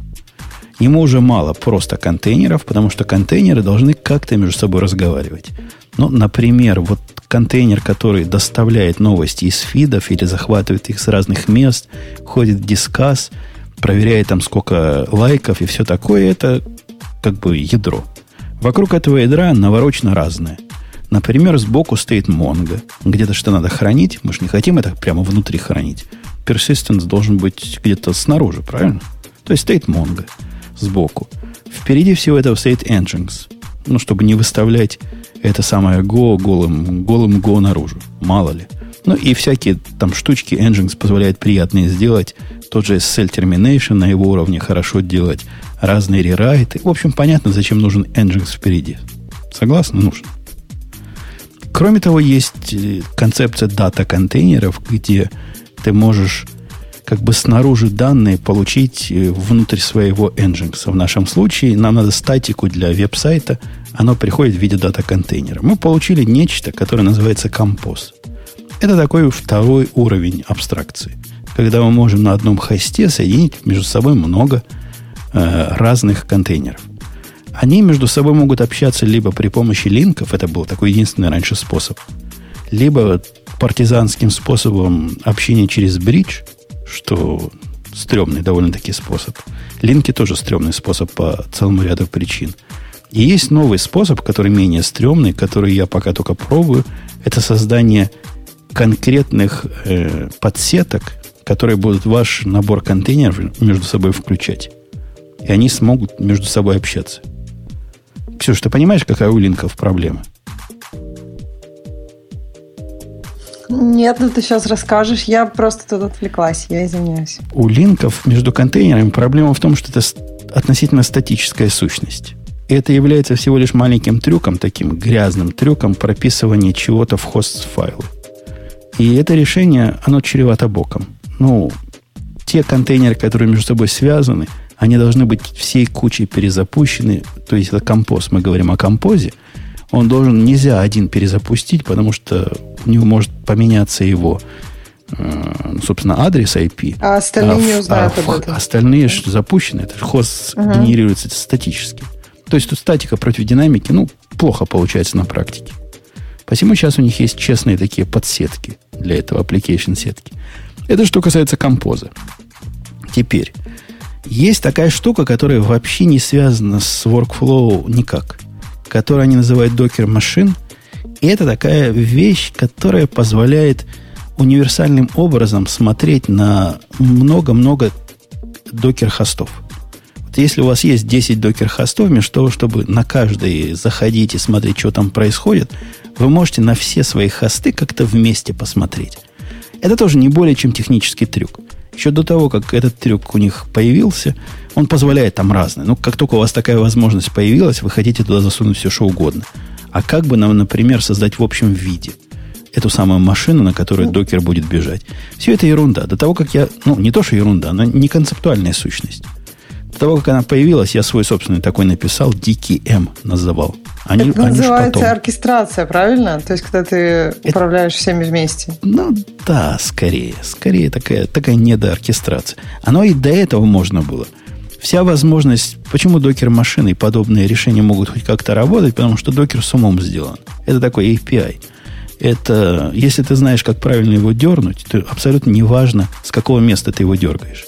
Ему уже мало просто контейнеров, потому что контейнеры должны как-то между собой разговаривать. Ну, например, вот контейнер, который доставляет новости из фидов или захватывает их с разных мест, ходит в дискас, проверяет там сколько лайков и все такое, это как бы ядро. Вокруг этого ядра наворочено разное. Например, сбоку стоит Mongo. Где-то что надо хранить. Мы же не хотим это прямо внутри хранить. Persistence должен быть где-то снаружи, правильно? То есть стоит Mongo сбоку. Впереди всего этого стоит Nginx. Ну, чтобы не выставлять это самое Go голым, голым Go наружу. Мало ли. Ну, и всякие там штучки Nginx позволяет приятные сделать. Тот же SSL Termination на его уровне хорошо делать. Разные рерайты. В общем, понятно, зачем нужен Nginx впереди. Согласны? Нужно. Кроме того, есть э, концепция дата-контейнеров, где ты можешь как бы снаружи данные получить э, внутрь своего Nginx. В нашем случае нам надо статику для веб-сайта, оно приходит в виде дата-контейнера. Мы получили нечто, которое называется композ. Это такой второй уровень абстракции, когда мы можем на одном хосте соединить между собой много э, разных контейнеров. Они между собой могут общаться либо при помощи линков, это был такой единственный раньше способ, либо партизанским способом общения через бридж – что стрёмный довольно-таки способ. Линки тоже стрёмный способ по целому ряду причин. И есть новый способ, который менее стрёмный, который я пока только пробую. Это создание конкретных э, подсеток, которые будут ваш набор контейнеров между собой включать. И они смогут между собой общаться. Ксюша, ты понимаешь, какая у линков проблема? Нет, ну ты сейчас расскажешь. Я просто тут отвлеклась, я извиняюсь. У линков между контейнерами проблема в том, что это относительно статическая сущность. И это является всего лишь маленьким трюком, таким грязным трюком прописывания чего-то в хост файлы. И это решение, оно чревато боком. Ну, те контейнеры, которые между собой связаны, они должны быть всей кучей перезапущены. То есть это композ. Мы говорим о композе – он должен, нельзя один перезапустить, потому что у него может поменяться его э, собственно, адрес IP. А остальные а, не узнают а, об этом. Остальные же запущены. Это хост угу. генерируется статически. То есть тут статика против динамики, ну, плохо получается на практике. Посему сейчас у них есть честные такие подсетки для этого application сетки. Это что касается композа. Теперь, есть такая штука, которая вообще не связана с workflow никак которую они называют. И это такая вещь, которая позволяет универсальным образом смотреть на много-много докер-хостов. Вот если у вас есть 10 докер-хостов, вместо того, чтобы на каждый заходить и смотреть, что там происходит, вы можете на все свои хосты как-то вместе посмотреть. Это тоже не более чем технический трюк. Еще до того, как этот трюк у них появился, он позволяет там разное. Ну, как только у вас такая возможность появилась, вы хотите туда засунуть все, что угодно. А как бы нам, например, создать в общем виде эту самую машину, на которой докер будет бежать? Все это ерунда. До того, как я... Ну, не то, что ерунда, она не концептуальная сущность. До того, как она появилась, я свой собственный такой написал, дикий М называл. Они, Это они называется оркестрация, правильно? То есть, когда ты Это... управляешь всеми вместе. Ну, да, скорее. Скорее такая, такая недооркестрация. Оно и до этого можно было. Вся возможность, почему докер-машины и подобные решения могут хоть как-то работать, потому что докер с умом сделан. Это такой API. Это, если ты знаешь, как правильно его дернуть, то абсолютно не важно, с какого места ты его дергаешь.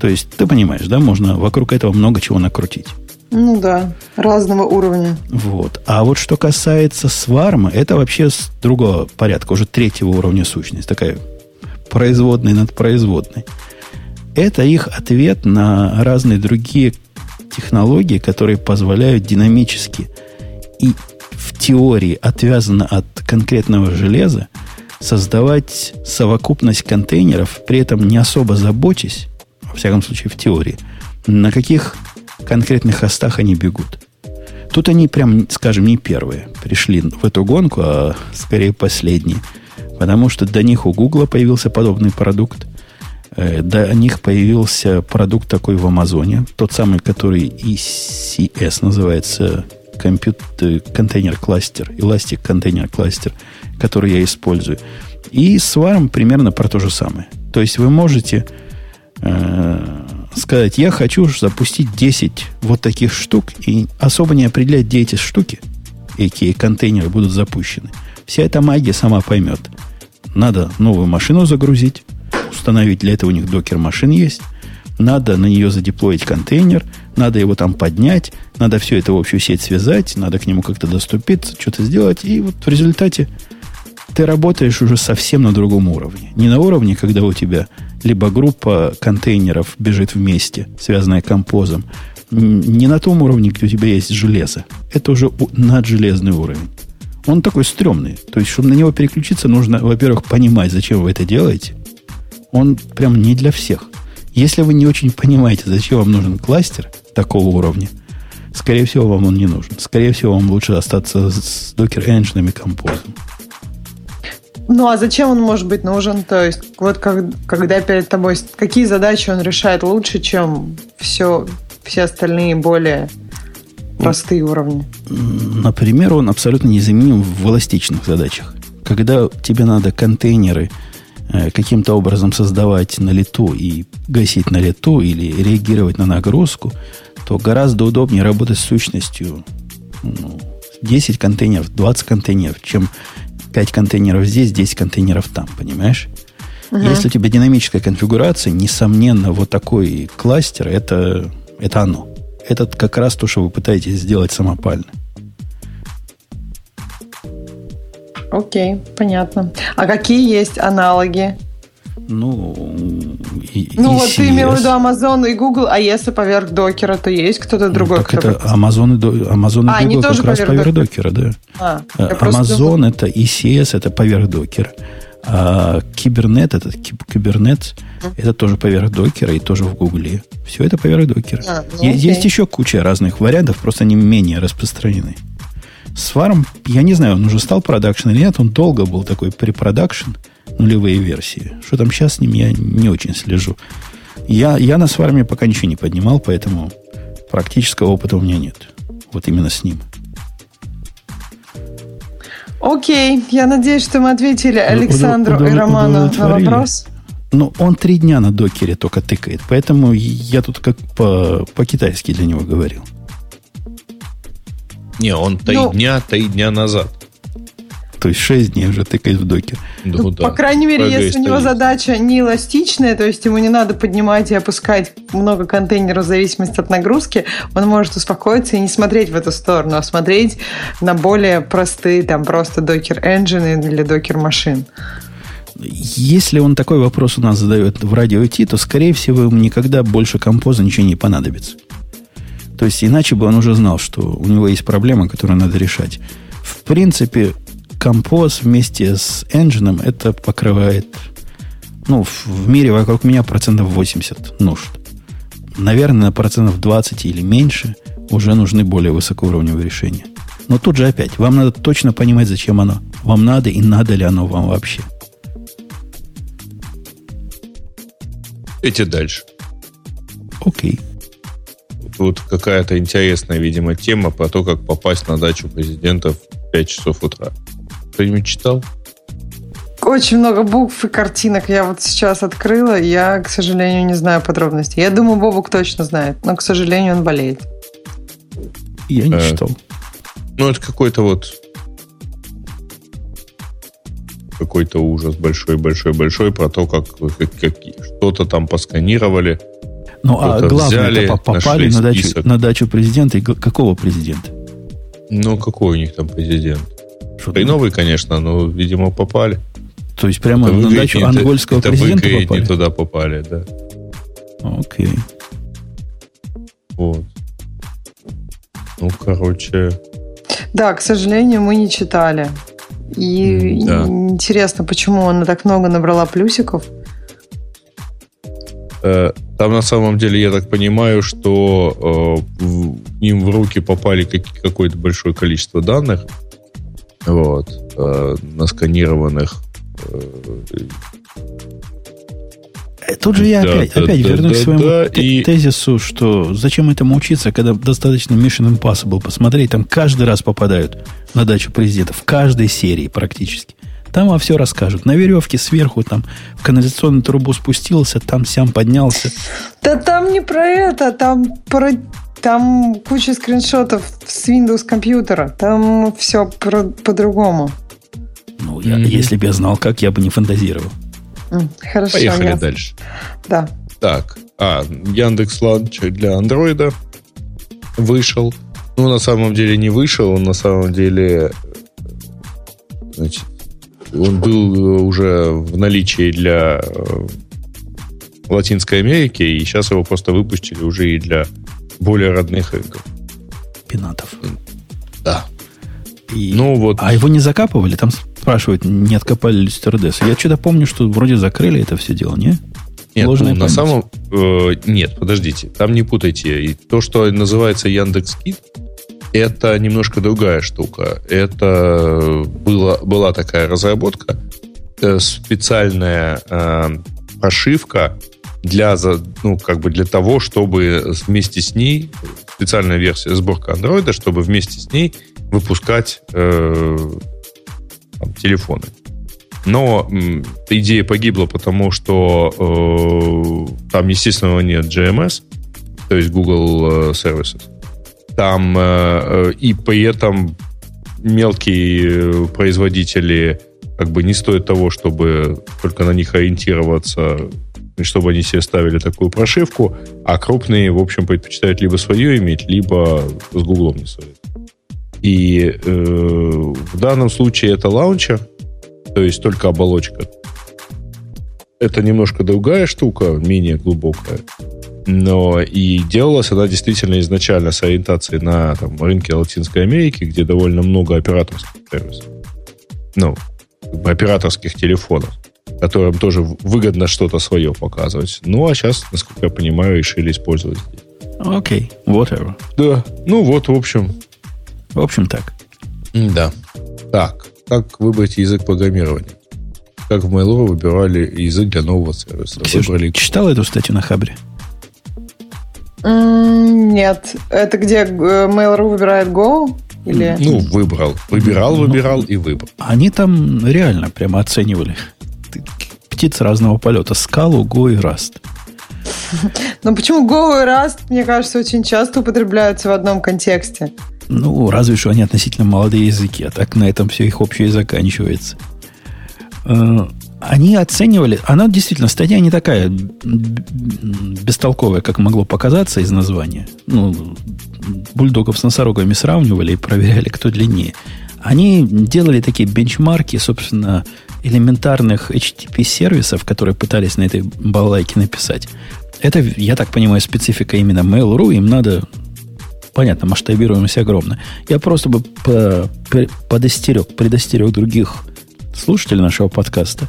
То есть, ты понимаешь, да, можно вокруг этого много чего накрутить. Ну да, разного уровня. Вот. А вот что касается сварма, это вообще с другого порядка, уже третьего уровня сущность. Такая производная над производной. Это их ответ на разные другие технологии, которые позволяют динамически и в теории отвязано от конкретного железа создавать совокупность контейнеров, при этом не особо заботясь во всяком случае в теории, на каких конкретных хостах они бегут. Тут они прям, скажем, не первые пришли в эту гонку, а скорее последние. Потому что до них у Гугла появился подобный продукт. Э, до них появился продукт такой в Амазоне, тот самый, который ECS называется, компьютер, контейнер кластер, Elastic контейнер кластер, который я использую. И с варом примерно про то же самое. То есть вы можете э, сказать, я хочу запустить 10 вот таких штук и особо не определять, где эти штуки, какие контейнеры будут запущены. Вся эта магия сама поймет. Надо новую машину загрузить, установить. Для этого у них докер машин есть. Надо на нее задеплоить контейнер, надо его там поднять, надо все это в общую сеть связать, надо к нему как-то доступиться, что-то сделать. И вот в результате ты работаешь уже совсем на другом уровне. Не на уровне, когда у тебя либо группа контейнеров бежит вместе, связанная композом, не на том уровне, где у тебя есть железо. Это уже наджелезный уровень. Он такой стрёмный. То есть, чтобы на него переключиться, нужно, во-первых, понимать, зачем вы это делаете. Он прям не для всех. Если вы не очень понимаете, зачем вам нужен кластер такого уровня, скорее всего, вам он не нужен. Скорее всего, вам лучше остаться с Docker Engine и композом. Ну, а зачем он может быть нужен? То есть, вот как, когда перед тобой... Какие задачи он решает лучше, чем все, все остальные более простые уровни? Например, он абсолютно незаменим в эластичных задачах. Когда тебе надо контейнеры каким-то образом создавать на лету и гасить на лету или реагировать на нагрузку, то гораздо удобнее работать с сущностью ну, 10 контейнеров, 20 контейнеров, чем 5 контейнеров здесь, 10 контейнеров там, понимаешь? Угу. Если у тебя динамическая конфигурация, несомненно, вот такой кластер, это, это оно. Это как раз то, что вы пытаетесь сделать самопально. Окей, понятно. А какие есть аналоги? Ну, и, ну и вот CS. ты имел в виду Amazon и Google, а если поверх докера, то есть кто-то ну, другой? Ну, так это Amazon и, Amazon а, и Google как раз поверх Docker а, да. А, Amazon думал... это ECS, это поверх Docker а. А Kubernetes, это Kubernetes, mm. это тоже поверх Docker а и тоже в Гугле. Все это поверх Docker а. А, ну, есть, есть еще куча разных вариантов, просто они менее распространены. Swarm, я не знаю, он уже стал production или нет, он долго был такой preproduction, нулевые версии. Что там сейчас с ним, я не очень слежу. Я, я на сварме пока ничего не поднимал, поэтому практического опыта у меня нет. Вот именно с ним. Окей, я надеюсь, что мы ответили Александру удов, и Роману на вопрос. Ну, он три дня на докере только тыкает, поэтому я тут как по, по-китайски для него говорил. Не, он три ну, дня, три дня назад. То есть 6 дней уже тыкает в докер. Ну, ну, да. По крайней мере, Прогресс если у него задача не эластичная, то есть ему не надо поднимать и опускать много контейнеров в зависимости от нагрузки, он может успокоиться и не смотреть в эту сторону, а смотреть на более простые, там просто докер engine или докер машин. Если он такой вопрос у нас задает в радио IT, то, скорее всего, ему никогда больше композа ничего не понадобится. То есть, иначе бы он уже знал, что у него есть проблема, которую надо решать. В принципе, композ вместе с engine это покрывает, ну, в, мире вокруг меня процентов 80 нужд. Наверное, на процентов 20 или меньше уже нужны более высокоуровневые решения. Но тут же опять, вам надо точно понимать, зачем оно. Вам надо и надо ли оно вам вообще. Идите дальше. Окей. Тут какая-то интересная, видимо, тема про то, как попасть на дачу президента в 5 часов утра. Кто-нибудь читал? Очень много букв и картинок я вот сейчас открыла. Я, к сожалению, не знаю подробностей. Я думаю, Бобук точно знает, но, к сожалению, он болеет. Я не э, читал. Ну, это какой-то вот какой-то ужас большой-большой-большой про то, как, как, как что-то там посканировали. Ну, а главное, попали на дачу, на дачу президента. И какого президента? Ну, какой у них там президент? Что и новый, конечно, но, видимо, попали. То есть прямо это на дачу ангольского это президента это попали? не туда попали, да. Окей. Вот. Ну, короче... Да, к сожалению, мы не читали. И да. интересно, почему она так много набрала плюсиков? Там на самом деле, я так понимаю, что э, им в руки попали какое-то большое количество данных, вот, э, насканированных. Э, Тут же я да, опять, да, опять да, вернусь да, к своему да, и... тезису, что зачем этому учиться, когда достаточно Mission Impossible посмотреть, там каждый раз попадают на дачу президента, в каждой серии практически. Там во все расскажут. На веревке сверху, там, в канализационную трубу спустился, там сям поднялся. Да там не про это, там про там куча скриншотов с Windows компьютера. Там все по-другому. Ну, я, mm-hmm. если бы я знал, как, я бы не фантазировал. Хорошо. Поехали я... дальше. Да. Так, а, Яндекс Ланч для Андроида вышел. Ну, на самом деле не вышел, он на самом деле значит, он был уже в наличии для э, Латинской Америки, и сейчас его просто выпустили уже и для более родных игр. Пинатов. Да. И... Ну, вот... А его не закапывали? Там спрашивают, не откопали ли стюардессу. Я что-то помню, что вроде закрыли это все дело, не? Нет, ну, на самом... Э, нет, подождите. Там не путайте. И то, что называется Яндекс Кит, это немножко другая штука. Это была, была такая разработка, э, специальная э, прошивка для, ну, как бы для того, чтобы вместе с ней, специальная версия сборка андроида, чтобы вместе с ней выпускать э, там, телефоны. Но м, идея погибла, потому что э, там, естественно, нет GMS, то есть Google э, Services. Там э, э, и при этом мелкие производители как бы не стоят того, чтобы только на них ориентироваться чтобы они себе ставили такую прошивку, а крупные, в общем, предпочитают либо свое иметь, либо с Гуглом не стоит. И э, в данном случае это лаунчер, то есть только оболочка. Это немножко другая штука, менее глубокая. Но и делалась она действительно изначально с ориентацией на там, рынке Латинской Америки, где довольно много операторских сервисов. Ну, операторских телефонов которым тоже выгодно что-то свое показывать. Ну, а сейчас, насколько я понимаю, решили использовать здесь. Окей, okay, whatever. Да, ну вот, в общем. В общем, так. Да. Так, как выбрать язык программирования? Как в Mail.ru выбирали язык для нового сервиса? Ксюш, Выбрали... читал эту статью на Хабре? Нет. Это где э, Mail.ru выбирает Go? Или... Ну, выбрал. Выбирал, ну, выбирал ну, и выбрал. Они там реально прямо оценивали птиц разного полета. Скалу, Go и Rust. Но почему Go и Rust, мне кажется, очень часто употребляются в одном контексте? Ну, разве что они относительно молодые языки, а так на этом все их общее заканчивается. Они оценивали, она действительно, статья не такая бестолковая, как могло показаться из названия. Ну, бульдогов с носорогами сравнивали и проверяли, кто длиннее. Они делали такие бенчмарки, собственно, элементарных HTTP-сервисов, которые пытались на этой балалайке написать. Это, я так понимаю, специфика именно Mail.ru. Им надо, понятно, масштабируемость огромная. Я просто бы по, подостерег, предостерег других слушателей нашего подкаста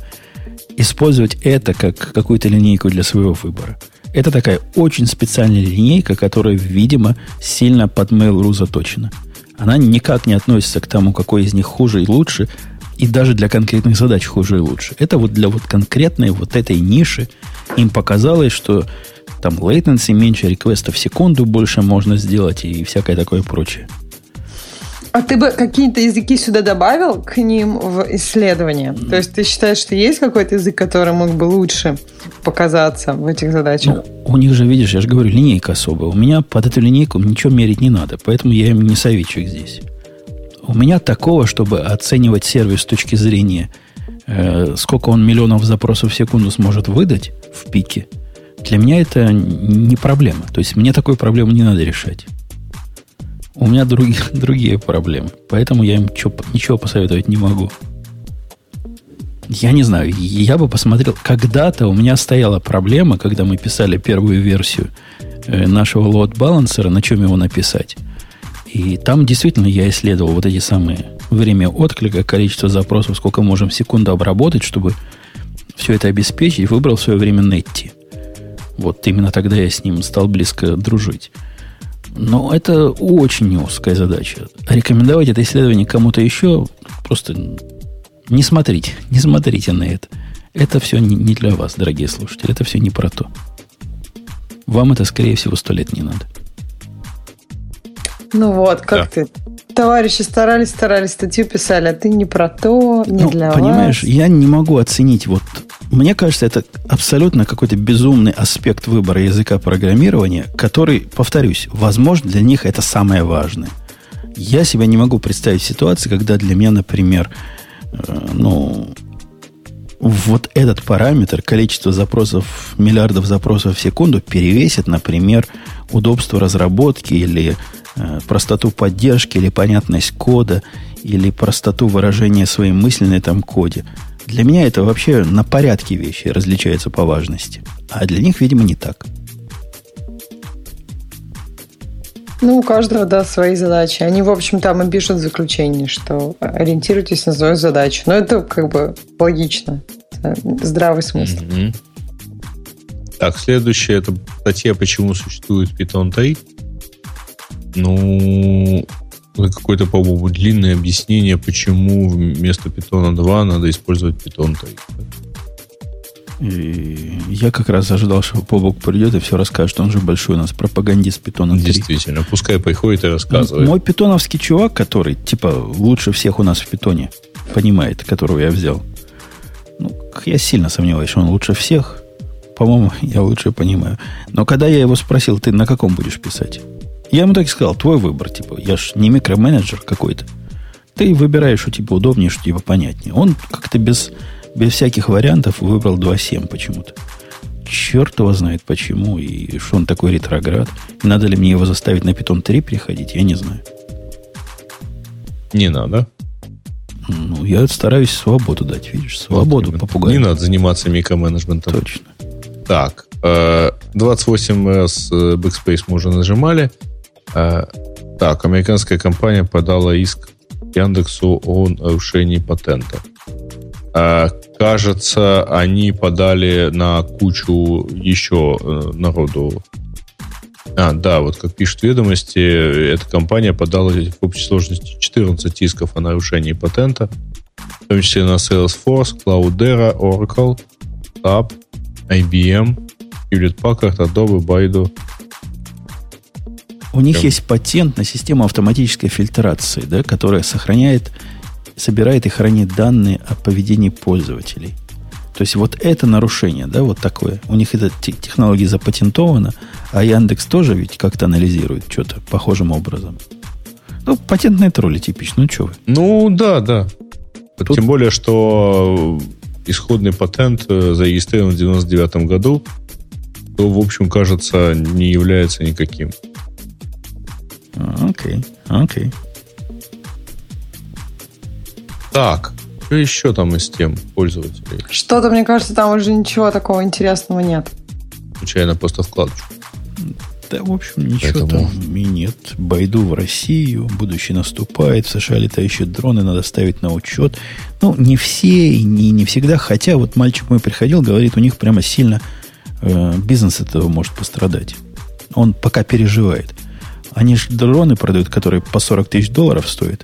использовать это как какую-то линейку для своего выбора. Это такая очень специальная линейка, которая, видимо, сильно под Mail.ru заточена. Она никак не относится к тому, какой из них хуже и лучше, и даже для конкретных задач хуже и лучше. Это вот для вот конкретной вот этой ниши им показалось, что там latency меньше, реквестов в секунду больше можно сделать и всякое такое прочее. А ты бы какие-то языки сюда добавил к ним в исследование? То есть ты считаешь, что есть какой-то язык, который мог бы лучше показаться в этих задачах? Ну, у них же, видишь, я же говорю, линейка особая. У меня под эту линейку ничего мерить не надо, поэтому я им не советчик здесь. У меня такого, чтобы оценивать сервис с точки зрения, э, сколько он миллионов запросов в секунду сможет выдать в пике, для меня это не проблема. То есть мне такую проблему не надо решать. У меня другие, другие проблемы. Поэтому я им чё, ничего посоветовать не могу. Я не знаю, я бы посмотрел. Когда-то у меня стояла проблема, когда мы писали первую версию э, нашего лот-балансера, на чем его написать. И там действительно я исследовал вот эти самые время отклика, количество запросов, сколько можем секунду обработать, чтобы все это обеспечить, выбрал в свое время Netty. Вот именно тогда я с ним стал близко дружить. Но это очень узкая задача. Рекомендовать это исследование кому-то еще просто не смотрите, не смотрите на это. Это все не, для вас, дорогие слушатели. Это все не про то. Вам это, скорее всего, сто лет не надо. Ну вот, как да. ты? Товарищи старались, старались, статью писали, а ты не про то, не ну, для понимаешь, вас. я не могу оценить вот мне кажется, это абсолютно какой-то безумный аспект выбора языка программирования, который, повторюсь, возможно, для них это самое важное. Я себя не могу представить ситуации, когда для меня, например, э, ну, вот этот параметр, количество запросов, миллиардов запросов в секунду перевесит, например, удобство разработки или э, простоту поддержки, или понятность кода, или простоту выражения своей мысли на этом коде. Для меня это вообще на порядке вещи различается по важности. А для них, видимо, не так. Ну, у каждого, да, свои задачи. Они, в общем, там и пишут заключение, что ориентируйтесь на свою задачу. Но это как бы логично. Это здравый смысл. Mm-hmm. Так, следующая это статья «Почему существует Python 3». Ну, какое-то, по-моему, длинное объяснение, почему вместо Python 2 надо использовать Python 3. И я как раз ожидал, что Побок придет и все расскажет. Он же большой у нас пропагандист Python 3. Действительно, пускай приходит и рассказывает. Мой питоновский чувак, который, типа, лучше всех у нас в питоне понимает, которого я взял. Ну, я сильно сомневаюсь, что он лучше всех. По-моему, я лучше понимаю. Но когда я его спросил, ты на каком будешь писать? Я ему так и сказал, твой выбор, типа, я ж не микроменеджер какой-то. Ты выбираешь, что тебе удобнее, что тебе понятнее. Он как-то без, без всяких вариантов выбрал 2.7 почему-то. Черт его знает почему, и что он такой ретроград. И надо ли мне его заставить на Python 3 приходить, я не знаю. Не надо. Ну, я стараюсь свободу дать, видишь, свободу вот попугаю. Не надо заниматься микроменеджментом. Точно. Так, 28S э, Backspace мы уже нажимали. Э, так, американская компания подала иск Яндексу о нарушении патента. Э, кажется, они подали на кучу еще э, народу. А, да, вот как пишут ведомости, эта компания подала в общей сложности 14 исков о нарушении патента, в том числе на Salesforce, Cloudera, Oracle, SAP, IBM, Hewlett Packard, Adobe, Baidu, у них есть патент на систему автоматической фильтрации, да, которая сохраняет, собирает и хранит данные о поведении пользователей. То есть вот это нарушение, да, вот такое. У них эта технология запатентована, а Яндекс тоже ведь как-то анализирует что-то похожим образом. Ну, патентные тролли типично, ну что вы. Ну, да, да. Тут... Тем более, что исходный патент э, зарегистрирован в 99 году, то, в общем, кажется, не является никаким. Окей, окей. Так, что еще там из тем пользователей? Что-то, мне кажется, там уже ничего такого интересного нет. Случайно просто вкладочку. Да, в общем, ничего Поэтому... там и нет. Байду в Россию, будущее наступает, в США летающие дроны надо ставить на учет. Ну, не все и не, не всегда, хотя вот мальчик мой приходил, говорит, у них прямо сильно э, бизнес этого может пострадать. Он пока переживает. Они же дроны продают, которые по 40 тысяч долларов стоят.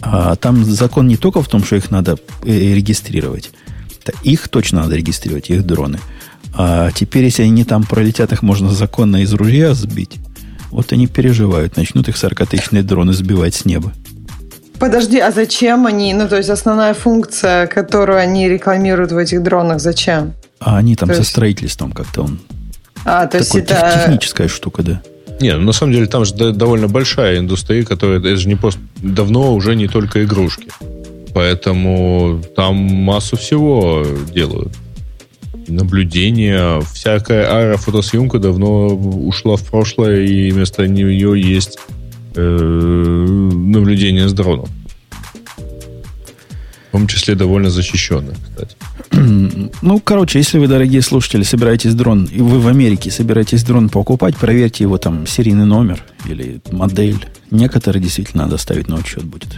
А там закон не только в том, что их надо э, регистрировать. Их точно надо регистрировать, их дроны. А теперь, если они там пролетят, их можно законно из ружья сбить. Вот они переживают, начнут их 40-тысячные дроны сбивать с неба. Подожди, а зачем они? Ну, то есть основная функция, которую они рекламируют в этих дронах, зачем? А они там то со есть... строительством как-то он. А, то есть это... техническая штука, да. Не, ну, на самом деле там же довольно большая индустрия, которая это же не просто давно уже не только игрушки. Поэтому там массу всего делают. Наблюдение, всякая аэрофотосъемка давно ушла в прошлое, и вместо нее есть э, наблюдение с дронов. В том числе довольно защищенных, кстати. Ну, короче, если вы, дорогие слушатели, собираетесь дрон, и вы в Америке собираетесь дрон покупать, проверьте его там серийный номер или модель. Некоторые действительно надо ставить на учет будет.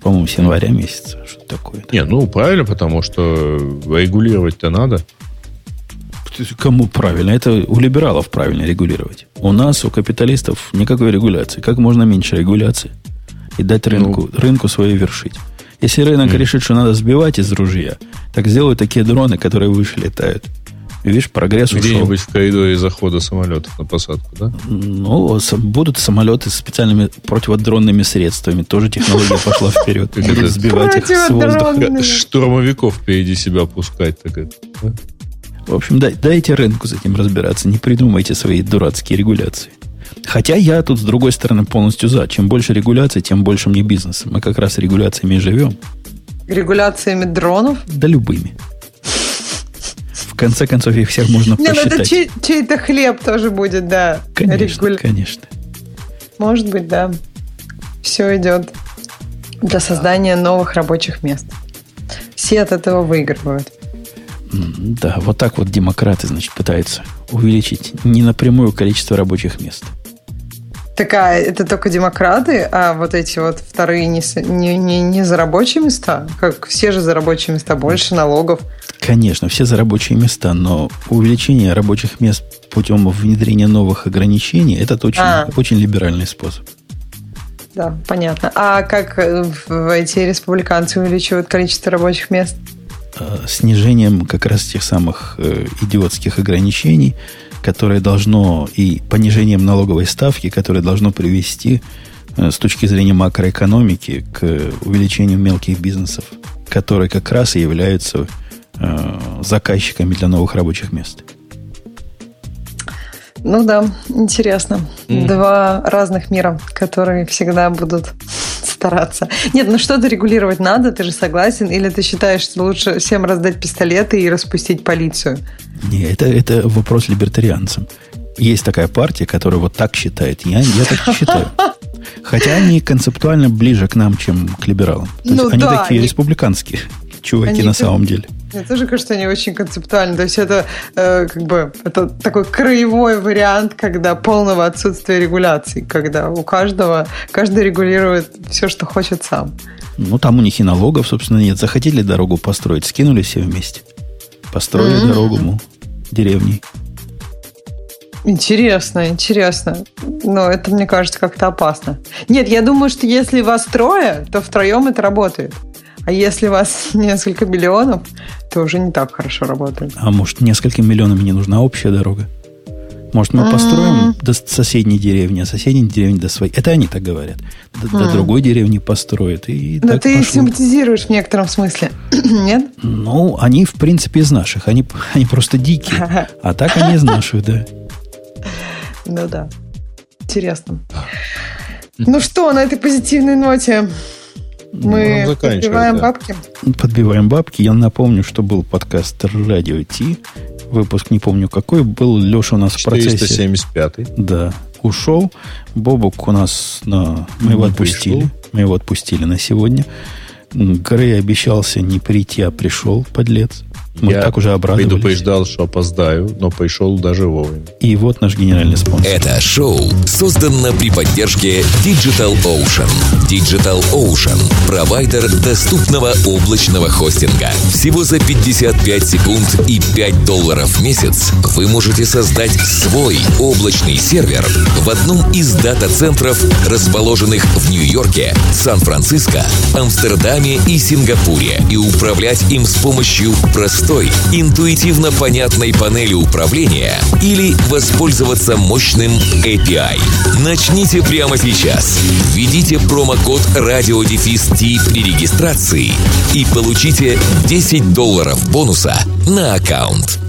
По-моему, с января месяца. Что такое? Не, ну, правильно, потому что регулировать-то надо. Кому правильно? Это у либералов правильно регулировать. У нас, у капиталистов, никакой регуляции. Как можно меньше регуляции? И дать рынку, ну, рынку свое вершить. Если рынок mm. решит, что надо сбивать из ружья, Так сделают такие дроны, которые выше летают. Видишь, прогресс Где-нибудь в коридоре захода самолетов на посадку, да? Ну, будут самолеты с специальными противодронными средствами. Тоже технология пошла вперед. Будут сбивать их с воздуха. Штурмовиков впереди себя пускать. Так это, В общем, дай, дайте рынку с этим разбираться. Не придумайте свои дурацкие регуляции. Хотя я тут, с другой стороны, полностью за. Чем больше регуляций, тем больше мне бизнеса. Мы как раз регуляциями живем. Регуляциями дронов? Да любыми. В конце концов, их всех можно Не, посчитать. Ну это чей- чей-то хлеб тоже будет, да. Конечно, Регуля... конечно. Может быть, да. Все идет для создания новых рабочих мест. Все от этого выигрывают. Да, вот так вот демократы, значит, пытаются увеличить не напрямую количество рабочих мест. Такая, это только демократы, а вот эти вот вторые не, не, не, не за рабочие места? Как все же за рабочие места, больше налогов. Конечно, все за рабочие места, но увеличение рабочих мест путем внедрения новых ограничений это очень, а. очень либеральный способ. Да, понятно. А как э, эти республиканцы увеличивают количество рабочих мест? Э, снижением как раз тех самых э, идиотских ограничений, которое должно, и понижением налоговой ставки, которое должно привести э, с точки зрения макроэкономики к увеличению мелких бизнесов, которые как раз и являются э, заказчиками для новых рабочих мест. Ну да, интересно. Mm. Два разных мира, которые всегда будут стараться. Нет, ну что-то регулировать надо, ты же согласен? Или ты считаешь, что лучше всем раздать пистолеты и распустить полицию? Не, это, это вопрос либертарианцам. Есть такая партия, которая вот так считает. Я, я так не считаю. Хотя они концептуально ближе к нам, чем к либералам. То ну, есть они да, такие они... республиканские чуваки они... на самом деле. Мне тоже кажется, они очень концептуальны. То есть это э, как бы это такой краевой вариант, когда полного отсутствия регуляций, когда у каждого каждый регулирует все, что хочет сам. Ну там у них и налогов, собственно, нет. Захотели дорогу построить, скинули все вместе, построили mm-hmm. дорогу, ну, деревней. Интересно, интересно. Но это, мне кажется, как-то опасно. Нет, я думаю, что если вас трое, то втроем это работает. А если у вас несколько миллионов, то уже не так хорошо работает. А может, нескольким миллионам не нужна общая дорога? Может, мы построим до соседней деревни, а соседней деревни до своей. Это они так говорят. До, до другой деревни построят. И Но ты пошло. симпатизируешь в некотором смысле, нет? Ну, они, в принципе, из наших. Они, они просто дикие. А так они из наших, да. Ну да. Интересно. Ну что, на этой позитивной ноте мы ну, подбиваем да. бабки? Подбиваем бабки. Я напомню, что был подкаст «Радио Ти». Выпуск не помню какой. Был Леша у нас 475 в процессе. Да. Ушел. Бобук у нас... На... Мы его отпустили. Пришел. Мы его отпустили на сегодня. Грей обещался не прийти, а пришел, подлец. Мы Я так уже обрадовались. предупреждал, что опоздаю, но пришел даже вовремя. И вот наш генеральный спонсор. Это шоу создано при поддержке Digital Ocean. Digital Ocean – провайдер доступного облачного хостинга. Всего за 55 секунд и 5 долларов в месяц вы можете создать свой облачный сервер в одном из дата-центров, расположенных в Нью-Йорке, Сан-Франциско, Амстердаме и Сингапуре, и управлять им с помощью простых простой, интуитивно понятной панели управления или воспользоваться мощным API. Начните прямо сейчас. Введите промокод RadioDefist при регистрации и получите 10 долларов бонуса на аккаунт.